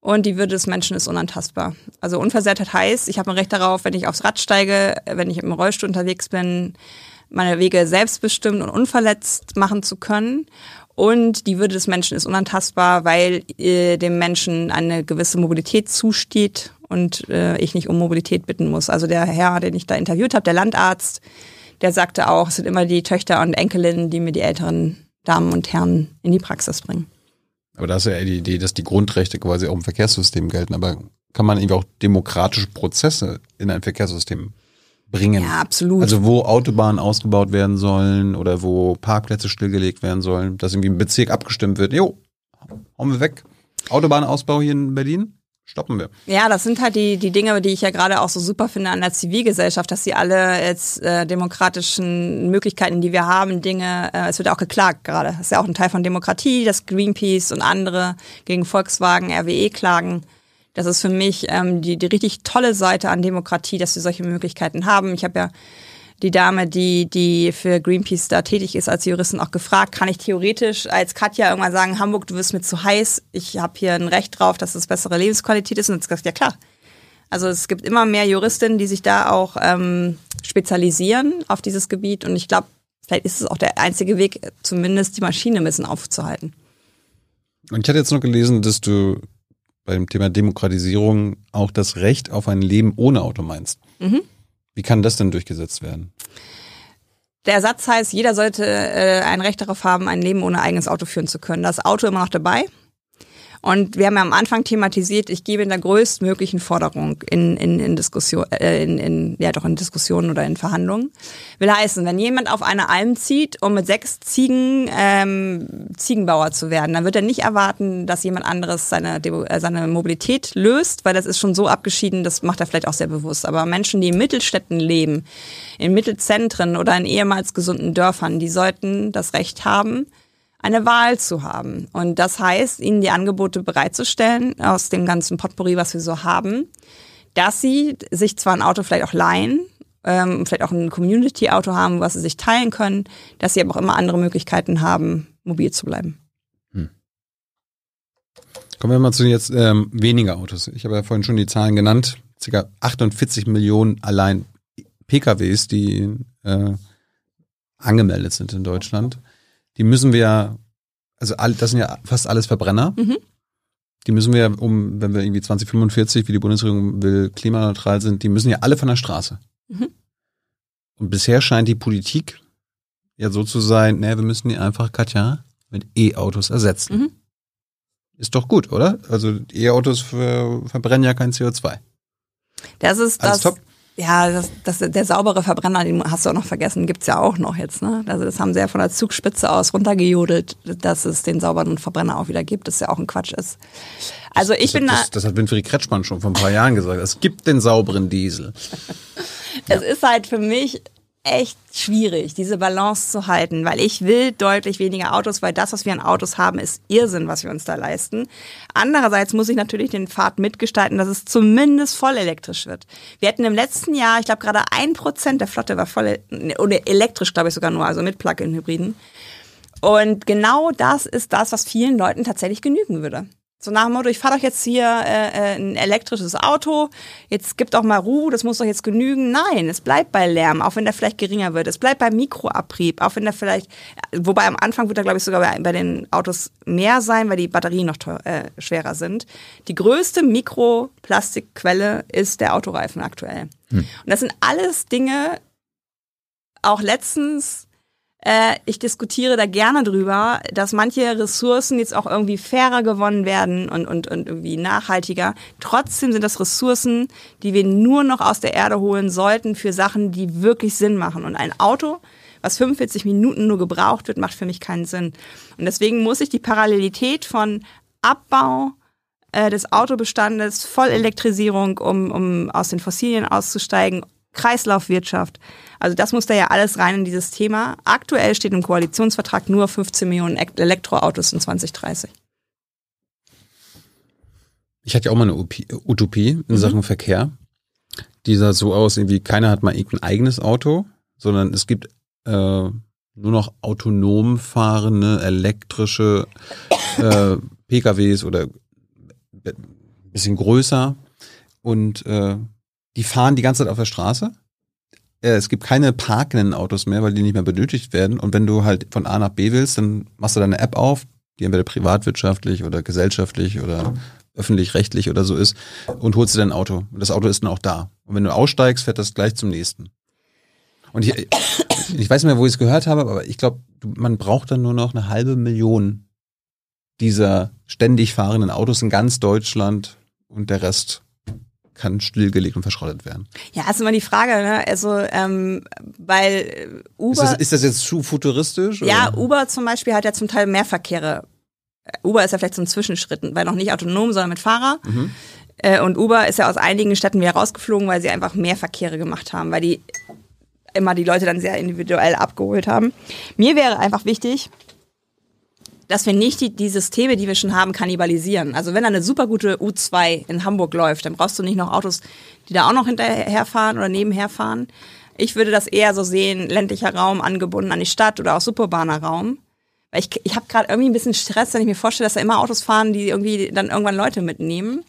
und die Würde des Menschen ist unantastbar. Also Unversehrtheit heißt, ich habe ein Recht darauf, wenn ich aufs Rad steige, wenn ich im Rollstuhl unterwegs bin, meine Wege selbstbestimmt und unverletzt machen zu können. Und die Würde des Menschen ist unantastbar, weil äh, dem Menschen eine gewisse Mobilität zusteht und äh, ich nicht um Mobilität bitten muss. Also der Herr, den ich da interviewt habe, der Landarzt, der sagte auch, es sind immer die Töchter und Enkelinnen, die mir die älteren Damen und Herren in die Praxis bringen. Aber da ist ja die Idee, dass die Grundrechte quasi auch im Verkehrssystem gelten. Aber kann man irgendwie auch demokratische Prozesse in ein Verkehrssystem bringen? Ja, absolut. Also wo Autobahnen ausgebaut werden sollen oder wo Parkplätze stillgelegt werden sollen, dass irgendwie im Bezirk abgestimmt wird. Jo, hauen wir weg. Autobahnausbau hier in Berlin? stoppen wir. Ja, das sind halt die, die Dinge, die ich ja gerade auch so super finde an der Zivilgesellschaft, dass sie alle jetzt äh, demokratischen Möglichkeiten, die wir haben, Dinge, äh, es wird auch geklagt gerade. Das ist ja auch ein Teil von Demokratie, dass Greenpeace und andere gegen Volkswagen, RWE klagen. Das ist für mich ähm, die, die richtig tolle Seite an Demokratie, dass wir solche Möglichkeiten haben. Ich habe ja die Dame, die, die für Greenpeace da tätig ist als Juristin, auch gefragt, kann ich theoretisch als Katja irgendwann sagen, Hamburg, du wirst mir zu heiß, ich habe hier ein Recht drauf, dass es bessere Lebensqualität ist. Und jetzt gesagt, ja klar. Also es gibt immer mehr Juristinnen, die sich da auch ähm, spezialisieren auf dieses Gebiet. Und ich glaube, vielleicht ist es auch der einzige Weg, zumindest die Maschine ein bisschen aufzuhalten. Und ich hatte jetzt noch gelesen, dass du beim Thema Demokratisierung auch das Recht auf ein Leben ohne Auto meinst. Mhm. Wie kann das denn durchgesetzt werden? Der Satz heißt, jeder sollte äh, ein Recht darauf haben, ein Leben ohne eigenes Auto führen zu können. Das Auto immer noch dabei. Und wir haben ja am Anfang thematisiert, ich gebe in der größtmöglichen Forderung in, in, in Diskussion, äh, in, in, ja doch in Diskussionen oder in Verhandlungen. Will heißen, wenn jemand auf eine Alm zieht, um mit sechs Ziegen ähm, Ziegenbauer zu werden, dann wird er nicht erwarten, dass jemand anderes seine, äh, seine Mobilität löst, weil das ist schon so abgeschieden, das macht er vielleicht auch sehr bewusst. Aber Menschen, die in Mittelstädten leben, in Mittelzentren oder in ehemals gesunden Dörfern, die sollten das Recht haben, eine Wahl zu haben. Und das heißt, ihnen die Angebote bereitzustellen aus dem ganzen Potpourri, was wir so haben, dass sie sich zwar ein Auto vielleicht auch leihen, ähm, vielleicht auch ein Community-Auto haben, was sie sich teilen können, dass sie aber auch immer andere Möglichkeiten haben, mobil zu bleiben. Hm. Kommen wir mal zu jetzt ähm, weniger Autos. Ich habe ja vorhin schon die Zahlen genannt. Circa 48 Millionen allein PKWs, die äh, angemeldet sind in Deutschland die müssen wir, also all, das sind ja fast alles Verbrenner. Mhm. Die müssen wir, um, wenn wir irgendwie 2045, wie die Bundesregierung will, klimaneutral sind, die müssen ja alle von der Straße. Mhm. Und bisher scheint die Politik ja so zu sein, ne, wir müssen die einfach, Katja, mit E-Autos ersetzen. Mhm. Ist doch gut, oder? Also E-Autos verbrennen ja kein CO2. Das ist Alles das. Top. Ja, das, das, der saubere Verbrenner, den hast du auch noch vergessen, gibt's ja auch noch jetzt. Ne? Also das haben sie ja von der Zugspitze aus runtergejodelt, dass es den sauberen Verbrenner auch wieder gibt, das ja auch ein Quatsch ist. Also ich das, bin das, das hat Winfried Kretschmann schon vor ein paar Jahren gesagt. Es gibt den sauberen Diesel. es ja. ist halt für mich echt schwierig, diese Balance zu halten, weil ich will deutlich weniger Autos, weil das, was wir an Autos haben, ist Irrsinn, was wir uns da leisten. Andererseits muss ich natürlich den Pfad mitgestalten, dass es zumindest voll elektrisch wird. Wir hatten im letzten Jahr, ich glaube gerade ein Prozent der Flotte war voll, oder elektrisch glaube ich sogar nur, also mit Plug-in-Hybriden. Und genau das ist das, was vielen Leuten tatsächlich genügen würde. So nach dem Motto, ich fahre doch jetzt hier äh, äh, ein elektrisches Auto, jetzt gibt auch mal Ruhe, das muss doch jetzt genügen. Nein, es bleibt bei Lärm, auch wenn der vielleicht geringer wird. Es bleibt beim Mikroabrieb, auch wenn der vielleicht, wobei am Anfang wird er, glaube ich, sogar bei, bei, den Autos mehr sein, weil die Batterien noch teuer, äh, schwerer sind. Die größte Mikroplastikquelle ist der Autoreifen aktuell. Hm. Und das sind alles Dinge, auch letztens äh, ich diskutiere da gerne drüber, dass manche Ressourcen jetzt auch irgendwie fairer gewonnen werden und, und, und irgendwie nachhaltiger. Trotzdem sind das Ressourcen, die wir nur noch aus der Erde holen sollten für Sachen, die wirklich Sinn machen. Und ein Auto, was 45 Minuten nur gebraucht wird, macht für mich keinen Sinn. Und deswegen muss ich die Parallelität von Abbau äh, des Autobestandes, Vollelektrisierung, um, um aus den Fossilien auszusteigen, Kreislaufwirtschaft. Also das muss da ja alles rein in dieses Thema. Aktuell steht im Koalitionsvertrag nur 15 Millionen Elektroautos in 2030. Ich hatte ja auch mal eine Utopie in mhm. Sachen Verkehr. Die sah so aus, irgendwie keiner hat mal irgendein eigenes Auto, sondern es gibt äh, nur noch autonom fahrende elektrische äh, PKWs oder bisschen größer und äh, die fahren die ganze Zeit auf der Straße. Äh, es gibt keine parkenden Autos mehr, weil die nicht mehr benötigt werden. Und wenn du halt von A nach B willst, dann machst du deine App auf, die entweder privatwirtschaftlich oder gesellschaftlich oder öffentlich-rechtlich oder so ist und holst dir dein Auto. Und das Auto ist dann auch da. Und wenn du aussteigst, fährt das gleich zum nächsten. Und ich, ich weiß nicht mehr, wo ich es gehört habe, aber ich glaube, man braucht dann nur noch eine halbe Million dieser ständig fahrenden Autos in ganz Deutschland und der Rest kann stillgelegt und verschrottet werden. Ja, ist immer die Frage, ne? Also, ähm, weil Uber. Ist das, ist das jetzt zu futuristisch? Oder? Ja, Uber zum Beispiel hat ja zum Teil mehr Verkehre. Uber ist ja vielleicht so ein Zwischenschritt, weil noch nicht autonom, sondern mit Fahrer. Mhm. Äh, und Uber ist ja aus einigen Städten wieder rausgeflogen, weil sie einfach mehr Verkehre gemacht haben, weil die immer die Leute dann sehr individuell abgeholt haben. Mir wäre einfach wichtig, dass wir nicht die, die Systeme, die wir schon haben, kannibalisieren. Also wenn da eine super gute U2 in Hamburg läuft, dann brauchst du nicht noch Autos, die da auch noch hinterherfahren oder nebenher fahren. Ich würde das eher so sehen, ländlicher Raum angebunden an die Stadt oder auch suburbaner Raum. Weil ich, ich habe gerade irgendwie ein bisschen Stress, wenn ich mir vorstelle, dass da immer Autos fahren, die irgendwie dann irgendwann Leute mitnehmen.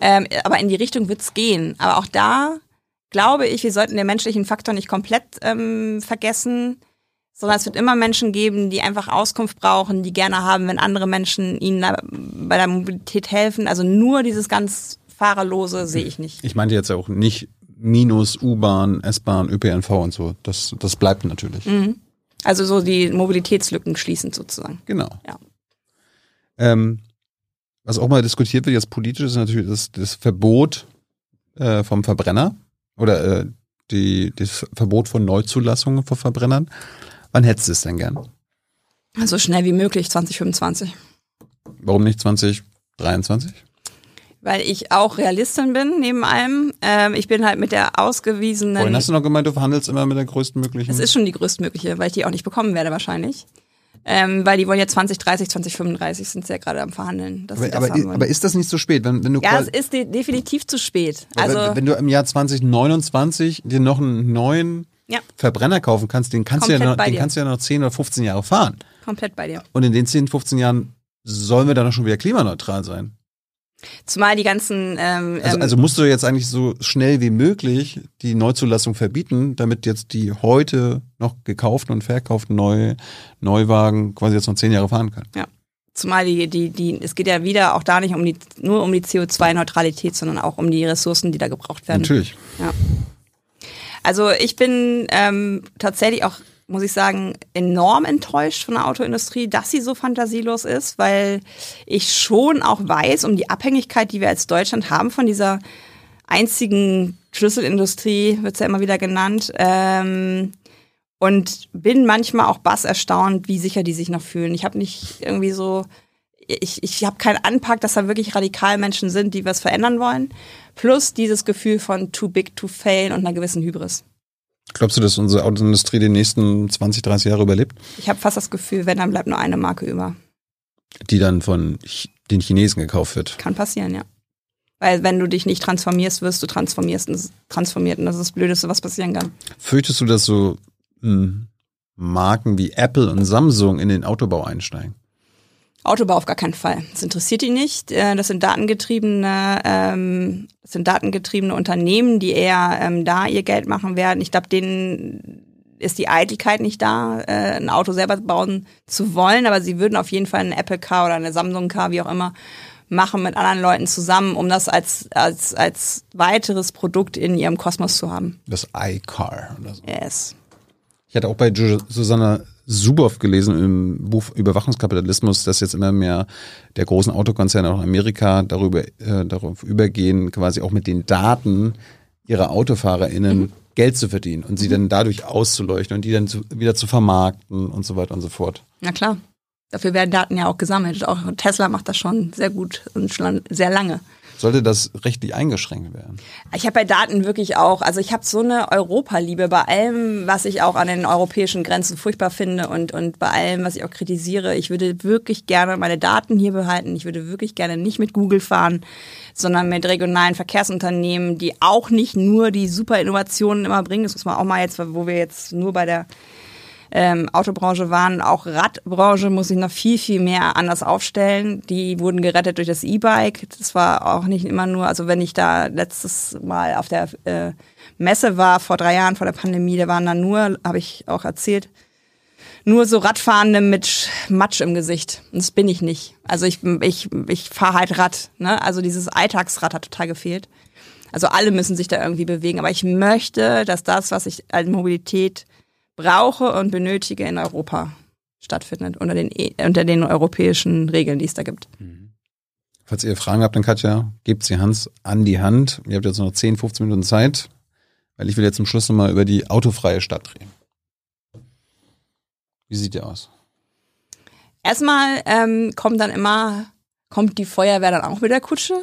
Ähm, aber in die Richtung wird's gehen. Aber auch da glaube ich, wir sollten den menschlichen Faktor nicht komplett ähm, vergessen sondern es wird immer Menschen geben, die einfach Auskunft brauchen, die gerne haben, wenn andere Menschen ihnen bei der Mobilität helfen. Also nur dieses ganz Fahrerlose sehe ich nicht. Ich meinte jetzt auch nicht minus U-Bahn, S-Bahn, ÖPNV und so. Das, das bleibt natürlich. Mhm. Also so die Mobilitätslücken schließen sozusagen. Genau. Ja. Ähm, was auch mal diskutiert wird jetzt politisch ist natürlich das, das Verbot äh, vom Verbrenner oder äh, die, das Verbot von Neuzulassungen von Verbrennern. Wann hättest du es denn gern? So schnell wie möglich, 2025. Warum nicht 2023? Weil ich auch Realistin bin, neben allem. Ähm, ich bin halt mit der ausgewiesenen. Vorhin hast du noch gemeint, du verhandelst immer mit der größtmöglichen. Es ist schon die größtmögliche, weil ich die auch nicht bekommen werde wahrscheinlich. Ähm, weil die wollen ja 2030, 2035 sind sie ja gerade am Verhandeln. aber, aber, aber, ist das nicht zu spät? Wenn, wenn du ja, es ist de definitiv zu spät. Also wenn, wenn, du im Jahr 2029 dir noch einen neuen ja. Verbrenner kaufen kannst, den kannst, du ja, noch, den kannst du ja noch 10 oder 15 Jahre fahren. Komplett bei dir. Und in den 10, 15 Jahren sollen wir dann noch schon wieder klimaneutral sein. Zumal die ganzen. Ähm, also, also musst du jetzt eigentlich so schnell wie möglich die Neuzulassung verbieten, damit jetzt die heute noch gekauften und verkauften Neu Neuwagen quasi jetzt noch zehn Jahre fahren können. Ja. Zumal die, die, die, es geht ja wieder auch da nicht um die, nur um die CO2-Neutralität, sondern auch um die Ressourcen, die da gebraucht werden. Natürlich. Ja. Also ich bin ähm, tatsächlich auch, muss ich sagen, enorm enttäuscht von der Autoindustrie, dass sie so fantasielos ist, weil ich schon auch weiß um die Abhängigkeit, die wir als Deutschland haben von dieser einzigen Schlüsselindustrie, wird's ja immer wieder genannt. Ähm, und bin manchmal auch bass erstaunt, wie sicher die sich noch fühlen. Ich habe nicht irgendwie so, ich, ich habe keinen Anpack, dass da wirklich radikal Menschen sind, die was verändern wollen. Plus dieses Gefühl von too big to fail und einer gewissen Hybris. Glaubst du, dass unsere Autoindustrie die nächsten 20, 30 Jahre überlebt? Ich habe fast das Gefühl, wenn, dann bleibt nur eine Marke über. Die dann von den Chinesen gekauft wird. Kann passieren, ja. Weil wenn du dich nicht transformierst, wirst du transformierst und transformiert und das ist das Blödeste, was passieren kann. Fürchtest du, dass so mh, hm, Marken wie Apple und Samsung in den Autobau einsteigen? Autobau auf gar keinen Fall. Das interessiert ihn nicht. Äh, das sind datengetriebene, ähm, das sind datengetriebene Unternehmen, die eher ähm, da ihr Geld machen werden. Ich glaube, denen ist die Eitelkeit nicht da, äh, ein Auto selber bauen zu wollen, aber sie würden auf jeden Fall ein Apple Car oder eine Samsung Car, wie auch immer, machen mit anderen Leuten zusammen, um das als, als, als weiteres Produkt in ihrem Kosmos zu haben. Das iCar oder so. Yes. Ich hatte auch bei Susanna Suboff gelesen im Buch Überwachungskapitalismus, dass jetzt immer mehr der großen Autokonzerne auch in Amerika darüber, äh, darauf übergehen, quasi auch mit den Daten ihrer AutofahrerInnen mhm. Geld zu verdienen und sie mhm. dann dadurch auszuleuchten und die dann zu, wieder zu vermarkten und so weiter und so fort. Na klar. Dafür werden Daten ja auch gesammelt. Auch Tesla macht das schon sehr gut und schon sehr lange. Sollte das rechtlich eingeschränkt werden? Ich habe bei Daten wirklich auch, also ich habe so eine Europaliebe bei allem, was ich auch an den europäischen Grenzen furchtbar finde und, und bei allem, was ich auch kritisiere. Ich würde wirklich gerne meine Daten hier behalten. Ich würde wirklich gerne nicht mit Google fahren, sondern mit regionalen Verkehrsunternehmen, die auch nicht nur die super Innovationen immer bringen. Das muss man auch mal jetzt, wo wir jetzt nur bei der ähm, Autobranche waren. Auch Radbranche muss sich noch viel, viel mehr anders aufstellen. Die wurden gerettet durch das E-Bike. Das war auch nicht immer nur, also wenn ich da letztes Mal auf der äh, Messe war, vor drei Jahren, vor der Pandemie, da waren da nur, habe ich auch erzählt, nur so Radfahrende mit Matsch im Gesicht. Und das bin ich nicht. Also ich, ich, ich fahre halt Rad. Ne? Also dieses Alltagsrad hat total gefehlt. Also alle müssen sich da irgendwie bewegen. Aber ich möchte, dass das, was ich als Mobilität brauche und benötige in Europa stattfindet, unter den, e, unter den europäischen Regeln, die es da gibt. Mhm. Falls ihr Fragen habt, dann Katja, gebt sie Hans an die Hand. Ihr habt jetzt noch 10, 15 Minuten Zeit, weil ich will jetzt zum Schluss nochmal über die autofreie Stadt reden. Wie sieht die aus? Erstmal ähm, kommt dann immer, kommt die Feuerwehr dann auch mit der Kutsche?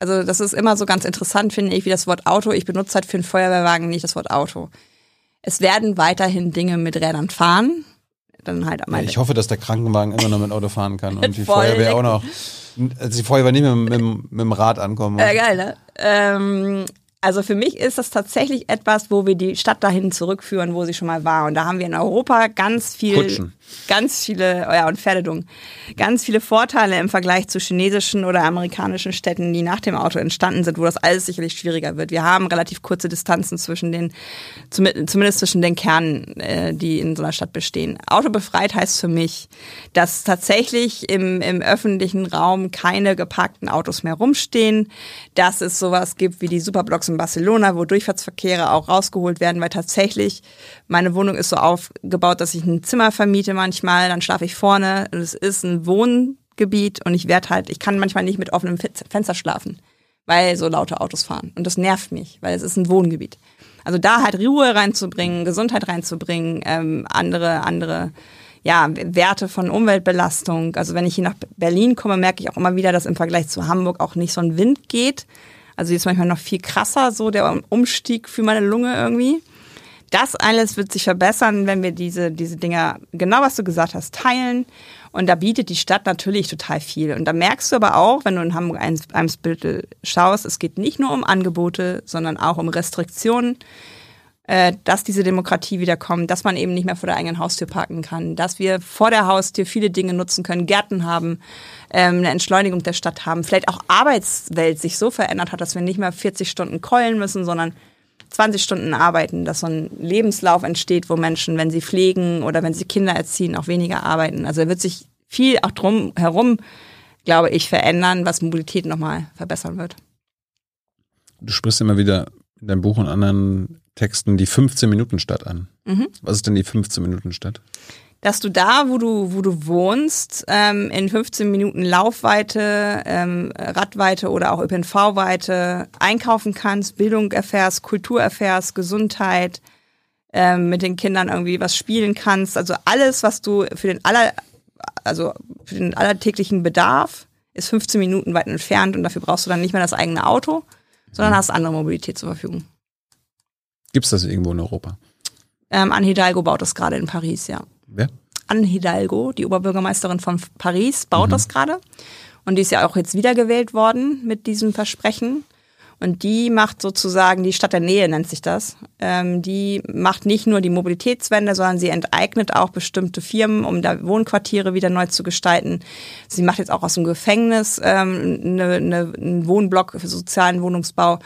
Also das ist immer so ganz interessant, finde ich, wie das Wort Auto. Ich benutze halt für einen Feuerwehrwagen nicht das Wort Auto. Es werden weiterhin Dinge mit Rädern fahren. Dann halt ja, ich hoffe, dass der Krankenwagen immer noch mit Auto fahren kann und die Feuerwehr auch noch. Also die Feuerwehr nicht mit, mit, mit dem Rad ankommen. Ja, geil, ne? Ähm, also für mich ist das tatsächlich etwas, wo wir die Stadt dahin zurückführen, wo sie schon mal war. Und da haben wir in Europa ganz viel, Kutschen. ganz viele, ja, und Pferdedung, ganz viele Vorteile im Vergleich zu chinesischen oder amerikanischen Städten, die nach dem Auto entstanden sind, wo das alles sicherlich schwieriger wird. Wir haben relativ kurze Distanzen zwischen den, zumindest zwischen den Kernen, äh, die in so einer Stadt bestehen. Autobefreit heißt für mich, dass tatsächlich im, im öffentlichen Raum keine geparkten Autos mehr rumstehen, dass es sowas gibt wie die Superblocks Barcelona, wo Durchfahrtsverkehre auch rausgeholt werden, weil tatsächlich meine Wohnung ist so aufgebaut, dass ich ein Zimmer vermiete manchmal, dann schlafe ich vorne. Es ist ein Wohngebiet und ich werde halt, ich kann manchmal nicht mit offenem Fenster schlafen, weil so laute Autos fahren. Und das nervt mich, weil es ist ein Wohngebiet. Also da halt Ruhe reinzubringen, Gesundheit reinzubringen, ähm, andere, andere ja, Werte von Umweltbelastung. Also wenn ich hier nach Berlin komme, merke ich auch immer wieder, dass im Vergleich zu Hamburg auch nicht so ein Wind geht. Also jetzt manchmal noch viel krasser, so der Umstieg für meine Lunge irgendwie. Das alles wird sich verbessern, wenn wir diese, diese Dinger, genau was du gesagt hast, teilen. Und da bietet die Stadt natürlich total viel. Und da merkst du aber auch, wenn du in Hamburg Eimsbüttel schaust, es geht nicht nur um Angebote, sondern auch um Restriktionen, äh, dass diese Demokratie wiederkommt, dass man eben nicht mehr vor der eigenen Haustür parken kann, dass wir vor der Haustür viele Dinge nutzen können, Gärten haben, ähm, eine Entschleunigung der Stadt haben, vielleicht auch Arbeitswelt sich so verändert hat, dass wir nicht mehr 40 Stunden keulen müssen, sondern 20 Stunden arbeiten, dass so ein Lebenslauf entsteht, wo Menschen, wenn sie pflegen oder wenn sie Kinder erziehen, auch weniger arbeiten. Also da wird sich viel auch drum herum, glaube ich, verändern, was Mobilität nochmal verbessern wird. Du sprichst immer wieder in deinem Buch und anderen Texten die 15 Minuten Stadt an. Mhm. Was ist denn die 15 Minuten Stadt? dass du da, wo du, wo du wohnst, ähm, in 15 Minuten Laufweite, ähm, Radweite oder auch ÖPNV-Weite einkaufen kannst, Bildung erfährst, Kultur erfährst, Gesundheit, ähm, mit den Kindern irgendwie was spielen kannst. Also alles, was du für den aller, also für den allertäglichen Bedarf, ist 15 Minuten weit entfernt und dafür brauchst du dann nicht mehr das eigene Auto, sondern hast andere Mobilität zur Verfügung. Gibt es das irgendwo in Europa? Ähm, Anne Hidalgo baut das gerade in Paris, ja. Wer? Anne Hidalgo, die Oberbürgermeisterin von Paris, baut mhm. das gerade. Und die ist ja auch jetzt wiedergewählt worden mit diesem Versprechen. Und die macht sozusagen, die Stadt der Nähe nennt sich das, ähm, die macht nicht nur die Mobilitätswende, sondern sie enteignet auch bestimmte Firmen, um da Wohnquartiere wieder neu zu gestalten. Sie macht jetzt auch aus dem Gefängnis ähm, eine, ne, einen Wohnblock für sozialen Wohnungsbau.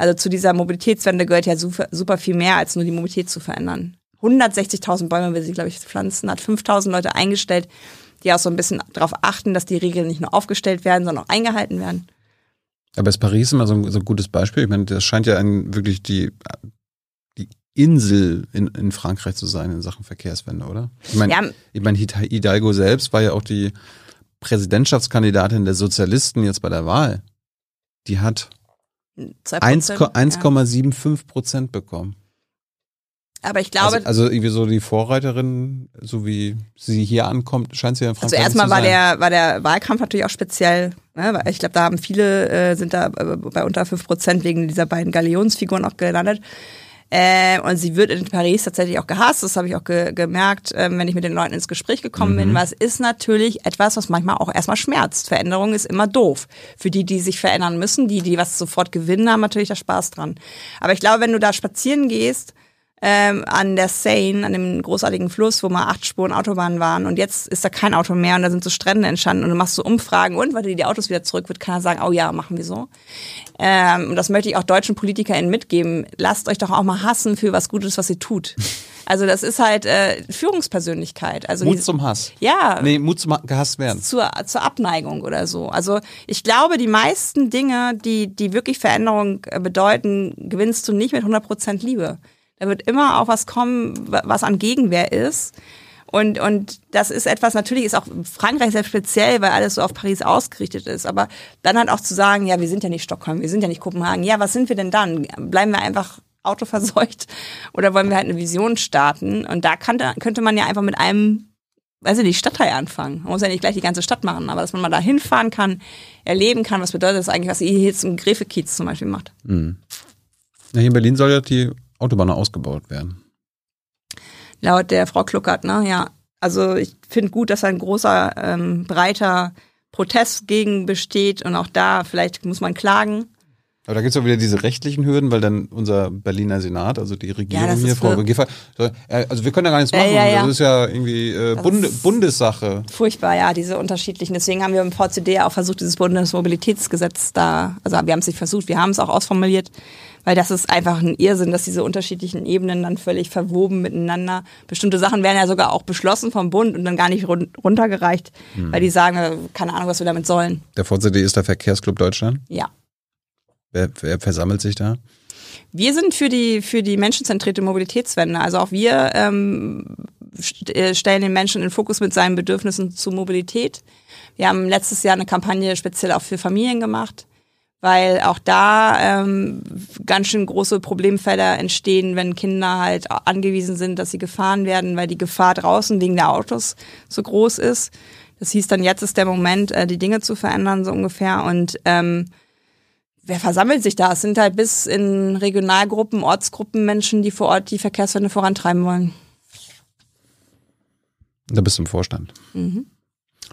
Also zu dieser Mobilitätswende gehört ja super, super viel mehr, als nur die Mobilität zu verändern. 160.000 Bäume will sie, glaube ich, pflanzen, hat 5.000 Leute eingestellt, die auch so ein bisschen darauf achten, dass die Regeln nicht nur aufgestellt werden, sondern auch eingehalten werden. Aber ist Paris immer so ein, so ein gutes Beispiel? Ich meine, das scheint ja ein, wirklich die, die Insel in, in Frankreich zu sein in Sachen Verkehrswende, oder? Ich meine, ja. ich meine, Hidalgo selbst war ja auch die Präsidentschaftskandidatin der Sozialisten jetzt bei der Wahl. Die hat 1,75 Prozent bekommen. Aber ich glaube. Also, also, irgendwie so die Vorreiterin, so wie sie hier ankommt, scheint sie ja in Frankreich Also erstmal war der, war der Wahlkampf natürlich auch speziell. Ne? Ich glaube, da haben viele, äh, sind da äh, bei unter fünf Prozent wegen dieser beiden Galionsfiguren auch gelandet. Äh, und sie wird in Paris tatsächlich auch gehasst. Das habe ich auch ge gemerkt, äh, wenn ich mit den Leuten ins Gespräch gekommen mhm. bin. Was ist natürlich etwas, was manchmal auch erstmal schmerzt. Veränderung ist immer doof. Für die, die sich verändern müssen, die, die was sofort gewinnen, haben natürlich da Spaß dran. Aber ich glaube, wenn du da spazieren gehst, ähm, an der Seine, an dem großartigen Fluss, wo mal acht Spuren Autobahn waren und jetzt ist da kein Auto mehr und da sind so Strände entstanden und du machst so Umfragen und weil die Autos wieder zurück wird, kann er sagen, oh ja, machen wir so. Ähm, und das möchte ich auch deutschen PolitikerInnen mitgeben. Lasst euch doch auch mal hassen für was Gutes, was ihr tut. Also das ist halt äh, Führungspersönlichkeit. Also Mut zum Hass. Ja. Nee, Mut zum gehasst werden. Zur, zur Abneigung oder so. Also ich glaube, die meisten Dinge, die, die wirklich Veränderung äh, bedeuten, gewinnst du nicht mit 100% Liebe. Da wird immer auch was kommen, was an Gegenwehr ist. Und, und das ist etwas, natürlich ist auch Frankreich sehr speziell, weil alles so auf Paris ausgerichtet ist. Aber dann halt auch zu sagen, ja, wir sind ja nicht Stockholm, wir sind ja nicht Kopenhagen. Ja, was sind wir denn dann? Bleiben wir einfach autoverseucht oder wollen wir halt eine Vision starten? Und da könnte, könnte man ja einfach mit einem, weiß ich nicht, Stadtteil anfangen. Man muss ja nicht gleich die ganze Stadt machen, aber dass man mal da hinfahren kann, erleben kann, was bedeutet das eigentlich, was ihr jetzt im Gräfekiez zum Beispiel macht. Mhm. Ja, hier in Berlin soll ja die Autobahnen ausgebaut werden. Laut der Frau Kluckert, ne? Ja. Also ich finde gut, dass ein großer, ähm, breiter Protest gegen besteht und auch da vielleicht muss man klagen. Aber da gibt es auch wieder diese rechtlichen Hürden, weil dann unser Berliner Senat, also die Regierung ja, hier, Frau Giffey, also wir können da gar nichts machen. Ja, ja, das ist ja irgendwie äh, Bund, Bundessache. Furchtbar, ja, diese unterschiedlichen. Deswegen haben wir im VCD auch versucht, dieses Bundesmobilitätsgesetz da, also wir haben es nicht versucht, wir haben es auch ausformuliert, weil das ist einfach ein Irrsinn, dass diese unterschiedlichen Ebenen dann völlig verwoben miteinander. Bestimmte Sachen werden ja sogar auch beschlossen vom Bund und dann gar nicht run runtergereicht, hm. weil die sagen, äh, keine Ahnung, was wir damit sollen. Der VCD ist der Verkehrsclub Deutschland? Ja. Wer, wer versammelt sich da? Wir sind für die, für die menschenzentrierte Mobilitätswende. Also auch wir ähm, äh, stellen den Menschen in den Fokus mit seinen Bedürfnissen zur Mobilität. Wir haben letztes Jahr eine Kampagne speziell auch für Familien gemacht weil auch da ähm, ganz schön große Problemfelder entstehen, wenn Kinder halt angewiesen sind, dass sie gefahren werden, weil die Gefahr draußen wegen der Autos so groß ist. Das hieß dann, jetzt ist der Moment, äh, die Dinge zu verändern, so ungefähr. Und ähm, wer versammelt sich da? Es sind halt bis in Regionalgruppen, Ortsgruppen Menschen, die vor Ort die Verkehrswende vorantreiben wollen. Da bist du im Vorstand. Mhm.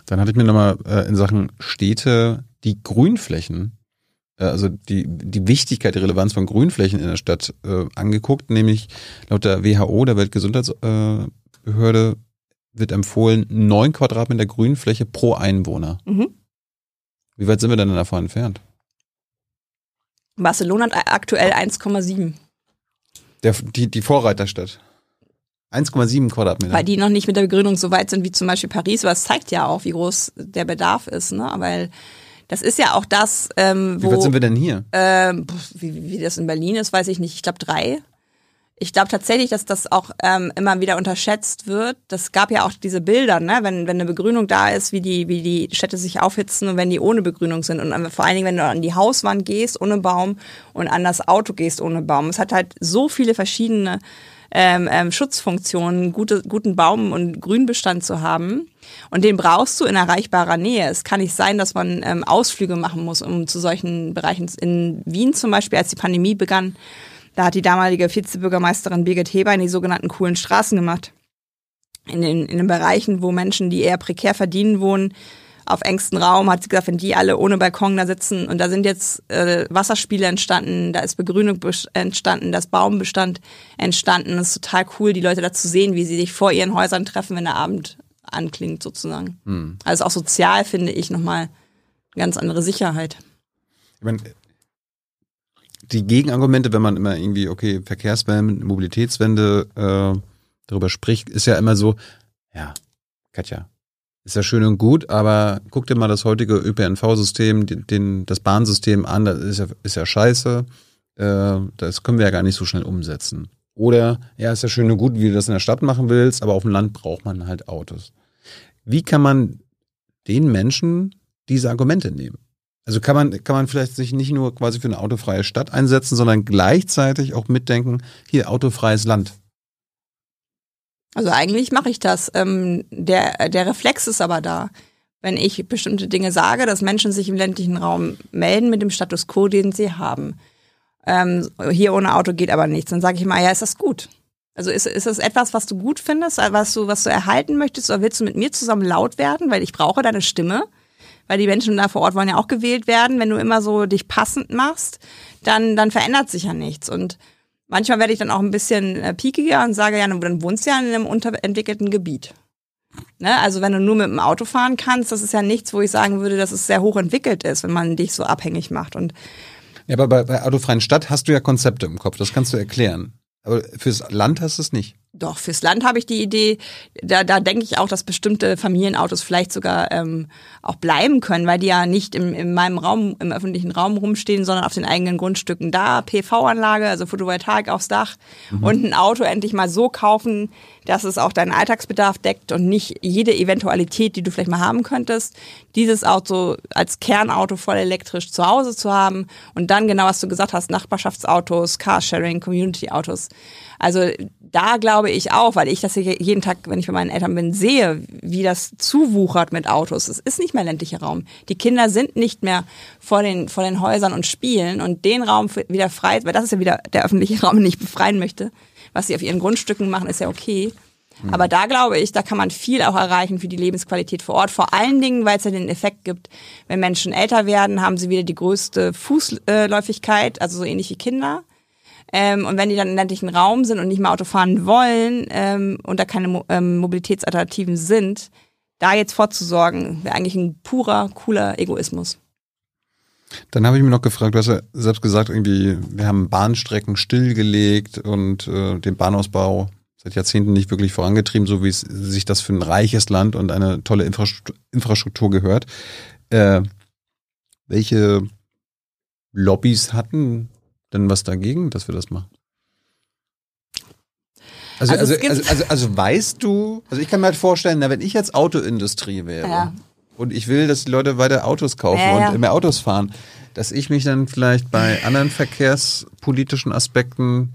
Dann hatte ich mir nochmal äh, in Sachen Städte die Grünflächen also die, die Wichtigkeit, die Relevanz von Grünflächen in der Stadt äh, angeguckt, nämlich laut der WHO, der Weltgesundheitsbehörde, wird empfohlen, neun Quadratmeter Grünfläche pro Einwohner. Mhm. Wie weit sind wir denn davon entfernt? Barcelona hat aktuell 1,7. Die, die Vorreiterstadt. 1,7 Quadratmeter. Weil die noch nicht mit der Begründung so weit sind wie zum Beispiel Paris, aber es zeigt ja auch, wie groß der Bedarf ist, ne? Weil das ist ja auch das, ähm, wo. Wie weit sind wir denn hier? Ähm, wie, wie das in Berlin ist, weiß ich nicht. Ich glaube drei. Ich glaube tatsächlich, dass das auch ähm, immer wieder unterschätzt wird. Das gab ja auch diese Bilder, ne? wenn, wenn eine Begrünung da ist, wie die, wie die Städte sich aufhitzen und wenn die ohne Begrünung sind. Und vor allen Dingen, wenn du an die Hauswand gehst ohne Baum und an das Auto gehst ohne Baum. Es hat halt so viele verschiedene ähm, ähm, Schutzfunktionen, gute, guten Baum- und Grünbestand zu haben. Und den brauchst du in erreichbarer Nähe. Es kann nicht sein, dass man ähm, Ausflüge machen muss, um zu solchen Bereichen. In Wien zum Beispiel, als die Pandemie begann, da hat die damalige Vizebürgermeisterin Birgit Heber die sogenannten coolen Straßen gemacht. In den, in den Bereichen, wo Menschen, die eher prekär verdienen, wohnen, auf engstem Raum, hat sie gesagt, wenn die alle ohne Balkon da sitzen und da sind jetzt äh, Wasserspiele entstanden, da ist Begrünung entstanden, das Baumbestand entstanden. Das ist total cool, die Leute da zu sehen, wie sie sich vor ihren Häusern treffen, wenn der Abend anklingt sozusagen. Hm. Also auch sozial finde ich nochmal ganz andere Sicherheit. Ich meine, die Gegenargumente, wenn man immer irgendwie, okay, Verkehrswende, Mobilitätswende äh, darüber spricht, ist ja immer so, ja, Katja, ist ja schön und gut, aber guck dir mal das heutige ÖPNV-System, das Bahnsystem an, das ist ja, ist ja scheiße. Äh, das können wir ja gar nicht so schnell umsetzen. Oder, ja, ist ja schön und gut, wie du das in der Stadt machen willst, aber auf dem Land braucht man halt Autos. Wie kann man den Menschen diese Argumente nehmen? Also kann man, kann man vielleicht sich nicht nur quasi für eine autofreie Stadt einsetzen, sondern gleichzeitig auch mitdenken, hier autofreies Land. Also eigentlich mache ich das. Ähm, der, der Reflex ist aber da. Wenn ich bestimmte Dinge sage, dass Menschen sich im ländlichen Raum melden mit dem Status quo, den sie haben. Ähm, hier ohne Auto geht aber nichts. Dann sage ich mal, ja, ist das gut? Also ist, ist das etwas, was du gut findest, was du, was du erhalten möchtest, oder willst du mit mir zusammen laut werden, weil ich brauche deine Stimme? weil die Menschen da vor Ort wollen ja auch gewählt werden. Wenn du immer so dich passend machst, dann, dann verändert sich ja nichts. Und manchmal werde ich dann auch ein bisschen äh, piekiger und sage, ja, dann wohnst du ja in einem unterentwickelten Gebiet. Ne? Also wenn du nur mit dem Auto fahren kannst, das ist ja nichts, wo ich sagen würde, dass es sehr hoch entwickelt ist, wenn man dich so abhängig macht. Und ja, aber bei, bei autofreien Stadt hast du ja Konzepte im Kopf, das kannst du erklären. Aber fürs Land hast du es nicht. Doch, fürs Land habe ich die Idee, da, da denke ich auch, dass bestimmte Familienautos vielleicht sogar ähm, auch bleiben können, weil die ja nicht im, in meinem Raum, im öffentlichen Raum rumstehen, sondern auf den eigenen Grundstücken da. PV-Anlage, also Photovoltaik aufs Dach mhm. und ein Auto endlich mal so kaufen, dass es auch deinen Alltagsbedarf deckt und nicht jede Eventualität, die du vielleicht mal haben könntest, dieses Auto als Kernauto voll elektrisch zu Hause zu haben und dann genau, was du gesagt hast, Nachbarschaftsautos, Carsharing, Community-Autos. Also da glaube ich auch, weil ich das jeden Tag, wenn ich bei meinen Eltern bin, sehe, wie das zuwuchert mit Autos. Es ist nicht mehr ländlicher Raum. Die Kinder sind nicht mehr vor den, vor den Häusern und spielen und den Raum wieder frei, weil das ist ja wieder der öffentliche Raum, den ich befreien möchte. Was sie auf ihren Grundstücken machen, ist ja okay. Mhm. Aber da glaube ich, da kann man viel auch erreichen für die Lebensqualität vor Ort. Vor allen Dingen, weil es ja den Effekt gibt, wenn Menschen älter werden, haben sie wieder die größte Fußläufigkeit, also so ähnlich wie Kinder. Ähm, und wenn die dann im ländlichen Raum sind und nicht mehr Auto fahren wollen ähm, und da keine Mo ähm, Mobilitätsalternativen sind, da jetzt vorzusorgen, wäre eigentlich ein purer, cooler Egoismus. Dann habe ich mir noch gefragt, du hast ja selbst gesagt, irgendwie, wir haben Bahnstrecken stillgelegt und äh, den Bahnausbau seit Jahrzehnten nicht wirklich vorangetrieben, so wie es sich das für ein reiches Land und eine tolle Infrastruktur, Infrastruktur gehört. Äh, welche Lobbys hatten denn was dagegen, dass wir das machen? Also, also, also, also, also, also weißt du, also ich kann mir halt vorstellen, na, wenn ich jetzt Autoindustrie wäre ja. und ich will, dass die Leute weiter Autos kaufen ja, ja. und mehr Autos fahren, dass ich mich dann vielleicht bei anderen verkehrspolitischen Aspekten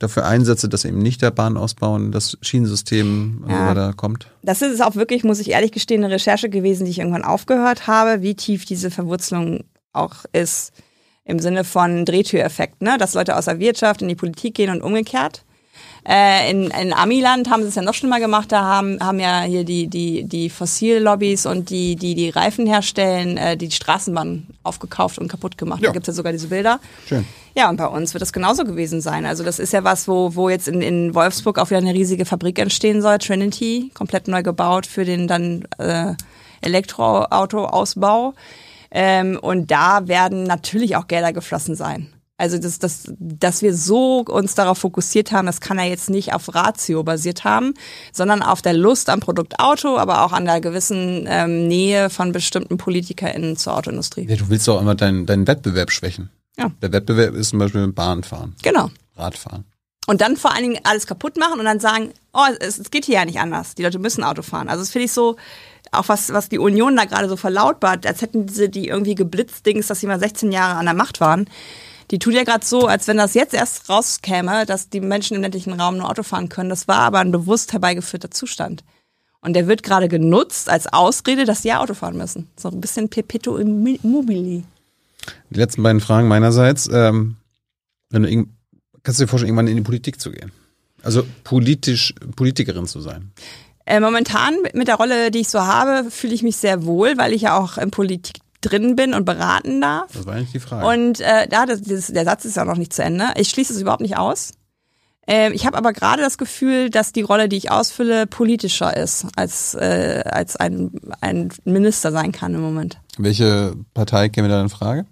dafür einsetze, dass eben nicht der Bahnausbau und das Schienensystem ja. so weiter kommt? Das ist auch wirklich, muss ich ehrlich gestehen, eine Recherche gewesen, die ich irgendwann aufgehört habe, wie tief diese Verwurzelung auch ist im Sinne von Drehtüreffekt, ne? dass Leute aus der Wirtschaft in die Politik gehen und umgekehrt. Äh, in, in Amiland haben sie es ja noch schlimmer gemacht. Da haben, haben ja hier die, die, die Fossillobbys und die, die die Reifen herstellen, äh, die Straßenbahn aufgekauft und kaputt gemacht. Ja. Da gibt's ja sogar diese Bilder. Schön. Ja, und bei uns wird das genauso gewesen sein. Also das ist ja was, wo, wo jetzt in, in Wolfsburg auch wieder eine riesige Fabrik entstehen soll. Trinity, komplett neu gebaut für den dann äh, Elektroauto-Ausbau. Ähm, und da werden natürlich auch Gelder geflossen sein. Also das, das, dass wir so uns darauf fokussiert haben, das kann er jetzt nicht auf Ratio basiert haben, sondern auf der Lust am Produkt Auto, aber auch an der gewissen ähm, Nähe von bestimmten PolitikerInnen zur Autoindustrie. Ja, du willst auch immer deinen, deinen Wettbewerb schwächen. Ja. Der Wettbewerb ist zum Beispiel Bahnfahren. Genau. Radfahren. Und dann vor allen Dingen alles kaputt machen und dann sagen, oh, es, es geht hier ja nicht anders. Die Leute müssen Auto fahren. Also das finde ich so, auch was, was die Union da gerade so verlautbart, als hätten sie die irgendwie geblitzt, Dings, dass sie mal 16 Jahre an der Macht waren. Die tut ja gerade so, als wenn das jetzt erst rauskäme, dass die Menschen im ländlichen Raum nur Auto fahren können. Das war aber ein bewusst herbeigeführter Zustand. Und der wird gerade genutzt als Ausrede, dass sie ja Auto fahren müssen. So ein bisschen perpetuum mobili. Die letzten beiden Fragen meinerseits. Ähm, wenn du kannst du dir vorstellen, irgendwann in die Politik zu gehen? Also politisch, Politikerin zu sein? Äh, momentan mit der Rolle, die ich so habe, fühle ich mich sehr wohl, weil ich ja auch in Politik drin bin und beraten darf. Das war eigentlich die Frage. Und äh, da, das, das, der Satz ist ja noch nicht zu Ende. Ich schließe es überhaupt nicht aus. Äh, ich habe aber gerade das Gefühl, dass die Rolle, die ich ausfülle, politischer ist, als, äh, als ein, ein Minister sein kann im Moment. Welche Partei käme da in Frage?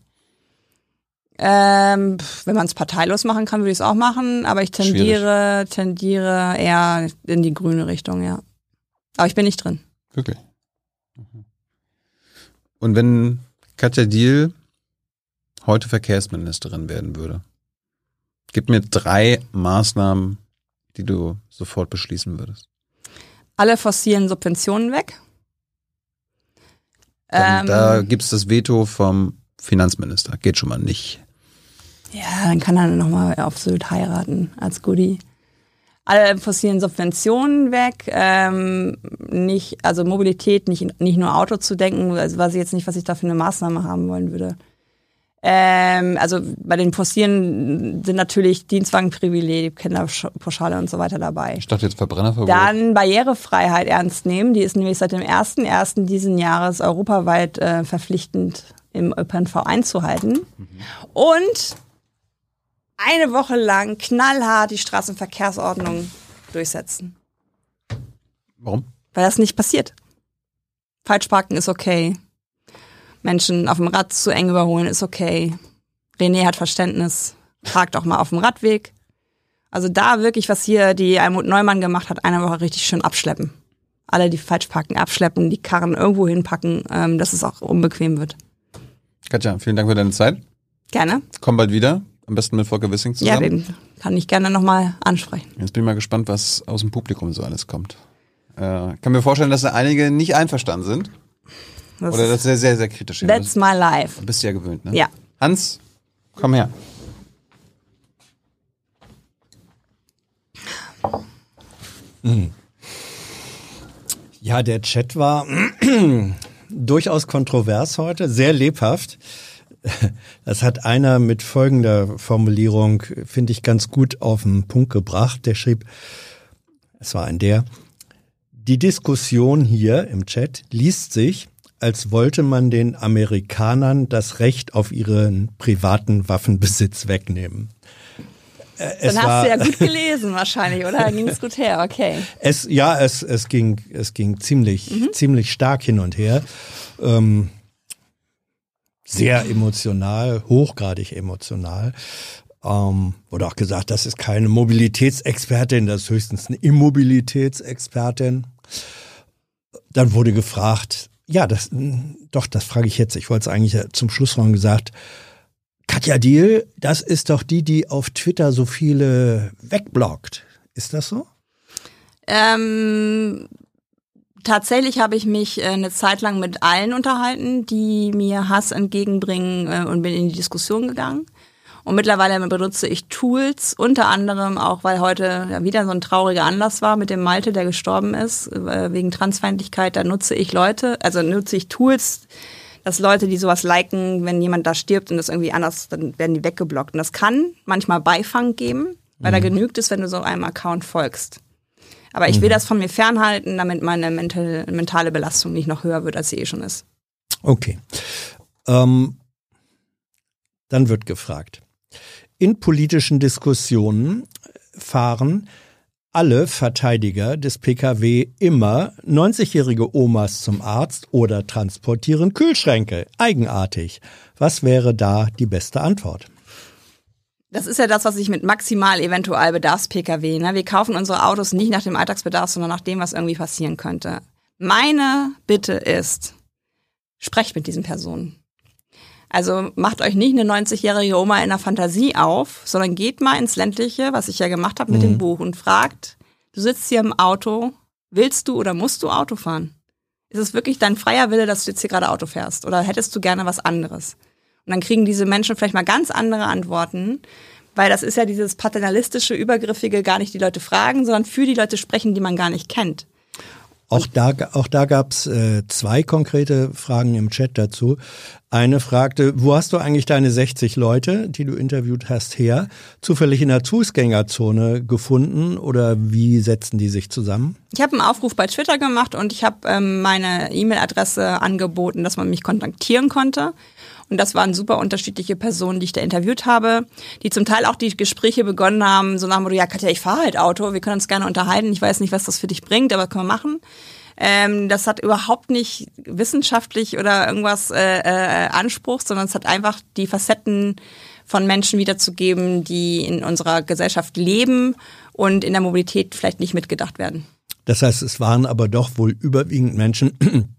Ähm, wenn man es parteilos machen kann, würde ich es auch machen, aber ich tendiere, tendiere eher in die grüne Richtung, ja. Aber ich bin nicht drin. Wirklich. Und wenn Katja Diel heute Verkehrsministerin werden würde, gib mir drei Maßnahmen, die du sofort beschließen würdest. Alle fossilen Subventionen weg. Dann, ähm, da gibt's das Veto vom Finanzminister. Geht schon mal nicht. Ja, dann kann er nochmal auf Sylt heiraten als Goodie. Alle fossilen Subventionen weg, ähm, nicht, also Mobilität, nicht, nicht nur Auto zu denken, also weiß ich jetzt nicht, was ich da für eine Maßnahme haben wollen würde. Ähm, also bei den fossilen sind natürlich Dienstwagenprivileg, Kinderpauschale und so weiter dabei. Dachte jetzt Verbrennerverbot. Dann Barrierefreiheit ernst nehmen. Die ist nämlich seit dem 1.1. diesen Jahres europaweit äh, verpflichtend im ÖPNV einzuhalten. Mhm. Und eine Woche lang knallhart die Straßenverkehrsordnung durchsetzen. Warum? Weil das nicht passiert. Falschparken ist okay. Menschen auf dem Rad zu eng überholen ist okay. René hat Verständnis. Parkt auch mal auf dem Radweg. Also da wirklich, was hier die Almut Neumann gemacht hat, eine Woche richtig schön abschleppen. Alle, die falsch parken, abschleppen, die Karren irgendwo hinpacken, ähm, dass es auch unbequem wird. Katja, vielen Dank für deine Zeit. Gerne. Komm bald wieder. Am besten mit Volker Wissing zusammen. Ja, den kann ich gerne nochmal ansprechen. Jetzt bin ich mal gespannt, was aus dem Publikum so alles kommt. Äh, kann mir vorstellen, dass da einige nicht einverstanden sind. Das Oder das sehr, sehr, sehr kritisch. That's my life. Du bist ja gewöhnt, ne? Ja. Hans, komm her. Ja, der Chat war durchaus kontrovers heute, sehr lebhaft. Das hat einer mit folgender Formulierung, finde ich, ganz gut auf den Punkt gebracht. Der schrieb, es war ein der, die Diskussion hier im Chat liest sich, als wollte man den Amerikanern das Recht auf ihren privaten Waffenbesitz wegnehmen. Äh, es Dann hast war, du ja gut gelesen wahrscheinlich, oder? Ging es gut her, okay. Es, ja, es, es, ging, es ging ziemlich, mhm. ziemlich stark hin und her. Ähm, sehr emotional, hochgradig emotional. Ähm, wurde auch gesagt, das ist keine Mobilitätsexpertin, das ist höchstens eine Immobilitätsexpertin. Dann wurde gefragt, ja, das, doch, das frage ich jetzt. Ich wollte es eigentlich zum Schluss noch gesagt. Katja Diel, das ist doch die, die auf Twitter so viele wegblockt. Ist das so? Ähm, tatsächlich habe ich mich äh, eine Zeit lang mit allen unterhalten, die mir Hass entgegenbringen äh, und bin in die Diskussion gegangen. Und mittlerweile benutze ich Tools, unter anderem auch, weil heute wieder so ein trauriger Anlass war mit dem Malte, der gestorben ist, äh, wegen Transfeindlichkeit. Da nutze ich Leute, also nutze ich Tools, dass Leute, die sowas liken, wenn jemand da stirbt und das irgendwie anders, dann werden die weggeblockt. Und das kann manchmal Beifang geben, weil mhm. da genügt es, wenn du so einem Account folgst. Aber ich will mhm. das von mir fernhalten, damit meine mental, mentale Belastung nicht noch höher wird, als sie eh schon ist. Okay. Ähm, dann wird gefragt. In politischen Diskussionen fahren alle Verteidiger des Pkw immer 90-jährige Omas zum Arzt oder transportieren Kühlschränke. Eigenartig. Was wäre da die beste Antwort? Das ist ja das, was ich mit maximal eventual Bedarfs-Pkw, ne? Wir kaufen unsere Autos nicht nach dem Alltagsbedarf, sondern nach dem, was irgendwie passieren könnte. Meine Bitte ist, sprecht mit diesen Personen. Also macht euch nicht eine 90-jährige Oma in der Fantasie auf, sondern geht mal ins Ländliche, was ich ja gemacht habe mit mhm. dem Buch und fragt, du sitzt hier im Auto, willst du oder musst du Auto fahren? Ist es wirklich dein freier Wille, dass du jetzt hier gerade Auto fährst? Oder hättest du gerne was anderes? Und dann kriegen diese Menschen vielleicht mal ganz andere Antworten, weil das ist ja dieses paternalistische, übergriffige, gar nicht die Leute fragen, sondern für die Leute sprechen, die man gar nicht kennt. Auch da, auch da gab's äh, zwei konkrete Fragen im Chat dazu. Eine fragte, wo hast du eigentlich deine 60 Leute, die du interviewt hast, her? Zufällig in der Fußgängerzone gefunden oder wie setzen die sich zusammen? Ich habe einen Aufruf bei Twitter gemacht und ich habe ähm, meine E-Mail-Adresse angeboten, dass man mich kontaktieren konnte. Und das waren super unterschiedliche Personen, die ich da interviewt habe, die zum Teil auch die Gespräche begonnen haben, so nach dem Motto, ja Katja, ich fahre halt Auto, wir können uns gerne unterhalten, ich weiß nicht, was das für dich bringt, aber können wir machen. Ähm, das hat überhaupt nicht wissenschaftlich oder irgendwas äh, äh, Anspruch, sondern es hat einfach die Facetten von Menschen wiederzugeben, die in unserer Gesellschaft leben und in der Mobilität vielleicht nicht mitgedacht werden. Das heißt, es waren aber doch wohl überwiegend Menschen,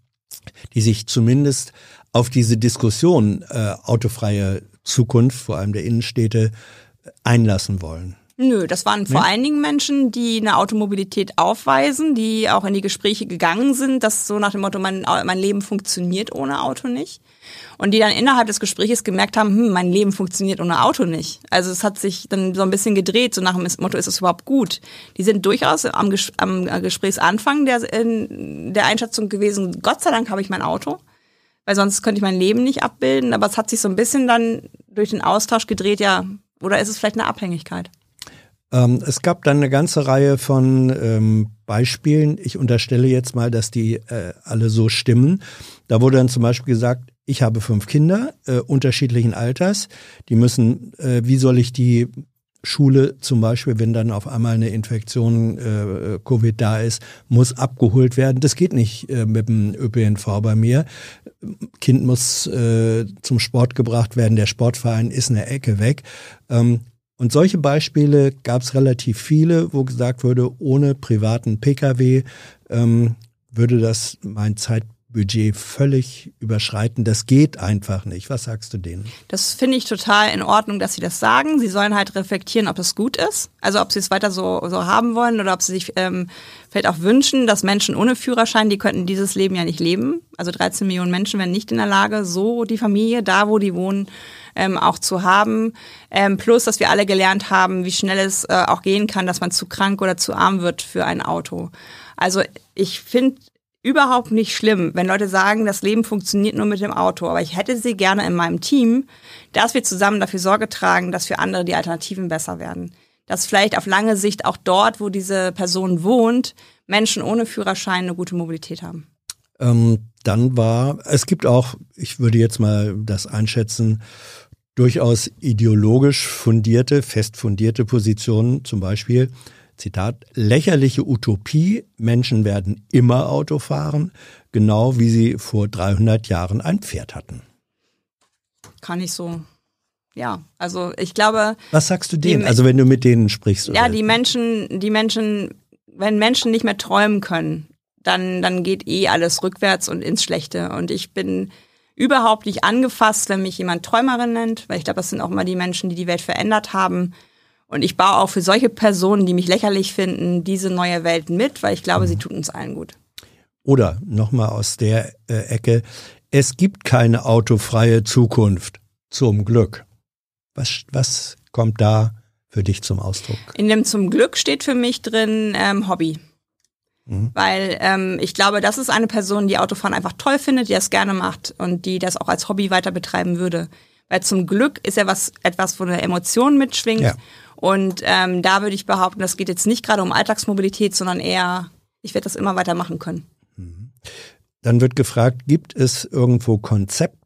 die sich zumindest auf diese Diskussion äh, autofreie Zukunft, vor allem der Innenstädte, einlassen wollen. Nö, das waren vor allen Dingen Menschen, die eine Automobilität aufweisen, die auch in die Gespräche gegangen sind, dass so nach dem Motto, mein, mein Leben funktioniert ohne Auto nicht. Und die dann innerhalb des Gesprächs gemerkt haben, hm, mein Leben funktioniert ohne Auto nicht. Also es hat sich dann so ein bisschen gedreht, so nach dem Motto, ist es überhaupt gut? Die sind durchaus am, am Gesprächsanfang der, der Einschätzung gewesen, Gott sei Dank habe ich mein Auto weil sonst könnte ich mein Leben nicht abbilden. Aber es hat sich so ein bisschen dann durch den Austausch gedreht, ja, oder ist es vielleicht eine Abhängigkeit? Ähm, es gab dann eine ganze Reihe von ähm, Beispielen. Ich unterstelle jetzt mal, dass die äh, alle so stimmen. Da wurde dann zum Beispiel gesagt, ich habe fünf Kinder äh, unterschiedlichen Alters. Die müssen, äh, wie soll ich die Schule zum Beispiel, wenn dann auf einmal eine Infektion äh, Covid da ist, muss abgeholt werden. Das geht nicht äh, mit dem ÖPNV bei mir. Kind muss äh, zum Sport gebracht werden, der Sportverein ist eine Ecke weg. Ähm, und solche Beispiele gab es relativ viele, wo gesagt wurde, ohne privaten Pkw ähm, würde das mein Zeit Budget völlig überschreiten. Das geht einfach nicht. Was sagst du denen? Das finde ich total in Ordnung, dass sie das sagen. Sie sollen halt reflektieren, ob es gut ist. Also ob sie es weiter so, so haben wollen oder ob sie sich ähm, vielleicht auch wünschen, dass Menschen ohne Führerschein, die könnten dieses Leben ja nicht leben. Also 13 Millionen Menschen wären nicht in der Lage, so die Familie, da wo die wohnen, ähm, auch zu haben. Ähm, plus, dass wir alle gelernt haben, wie schnell es äh, auch gehen kann, dass man zu krank oder zu arm wird für ein Auto. Also ich finde überhaupt nicht schlimm, wenn Leute sagen, das Leben funktioniert nur mit dem Auto. Aber ich hätte sie gerne in meinem Team, dass wir zusammen dafür Sorge tragen, dass für andere die Alternativen besser werden. Dass vielleicht auf lange Sicht auch dort, wo diese Person wohnt, Menschen ohne Führerschein eine gute Mobilität haben. Ähm, dann war, es gibt auch, ich würde jetzt mal das einschätzen, durchaus ideologisch fundierte, fest fundierte Positionen, zum Beispiel Zitat, lächerliche Utopie, Menschen werden immer Auto fahren, genau wie sie vor 300 Jahren ein Pferd hatten. Kann ich so. Ja, also ich glaube. Was sagst du denen, also wenn du mit denen sprichst? Oder? Ja, die Menschen, die Menschen, wenn Menschen nicht mehr träumen können, dann, dann geht eh alles rückwärts und ins Schlechte. Und ich bin überhaupt nicht angefasst, wenn mich jemand Träumerin nennt, weil ich glaube, das sind auch immer die Menschen, die die Welt verändert haben. Und ich baue auch für solche Personen, die mich lächerlich finden, diese neue Welt mit, weil ich glaube, mhm. sie tut uns allen gut. Oder nochmal aus der äh, Ecke, es gibt keine autofreie Zukunft, zum Glück. Was, was kommt da für dich zum Ausdruck? In dem zum Glück steht für mich drin ähm, Hobby. Mhm. Weil ähm, ich glaube, das ist eine Person, die Autofahren einfach toll findet, die das gerne macht und die das auch als Hobby weiter betreiben würde. Weil zum Glück ist ja was etwas, wo eine Emotion mitschwingt. Ja. Und ähm, da würde ich behaupten, das geht jetzt nicht gerade um Alltagsmobilität, sondern eher, ich werde das immer weiter machen können. Mhm. Dann wird gefragt, gibt es irgendwo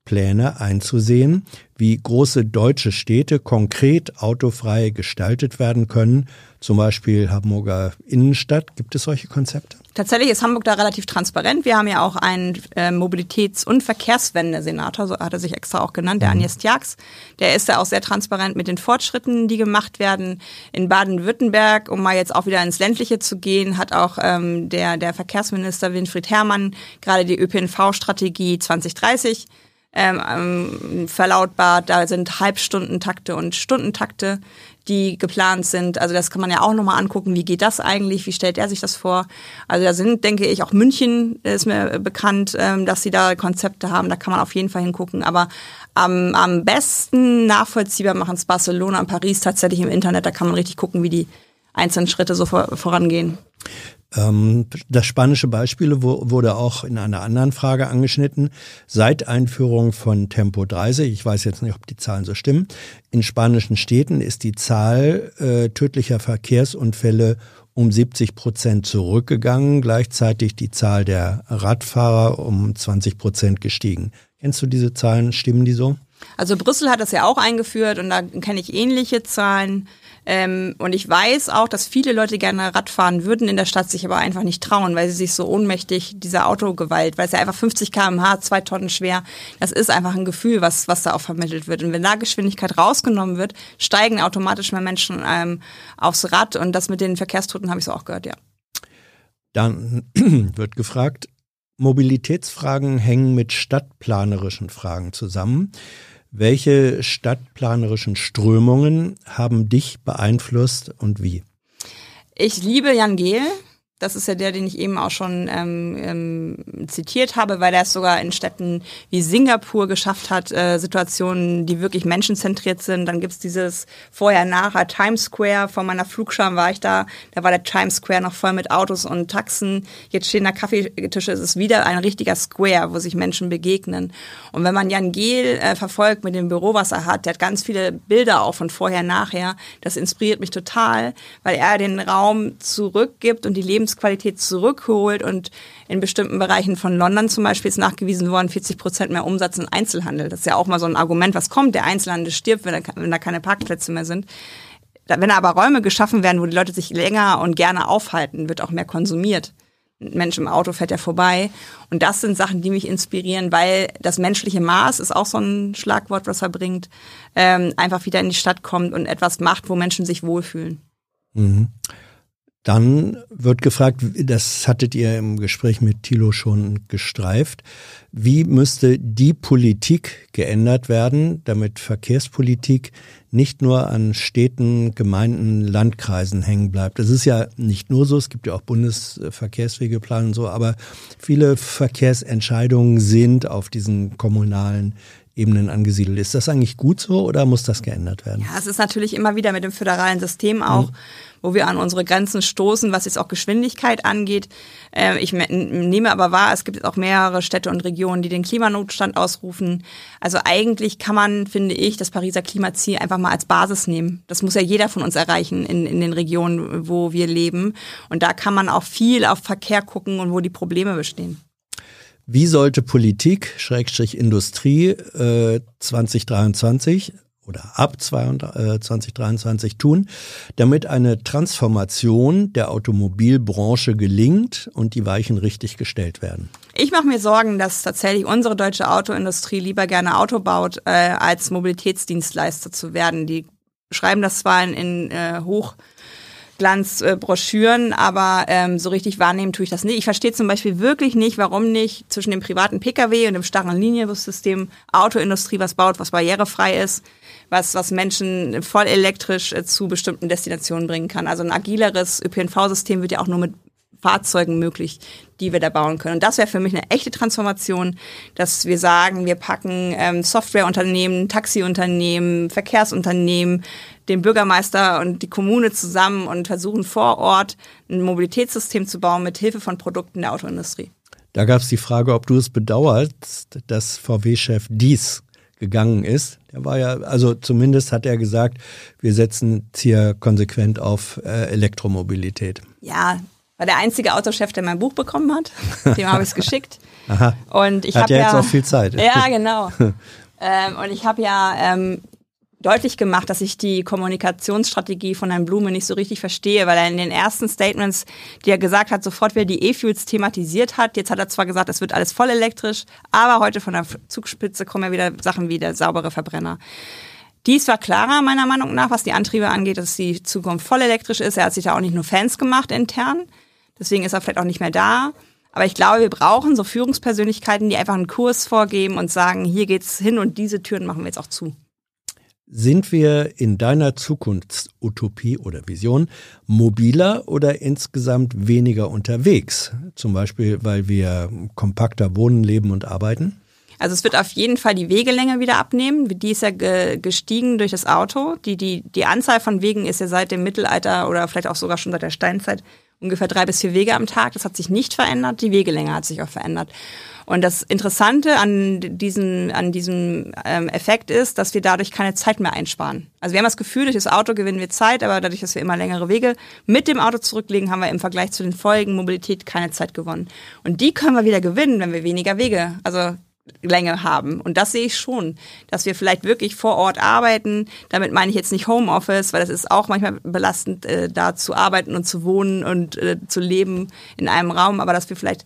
Konzeptpläne einzusehen, wie große deutsche Städte konkret autofrei gestaltet werden können, zum Beispiel Hamburger Innenstadt. Gibt es solche Konzepte? Tatsächlich ist Hamburg da relativ transparent. Wir haben ja auch einen äh, Mobilitäts- und Verkehrswende-Senator, so hat er sich extra auch genannt, der mhm. Agnes Tjax. Der ist da auch sehr transparent mit den Fortschritten, die gemacht werden. In Baden-Württemberg, um mal jetzt auch wieder ins Ländliche zu gehen, hat auch ähm, der, der Verkehrsminister Winfried Herrmann gerade die ÖPNV-Strategie 2030 ähm, ähm, verlautbart. Da sind Halbstundentakte und Stundentakte die geplant sind. Also das kann man ja auch nochmal angucken, wie geht das eigentlich, wie stellt er sich das vor. Also da sind, denke ich, auch München ist mir bekannt, ähm, dass sie da Konzepte haben, da kann man auf jeden Fall hingucken. Aber am, am besten nachvollziehbar machen es Barcelona und Paris tatsächlich im Internet, da kann man richtig gucken, wie die einzelnen Schritte so vor, vorangehen. Ähm, das spanische Beispiel wurde auch in einer anderen Frage angeschnitten. Seit Einführung von Tempo 30, ich weiß jetzt nicht, ob die Zahlen so stimmen, in spanischen Städten ist die Zahl äh, tödlicher Verkehrsunfälle um 70 Prozent zurückgegangen, gleichzeitig die Zahl der Radfahrer um 20 Prozent gestiegen. Kennst du diese Zahlen? Stimmen die so? Also Brüssel hat das ja auch eingeführt und da kenne ich ähnliche Zahlen. Ähm, und ich weiß auch, dass viele Leute gerne Rad fahren würden in der Stadt, sich aber einfach nicht trauen, weil sie sich so ohnmächtig dieser Autogewalt, weil es ja einfach 50 km/h, zwei Tonnen schwer, das ist einfach ein Gefühl, was, was da auch vermittelt wird. Und wenn da Geschwindigkeit rausgenommen wird, steigen automatisch mehr Menschen ähm, aufs Rad. Und das mit den Verkehrstoten habe ich so auch gehört, ja. Dann wird gefragt, Mobilitätsfragen hängen mit stadtplanerischen Fragen zusammen. Welche stadtplanerischen Strömungen haben dich beeinflusst und wie? Ich liebe Jan Gehl. Das ist ja der, den ich eben auch schon ähm, ähm, zitiert habe, weil er es sogar in Städten wie Singapur geschafft hat, äh, Situationen, die wirklich menschenzentriert sind. Dann gibt's dieses Vorher-Nachher Times Square. Vor meiner Flugscham war ich da. Da war der Times Square noch voll mit Autos und Taxen. Jetzt stehen da Kaffeetische. Es ist wieder ein richtiger Square, wo sich Menschen begegnen. Und wenn man Jan Gehl äh, verfolgt mit dem Büro, was er hat, der hat ganz viele Bilder auch von Vorher-Nachher. Das inspiriert mich total, weil er den Raum zurückgibt und die Lebens Lebensqualität zurückholt und in bestimmten Bereichen von London zum Beispiel ist nachgewiesen worden, 40 Prozent mehr Umsatz im Einzelhandel. Das ist ja auch mal so ein Argument, was kommt. Der Einzelhandel stirbt, wenn da, wenn da keine Parkplätze mehr sind. Wenn aber Räume geschaffen werden, wo die Leute sich länger und gerne aufhalten, wird auch mehr konsumiert. Ein Mensch im Auto fährt ja vorbei. Und das sind Sachen, die mich inspirieren, weil das menschliche Maß ist auch so ein Schlagwort, was er bringt, ähm, einfach wieder in die Stadt kommt und etwas macht, wo Menschen sich wohlfühlen. Mhm. Dann wird gefragt, das hattet ihr im Gespräch mit Thilo schon gestreift, wie müsste die Politik geändert werden, damit Verkehrspolitik nicht nur an Städten, Gemeinden, Landkreisen hängen bleibt. Das ist ja nicht nur so, es gibt ja auch Bundesverkehrswegeplan und so, aber viele Verkehrsentscheidungen sind auf diesen kommunalen Ebenen angesiedelt. Ist das eigentlich gut so oder muss das geändert werden? Ja, es ist natürlich immer wieder mit dem föderalen System auch, mhm. Wo wir an unsere Grenzen stoßen, was jetzt auch Geschwindigkeit angeht. Äh, ich nehme aber wahr, es gibt auch mehrere Städte und Regionen, die den Klimanotstand ausrufen. Also eigentlich kann man, finde ich, das Pariser Klimaziel einfach mal als Basis nehmen. Das muss ja jeder von uns erreichen in, in den Regionen, wo wir leben. Und da kann man auch viel auf Verkehr gucken und wo die Probleme bestehen. Wie sollte Politik, Schrägstrich Industrie äh, 2023 oder ab 2023 äh, tun, damit eine Transformation der Automobilbranche gelingt und die Weichen richtig gestellt werden? Ich mache mir Sorgen, dass tatsächlich unsere deutsche Autoindustrie lieber gerne Auto baut, äh, als Mobilitätsdienstleister zu werden. Die schreiben das zwar in, in äh, hoch Glanzbroschüren, aber ähm, so richtig wahrnehmen tue ich das nicht. Ich verstehe zum Beispiel wirklich nicht, warum nicht zwischen dem privaten Pkw und dem starren Linienbussystem Autoindustrie was baut, was barrierefrei ist, was, was Menschen voll elektrisch äh, zu bestimmten Destinationen bringen kann. Also ein agileres ÖPNV-System wird ja auch nur mit Fahrzeugen möglich, die wir da bauen können. Und das wäre für mich eine echte Transformation, dass wir sagen, wir packen ähm, Softwareunternehmen, Taxiunternehmen, Verkehrsunternehmen, den Bürgermeister und die Kommune zusammen und versuchen vor Ort ein Mobilitätssystem zu bauen mit Hilfe von Produkten der Autoindustrie. Da gab es die Frage, ob du es bedauerst, dass VW-Chef dies gegangen ist. Der war ja, also zumindest hat er gesagt, wir setzen hier konsequent auf äh, Elektromobilität. Ja, war der einzige Autochef, der mein Buch bekommen hat. Dem habe ich es geschickt. Aha. Und ich habe ja jetzt auch viel Zeit. Ja, genau. ähm, und ich habe ja ähm, deutlich gemacht, dass ich die Kommunikationsstrategie von Herrn Blume nicht so richtig verstehe, weil er in den ersten Statements, die er gesagt hat, sofort wieder die E-Fuels thematisiert hat. Jetzt hat er zwar gesagt, es wird alles voll elektrisch, aber heute von der Zugspitze kommen ja wieder Sachen wie der saubere Verbrenner. Dies war klarer meiner Meinung nach, was die Antriebe angeht, dass die Zukunft voll elektrisch ist. Er hat sich da auch nicht nur Fans gemacht intern. Deswegen ist er vielleicht auch nicht mehr da. Aber ich glaube, wir brauchen so Führungspersönlichkeiten, die einfach einen Kurs vorgeben und sagen, hier geht's hin und diese Türen machen wir jetzt auch zu. Sind wir in deiner Zukunftsutopie oder Vision mobiler oder insgesamt weniger unterwegs? Zum Beispiel, weil wir kompakter wohnen, leben und arbeiten? Also es wird auf jeden Fall die Wegelänge wieder abnehmen. Die ist ja gestiegen durch das Auto. Die, die, die Anzahl von Wegen ist ja seit dem Mittelalter oder vielleicht auch sogar schon seit der Steinzeit ungefähr drei bis vier Wege am Tag. Das hat sich nicht verändert. Die Wegelänge hat sich auch verändert. Und das Interessante an diesem, an diesem ähm, Effekt ist, dass wir dadurch keine Zeit mehr einsparen. Also wir haben das Gefühl, durch das Auto gewinnen wir Zeit, aber dadurch, dass wir immer längere Wege mit dem Auto zurücklegen, haben wir im Vergleich zu den Folgen Mobilität keine Zeit gewonnen. Und die können wir wieder gewinnen, wenn wir weniger Wege, also Länge haben. Und das sehe ich schon, dass wir vielleicht wirklich vor Ort arbeiten. Damit meine ich jetzt nicht Homeoffice, weil das ist auch manchmal belastend, äh, da zu arbeiten und zu wohnen und äh, zu leben in einem Raum, aber dass wir vielleicht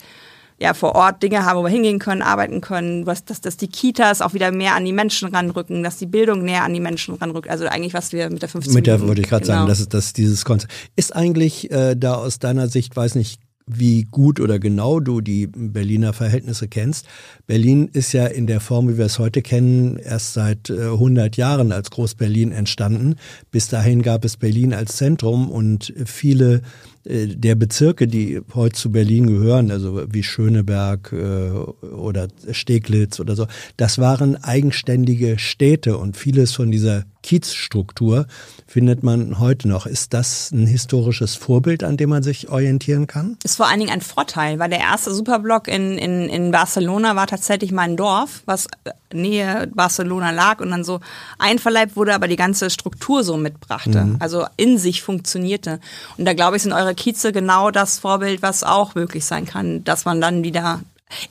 ja, vor Ort Dinge haben, wo wir hingehen können, arbeiten können, was, dass, dass die Kitas auch wieder mehr an die Menschen ranrücken, dass die Bildung näher an die Menschen ranrückt. Also eigentlich, was wir mit der 15 Mit der wollte ich gerade genau. sagen, dass, dass dieses Konzept ist eigentlich äh, da aus deiner Sicht, weiß nicht, wie gut oder genau du die Berliner Verhältnisse kennst. Berlin ist ja in der Form, wie wir es heute kennen, erst seit 100 äh, Jahren als Groß-Berlin entstanden. Bis dahin gab es Berlin als Zentrum und viele der Bezirke, die heute zu Berlin gehören, also wie Schöneberg äh, oder Steglitz oder so, das waren eigenständige Städte und vieles von dieser Kiezstruktur findet man heute noch. Ist das ein historisches Vorbild, an dem man sich orientieren kann? Ist vor allen Dingen ein Vorteil, weil der erste Superblock in, in, in Barcelona war tatsächlich mal ein Dorf, was äh, Nähe Barcelona lag und dann so einverleibt wurde, aber die ganze Struktur so mitbrachte, mhm. also in sich funktionierte. Und da glaube ich, sind eure Kieze genau das Vorbild, was auch möglich sein kann, dass man dann wieder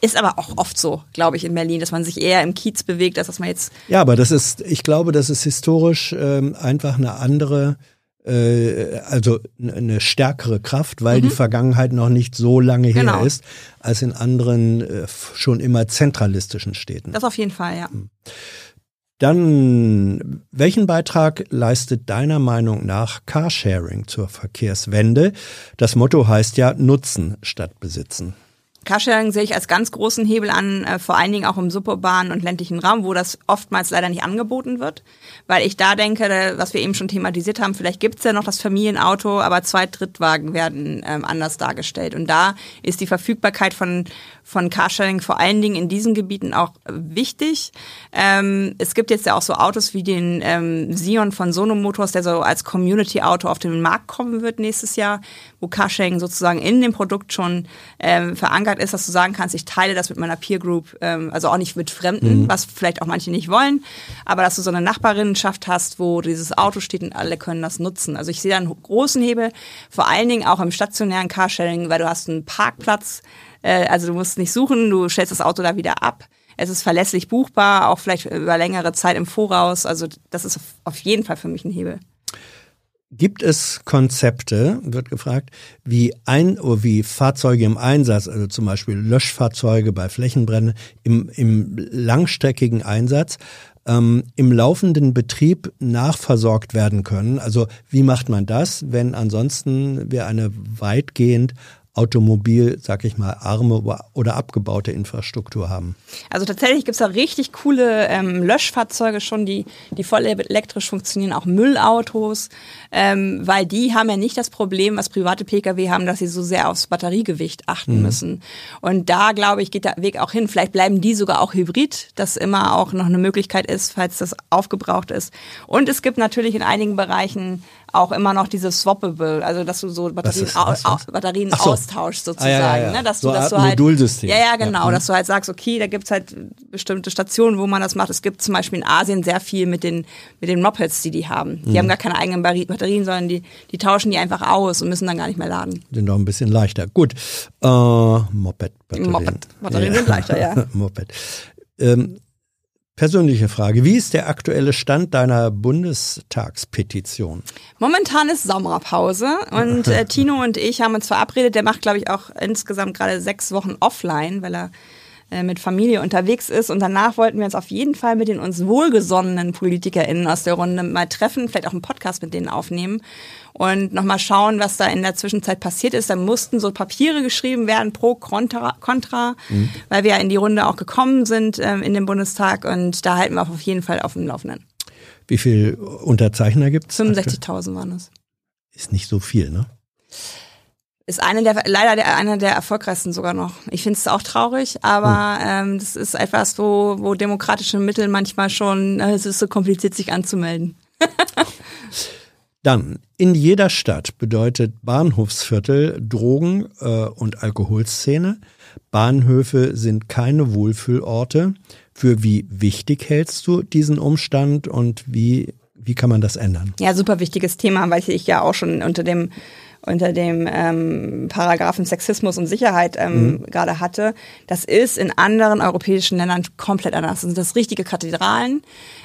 ist aber auch oft so, glaube ich, in Berlin, dass man sich eher im Kiez bewegt, als dass man jetzt. Ja, aber das ist, ich glaube, das ist historisch ähm, einfach eine andere, äh, also eine stärkere Kraft, weil mhm. die Vergangenheit noch nicht so lange her genau. ist, als in anderen äh, schon immer zentralistischen Städten. Das auf jeden Fall, ja. Mhm. Dann, welchen Beitrag leistet deiner Meinung nach Carsharing zur Verkehrswende? Das Motto heißt ja Nutzen statt Besitzen. Carsharing sehe ich als ganz großen Hebel an, äh, vor allen Dingen auch im suburbanen und ländlichen Raum, wo das oftmals leider nicht angeboten wird. Weil ich da denke, was wir eben schon thematisiert haben, vielleicht gibt's ja noch das Familienauto, aber Zweit-, Drittwagen werden ähm, anders dargestellt. Und da ist die Verfügbarkeit von von Carsharing vor allen Dingen in diesen Gebieten auch wichtig. Ähm, es gibt jetzt ja auch so Autos wie den ähm, Sion von Sono Motors, der so als Community-Auto auf den Markt kommen wird nächstes Jahr, wo Carsharing sozusagen in dem Produkt schon ähm, verankert ist, dass du sagen kannst, ich teile das mit meiner Peer Group, ähm, also auch nicht mit Fremden, mhm. was vielleicht auch manche nicht wollen, aber dass du so eine Nachbarinnenschaft hast, wo dieses Auto steht und alle können das nutzen. Also ich sehe da einen großen Hebel, vor allen Dingen auch im stationären Carsharing, weil du hast einen Parkplatz, äh, also du musst nicht suchen, du stellst das Auto da wieder ab. Es ist verlässlich buchbar, auch vielleicht über längere Zeit im Voraus. Also das ist auf jeden Fall für mich ein Hebel. Gibt es Konzepte, wird gefragt, wie ein oder wie Fahrzeuge im Einsatz, also zum Beispiel Löschfahrzeuge bei Flächenbränden im, im langstreckigen Einsatz, ähm, im laufenden Betrieb nachversorgt werden können? Also wie macht man das, wenn ansonsten wir eine weitgehend automobil, sag ich mal, arme oder abgebaute Infrastruktur haben. Also tatsächlich gibt's da richtig coole ähm, Löschfahrzeuge schon, die, die voll elektrisch funktionieren, auch Müllautos, ähm, weil die haben ja nicht das Problem, was private Pkw haben, dass sie so sehr aufs Batteriegewicht achten mhm. müssen. Und da, glaube ich, geht der Weg auch hin. Vielleicht bleiben die sogar auch hybrid, das immer auch noch eine Möglichkeit ist, falls das aufgebraucht ist. Und es gibt natürlich in einigen Bereichen auch immer noch dieses Swappable, also dass du so Batterien, ist, was, was? Batterien so. austauschst sozusagen, ah, ja, ja, ja. Ne? dass so du, dass du halt, Modulsystem. ja, ja, genau, dass du halt sagst, okay, da gibt's halt bestimmte Stationen, wo man das macht. Es gibt zum Beispiel in Asien sehr viel mit den mit den Mopeds, die die haben. Die mhm. haben gar keine eigenen Batterien, sondern die die tauschen die einfach aus und müssen dann gar nicht mehr laden. Sind doch ein bisschen leichter. Gut, äh, Moped. Batterien. Moped. Batterien sind leichter, ja. Moped. Ähm, Persönliche Frage. Wie ist der aktuelle Stand deiner Bundestagspetition? Momentan ist Sommerpause und äh, Tino und ich haben uns verabredet. Der macht, glaube ich, auch insgesamt gerade sechs Wochen offline, weil er mit Familie unterwegs ist. Und danach wollten wir uns auf jeden Fall mit den uns wohlgesonnenen PolitikerInnen aus der Runde mal treffen, vielleicht auch einen Podcast mit denen aufnehmen und nochmal schauen, was da in der Zwischenzeit passiert ist. Da mussten so Papiere geschrieben werden, pro, contra, contra mhm. weil wir ja in die Runde auch gekommen sind ähm, in den Bundestag und da halten wir auf jeden Fall auf dem Laufenden. Wie viel Unterzeichner gibt es? 65.000 waren es. Ist nicht so viel, ne? Ist eine der leider der, einer der erfolgreichsten sogar noch. Ich finde es auch traurig, aber hm. ähm, das ist etwas, wo, wo demokratische Mittel manchmal schon, äh, es ist so kompliziert, sich anzumelden. Dann, in jeder Stadt bedeutet Bahnhofsviertel Drogen- äh, und Alkoholszene. Bahnhöfe sind keine Wohlfühlorte. Für wie wichtig hältst du diesen Umstand und wie, wie kann man das ändern? Ja, super wichtiges Thema, weil ich ja auch schon unter dem unter dem ähm, Paragraphen Sexismus und Sicherheit ähm, mhm. gerade hatte. Das ist in anderen europäischen Ländern komplett anders. Das sind das richtige Kathedralen.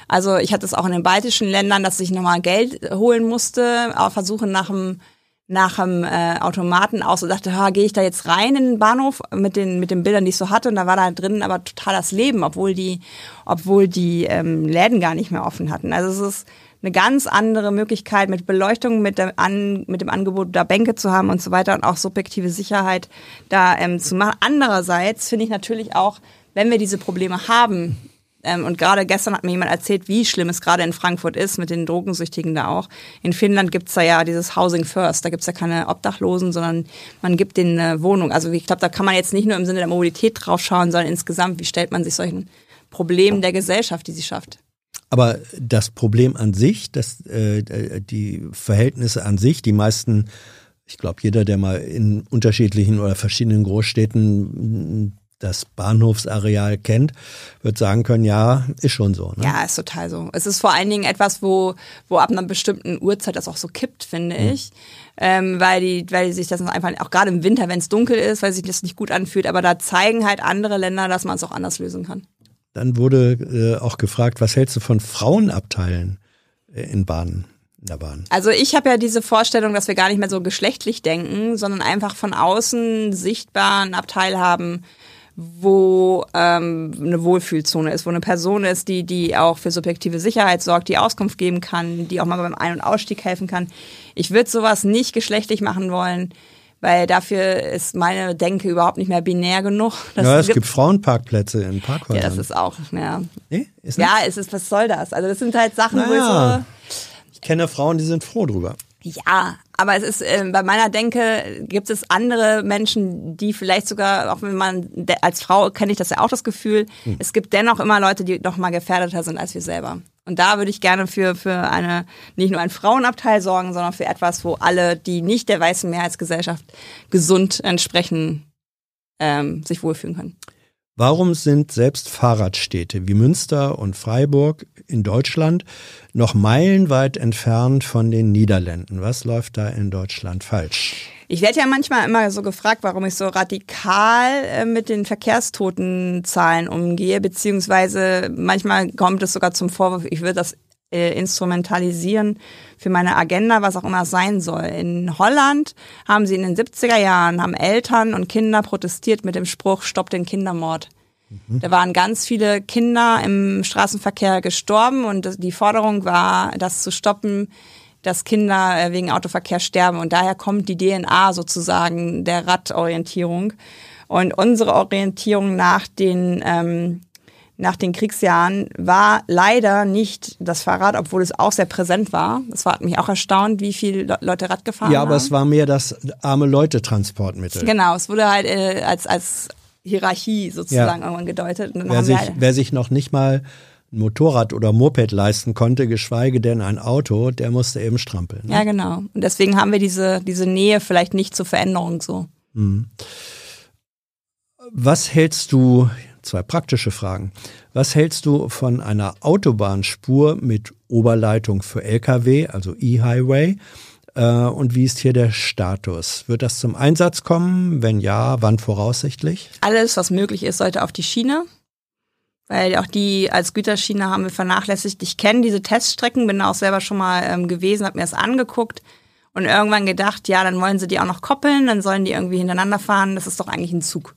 Also ich hatte es auch in den baltischen Ländern, dass ich nochmal Geld holen musste, auch versuchen nach dem nach dem äh, Automaten aus und dachte, ha, gehe ich da jetzt rein in den Bahnhof mit den mit den Bildern, die ich so hatte und da war da drin aber total das Leben, obwohl die obwohl die ähm, Läden gar nicht mehr offen hatten. Also es ist eine ganz andere Möglichkeit mit Beleuchtung, mit dem, An, mit dem Angebot da Bänke zu haben und so weiter und auch subjektive Sicherheit da ähm, zu machen. Andererseits finde ich natürlich auch, wenn wir diese Probleme haben, ähm, und gerade gestern hat mir jemand erzählt, wie schlimm es gerade in Frankfurt ist mit den Drogensüchtigen da auch. In Finnland gibt's da ja dieses Housing First. Da gibt's ja keine Obdachlosen, sondern man gibt denen eine Wohnung. Also ich glaube, da kann man jetzt nicht nur im Sinne der Mobilität draufschauen, sondern insgesamt, wie stellt man sich solchen Problemen der Gesellschaft, die sie schafft. Aber das Problem an sich, das, äh, die Verhältnisse an sich, die meisten, ich glaube, jeder, der mal in unterschiedlichen oder verschiedenen Großstädten das Bahnhofsareal kennt, wird sagen können, ja, ist schon so. Ne? Ja, ist total so. Es ist vor allen Dingen etwas, wo, wo ab einer bestimmten Uhrzeit das auch so kippt, finde mhm. ich. Ähm, weil die, weil sich das einfach, auch gerade im Winter, wenn es dunkel ist, weil sich das nicht gut anfühlt, aber da zeigen halt andere Länder, dass man es auch anders lösen kann. Dann wurde äh, auch gefragt, was hältst du von Frauenabteilen äh, in Bahnen? Der Bahn. Also ich habe ja diese Vorstellung, dass wir gar nicht mehr so geschlechtlich denken, sondern einfach von außen sichtbar einen Abteil haben, wo ähm, eine Wohlfühlzone ist, wo eine Person ist, die, die auch für subjektive Sicherheit sorgt, die Auskunft geben kann, die auch mal beim Ein- und Ausstieg helfen kann. Ich würde sowas nicht geschlechtlich machen wollen weil dafür ist meine Denke überhaupt nicht mehr binär genug. Das ja, es gibt, gibt Frauenparkplätze in Parkhäusern. Ja, das ist auch, ja. Nee, ist ja, es ist, was soll das? Also das sind halt Sachen, naja. wo ich so... Ich kenne Frauen, die sind froh drüber. Ja, aber es ist äh, bei meiner Denke gibt es andere Menschen, die vielleicht sogar, auch wenn man als Frau kenne ich das ja auch das Gefühl, hm. es gibt dennoch immer Leute, die noch mal gefährdeter sind als wir selber. Und da würde ich gerne für, für eine, nicht nur ein Frauenabteil sorgen, sondern für etwas, wo alle, die nicht der weißen Mehrheitsgesellschaft gesund entsprechen, ähm, sich wohlfühlen können. Warum sind selbst Fahrradstädte wie Münster und Freiburg in Deutschland noch meilenweit entfernt von den Niederlanden? Was läuft da in Deutschland falsch? Ich werde ja manchmal immer so gefragt, warum ich so radikal äh, mit den Verkehrstotenzahlen umgehe, beziehungsweise manchmal kommt es sogar zum Vorwurf, ich würde das äh, instrumentalisieren für meine Agenda, was auch immer sein soll. In Holland haben sie in den 70er Jahren, haben Eltern und Kinder protestiert mit dem Spruch, stopp den Kindermord. Mhm. Da waren ganz viele Kinder im Straßenverkehr gestorben und die Forderung war, das zu stoppen, dass Kinder äh, wegen Autoverkehr sterben. Und daher kommt die DNA sozusagen der Radorientierung. Und unsere Orientierung nach den, ähm, nach den Kriegsjahren war leider nicht das Fahrrad, obwohl es auch sehr präsent war. Das hat mich auch erstaunt, wie viele Leute Rad gefahren haben. Ja, aber haben. es war mehr das arme Leute-Transportmittel. Genau, es wurde halt äh, als, als Hierarchie sozusagen ja. irgendwann gedeutet. wer, sich, halt wer sich noch nicht mal ein Motorrad oder Moped leisten konnte, geschweige denn ein Auto, der musste eben strampeln. Ne? Ja, genau. Und deswegen haben wir diese, diese Nähe vielleicht nicht zur Veränderung so. Mhm. Was hältst du, zwei praktische Fragen, was hältst du von einer Autobahnspur mit Oberleitung für Lkw, also E-Highway? Äh, und wie ist hier der Status? Wird das zum Einsatz kommen? Wenn ja, wann voraussichtlich? Alles, was möglich ist, sollte auf die Schiene weil auch die als Güterschiene haben wir vernachlässigt. Ich kenne diese Teststrecken, bin da auch selber schon mal ähm, gewesen, habe mir das angeguckt und irgendwann gedacht, ja, dann wollen sie die auch noch koppeln, dann sollen die irgendwie hintereinander fahren. Das ist doch eigentlich ein Zug.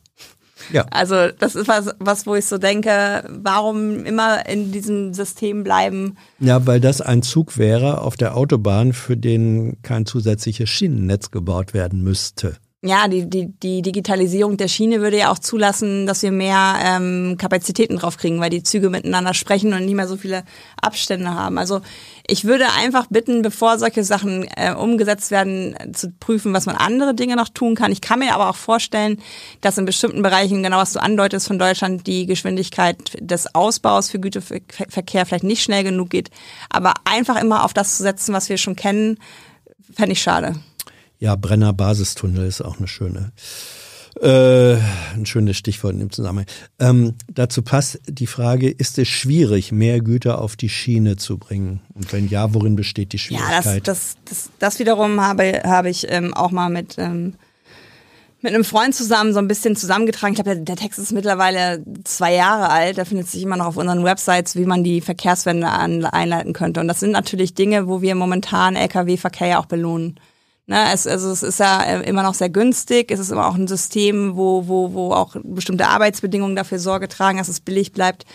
Ja. Also das ist was, was, wo ich so denke, warum immer in diesem System bleiben? Ja, weil das ein Zug wäre auf der Autobahn, für den kein zusätzliches Schienennetz gebaut werden müsste. Ja, die, die, die Digitalisierung der Schiene würde ja auch zulassen, dass wir mehr ähm, Kapazitäten drauf kriegen, weil die Züge miteinander sprechen und nicht mehr so viele Abstände haben. Also ich würde einfach bitten, bevor solche Sachen äh, umgesetzt werden, zu prüfen, was man andere Dinge noch tun kann. Ich kann mir aber auch vorstellen, dass in bestimmten Bereichen, genau was du andeutest von Deutschland, die Geschwindigkeit des Ausbaus für Güterverkehr vielleicht nicht schnell genug geht. Aber einfach immer auf das zu setzen, was wir schon kennen, fände ich schade. Ja, Brenner Basistunnel ist auch eine schöne, äh, ein schönes Stichwort in dem Zusammenhang. Ähm, dazu passt die Frage, ist es schwierig, mehr Güter auf die Schiene zu bringen? Und wenn ja, worin besteht die Schwierigkeit? Ja, das, das, das, das wiederum habe, habe ich ähm, auch mal mit, ähm, mit einem Freund zusammen so ein bisschen zusammengetragen. Ich glaube, der, der, Text ist mittlerweile zwei Jahre alt. Der findet sich immer noch auf unseren Websites, wie man die Verkehrswende an, einleiten könnte. Und das sind natürlich Dinge, wo wir momentan Lkw-Verkehr ja auch belohnen. Ne, es, also es ist ja äh, immer noch sehr günstig. Es ist immer auch ein System, wo, wo, wo auch bestimmte Arbeitsbedingungen dafür Sorge tragen, dass es billig bleibt.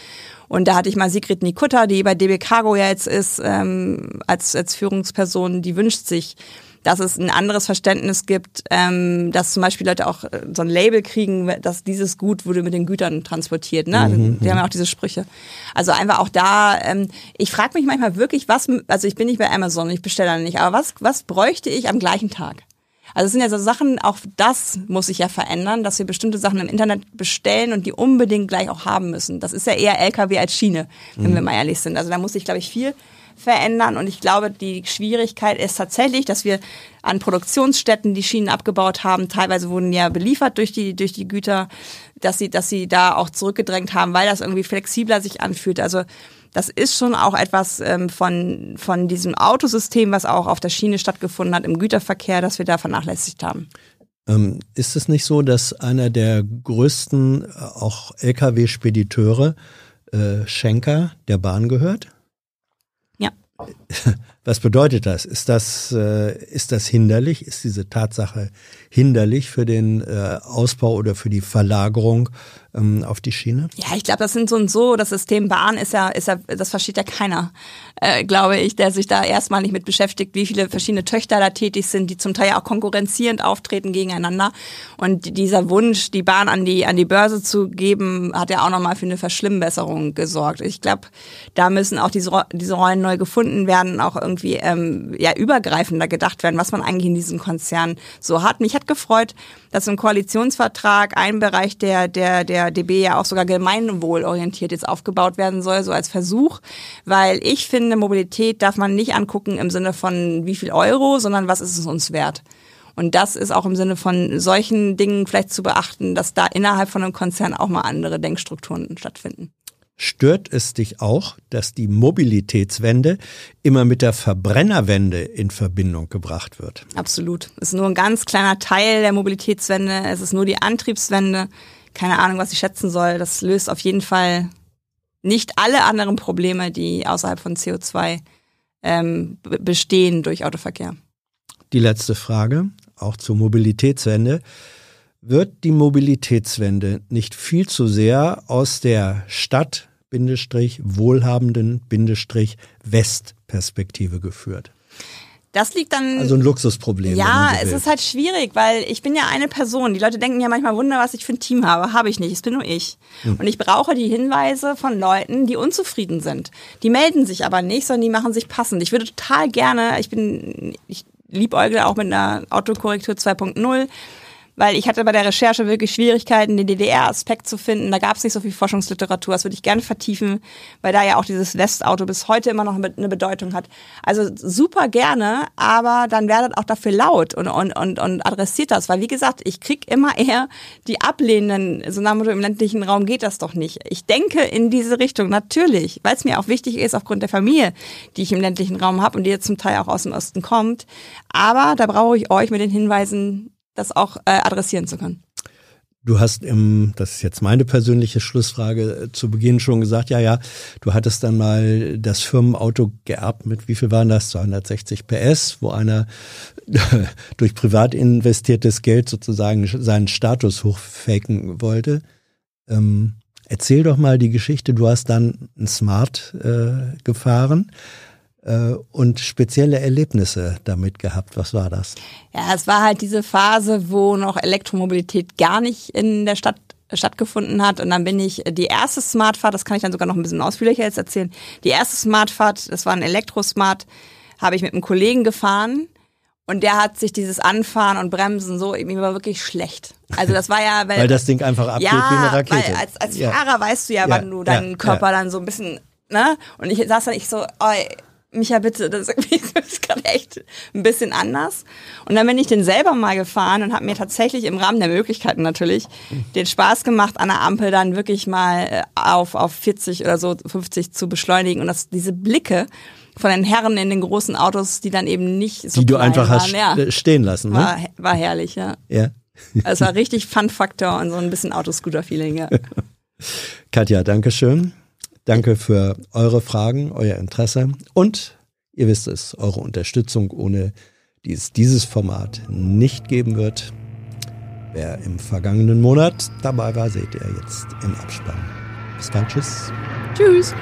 Und da hatte ich mal Sigrid Nikutta, die bei DB Cargo ja jetzt ist, ähm, als, als Führungsperson, die wünscht sich, dass es ein anderes Verständnis gibt, ähm, dass zum Beispiel Leute auch äh, so ein Label kriegen, dass dieses Gut wurde mit den Gütern transportiert. Ne? Also, mhm. Die haben ja auch diese Sprüche. Also einfach auch da, ähm, ich frage mich manchmal wirklich, was, also ich bin nicht bei Amazon, ich bestelle da nicht, aber was, was bräuchte ich am gleichen Tag? Also es sind ja so Sachen, auch das muss sich ja verändern, dass wir bestimmte Sachen im Internet bestellen und die unbedingt gleich auch haben müssen. Das ist ja eher LKW als Schiene, wenn mhm. wir mal ehrlich sind. Also da muss ich, glaube ich, viel verändern. Und ich glaube, die Schwierigkeit ist tatsächlich, dass wir an Produktionsstätten die Schienen abgebaut haben. Teilweise wurden ja beliefert durch die, durch die Güter, dass sie, dass sie da auch zurückgedrängt haben, weil das irgendwie flexibler sich anfühlt. Also, das ist schon auch etwas ähm, von, von diesem Autosystem, was auch auf der Schiene stattgefunden hat, im Güterverkehr, das wir da vernachlässigt haben. Ähm, ist es nicht so, dass einer der größten, äh, auch Lkw-Spediteure, äh, Schenker, der Bahn gehört? Was bedeutet das? Ist das, äh, ist das hinderlich? Ist diese Tatsache hinderlich für den äh, Ausbau oder für die Verlagerung ähm, auf die Schiene? Ja, ich glaube, das sind so und so. Das System Bahn ist ja, ist ja, das versteht ja keiner, äh, glaube ich, der sich da erstmal nicht mit beschäftigt, wie viele verschiedene Töchter da tätig sind, die zum Teil ja auch konkurrenzierend auftreten gegeneinander. Und dieser Wunsch, die Bahn an die, an die Börse zu geben, hat ja auch nochmal für eine Verschlimmbesserung gesorgt. Ich glaube, da müssen auch diese, diese Rollen neu gefunden werden, auch irgendwie ähm, ja übergreifender gedacht werden, was man eigentlich in diesem Konzern so hat. Mich hat gefreut, dass im Koalitionsvertrag ein Bereich der, der, der DB ja auch sogar gemeinwohlorientiert jetzt aufgebaut werden soll, so als Versuch, weil ich finde, Mobilität darf man nicht angucken im Sinne von wie viel Euro, sondern was ist es uns wert. Und das ist auch im Sinne von solchen Dingen vielleicht zu beachten, dass da innerhalb von einem Konzern auch mal andere Denkstrukturen stattfinden. Stört es dich auch, dass die Mobilitätswende immer mit der Verbrennerwende in Verbindung gebracht wird? Absolut. Es ist nur ein ganz kleiner Teil der Mobilitätswende. Es ist nur die Antriebswende. Keine Ahnung, was ich schätzen soll. Das löst auf jeden Fall nicht alle anderen Probleme, die außerhalb von CO2 ähm, bestehen durch Autoverkehr. Die letzte Frage, auch zur Mobilitätswende. Wird die Mobilitätswende nicht viel zu sehr aus der Stadt Bindestrich wohlhabenden Bindestrich Westperspektive geführt. Das liegt dann. Also ein Luxusproblem. Ja, so es ist halt schwierig, weil ich bin ja eine Person. Die Leute denken ja manchmal, Wunder, was ich für ein Team habe. Habe ich nicht. Es bin nur ich. Hm. Und ich brauche die Hinweise von Leuten, die unzufrieden sind. Die melden sich aber nicht, sondern die machen sich passend. Ich würde total gerne, ich bin, ich liebäugle auch mit einer Autokorrektur 2.0 weil ich hatte bei der Recherche wirklich Schwierigkeiten, den DDR-Aspekt zu finden. Da gab es nicht so viel Forschungsliteratur. Das würde ich gerne vertiefen, weil da ja auch dieses Westauto bis heute immer noch eine Bedeutung hat. Also super gerne, aber dann werdet auch dafür laut und, und, und, und adressiert das. Weil wie gesagt, ich krieg immer eher die ablehnenden, so nach im ländlichen Raum geht das doch nicht. Ich denke in diese Richtung, natürlich, weil es mir auch wichtig ist, aufgrund der Familie, die ich im ländlichen Raum habe und die jetzt zum Teil auch aus dem Osten kommt. Aber da brauche ich euch mit den Hinweisen das auch äh, adressieren zu können. Du hast im, das ist jetzt meine persönliche Schlussfrage, äh, zu Beginn schon gesagt, ja, ja, du hattest dann mal das Firmenauto geerbt mit, wie viel waren das? 260 PS, wo einer durch privat investiertes Geld sozusagen seinen Status hochfaken wollte. Ähm, erzähl doch mal die Geschichte, du hast dann ein Smart äh, gefahren. Äh, und spezielle Erlebnisse damit gehabt. Was war das? Ja, es war halt diese Phase, wo noch Elektromobilität gar nicht in der Stadt stattgefunden hat. Und dann bin ich die erste Smartfahrt, das kann ich dann sogar noch ein bisschen ausführlicher jetzt erzählen. Die erste Smartfahrt, das war ein Elektrosmart, habe ich mit einem Kollegen gefahren. Und der hat sich dieses Anfahren und Bremsen so, mir war wirklich schlecht. Also das war ja, weil, weil das Ding einfach abgeht ja, wie eine Rakete. Weil als, als Fahrer weißt du ja, ja, wann du deinen Körper dann so ein bisschen, ne? Und ich saß dann ich so, oh, Micha, bitte, das ist gerade echt ein bisschen anders. Und dann bin ich den selber mal gefahren und habe mir tatsächlich im Rahmen der Möglichkeiten natürlich den Spaß gemacht, an der Ampel dann wirklich mal äh, auf, auf 40 oder so 50 zu beschleunigen. Und das, diese Blicke von den Herren in den großen Autos, die dann eben nicht so Die du einfach waren, hast ja, stehen lassen, ne? war, war herrlich, ja. Ja. Es war richtig Fun-Faktor und so ein bisschen Autoscooter-Feeling, ja. Katja, danke schön. Danke für eure Fragen, euer Interesse und ihr wisst es, eure Unterstützung, ohne die es dieses Format nicht geben wird. Wer im vergangenen Monat dabei war, seht ihr jetzt im Abspann. Bis dann, tschüss. Tschüss.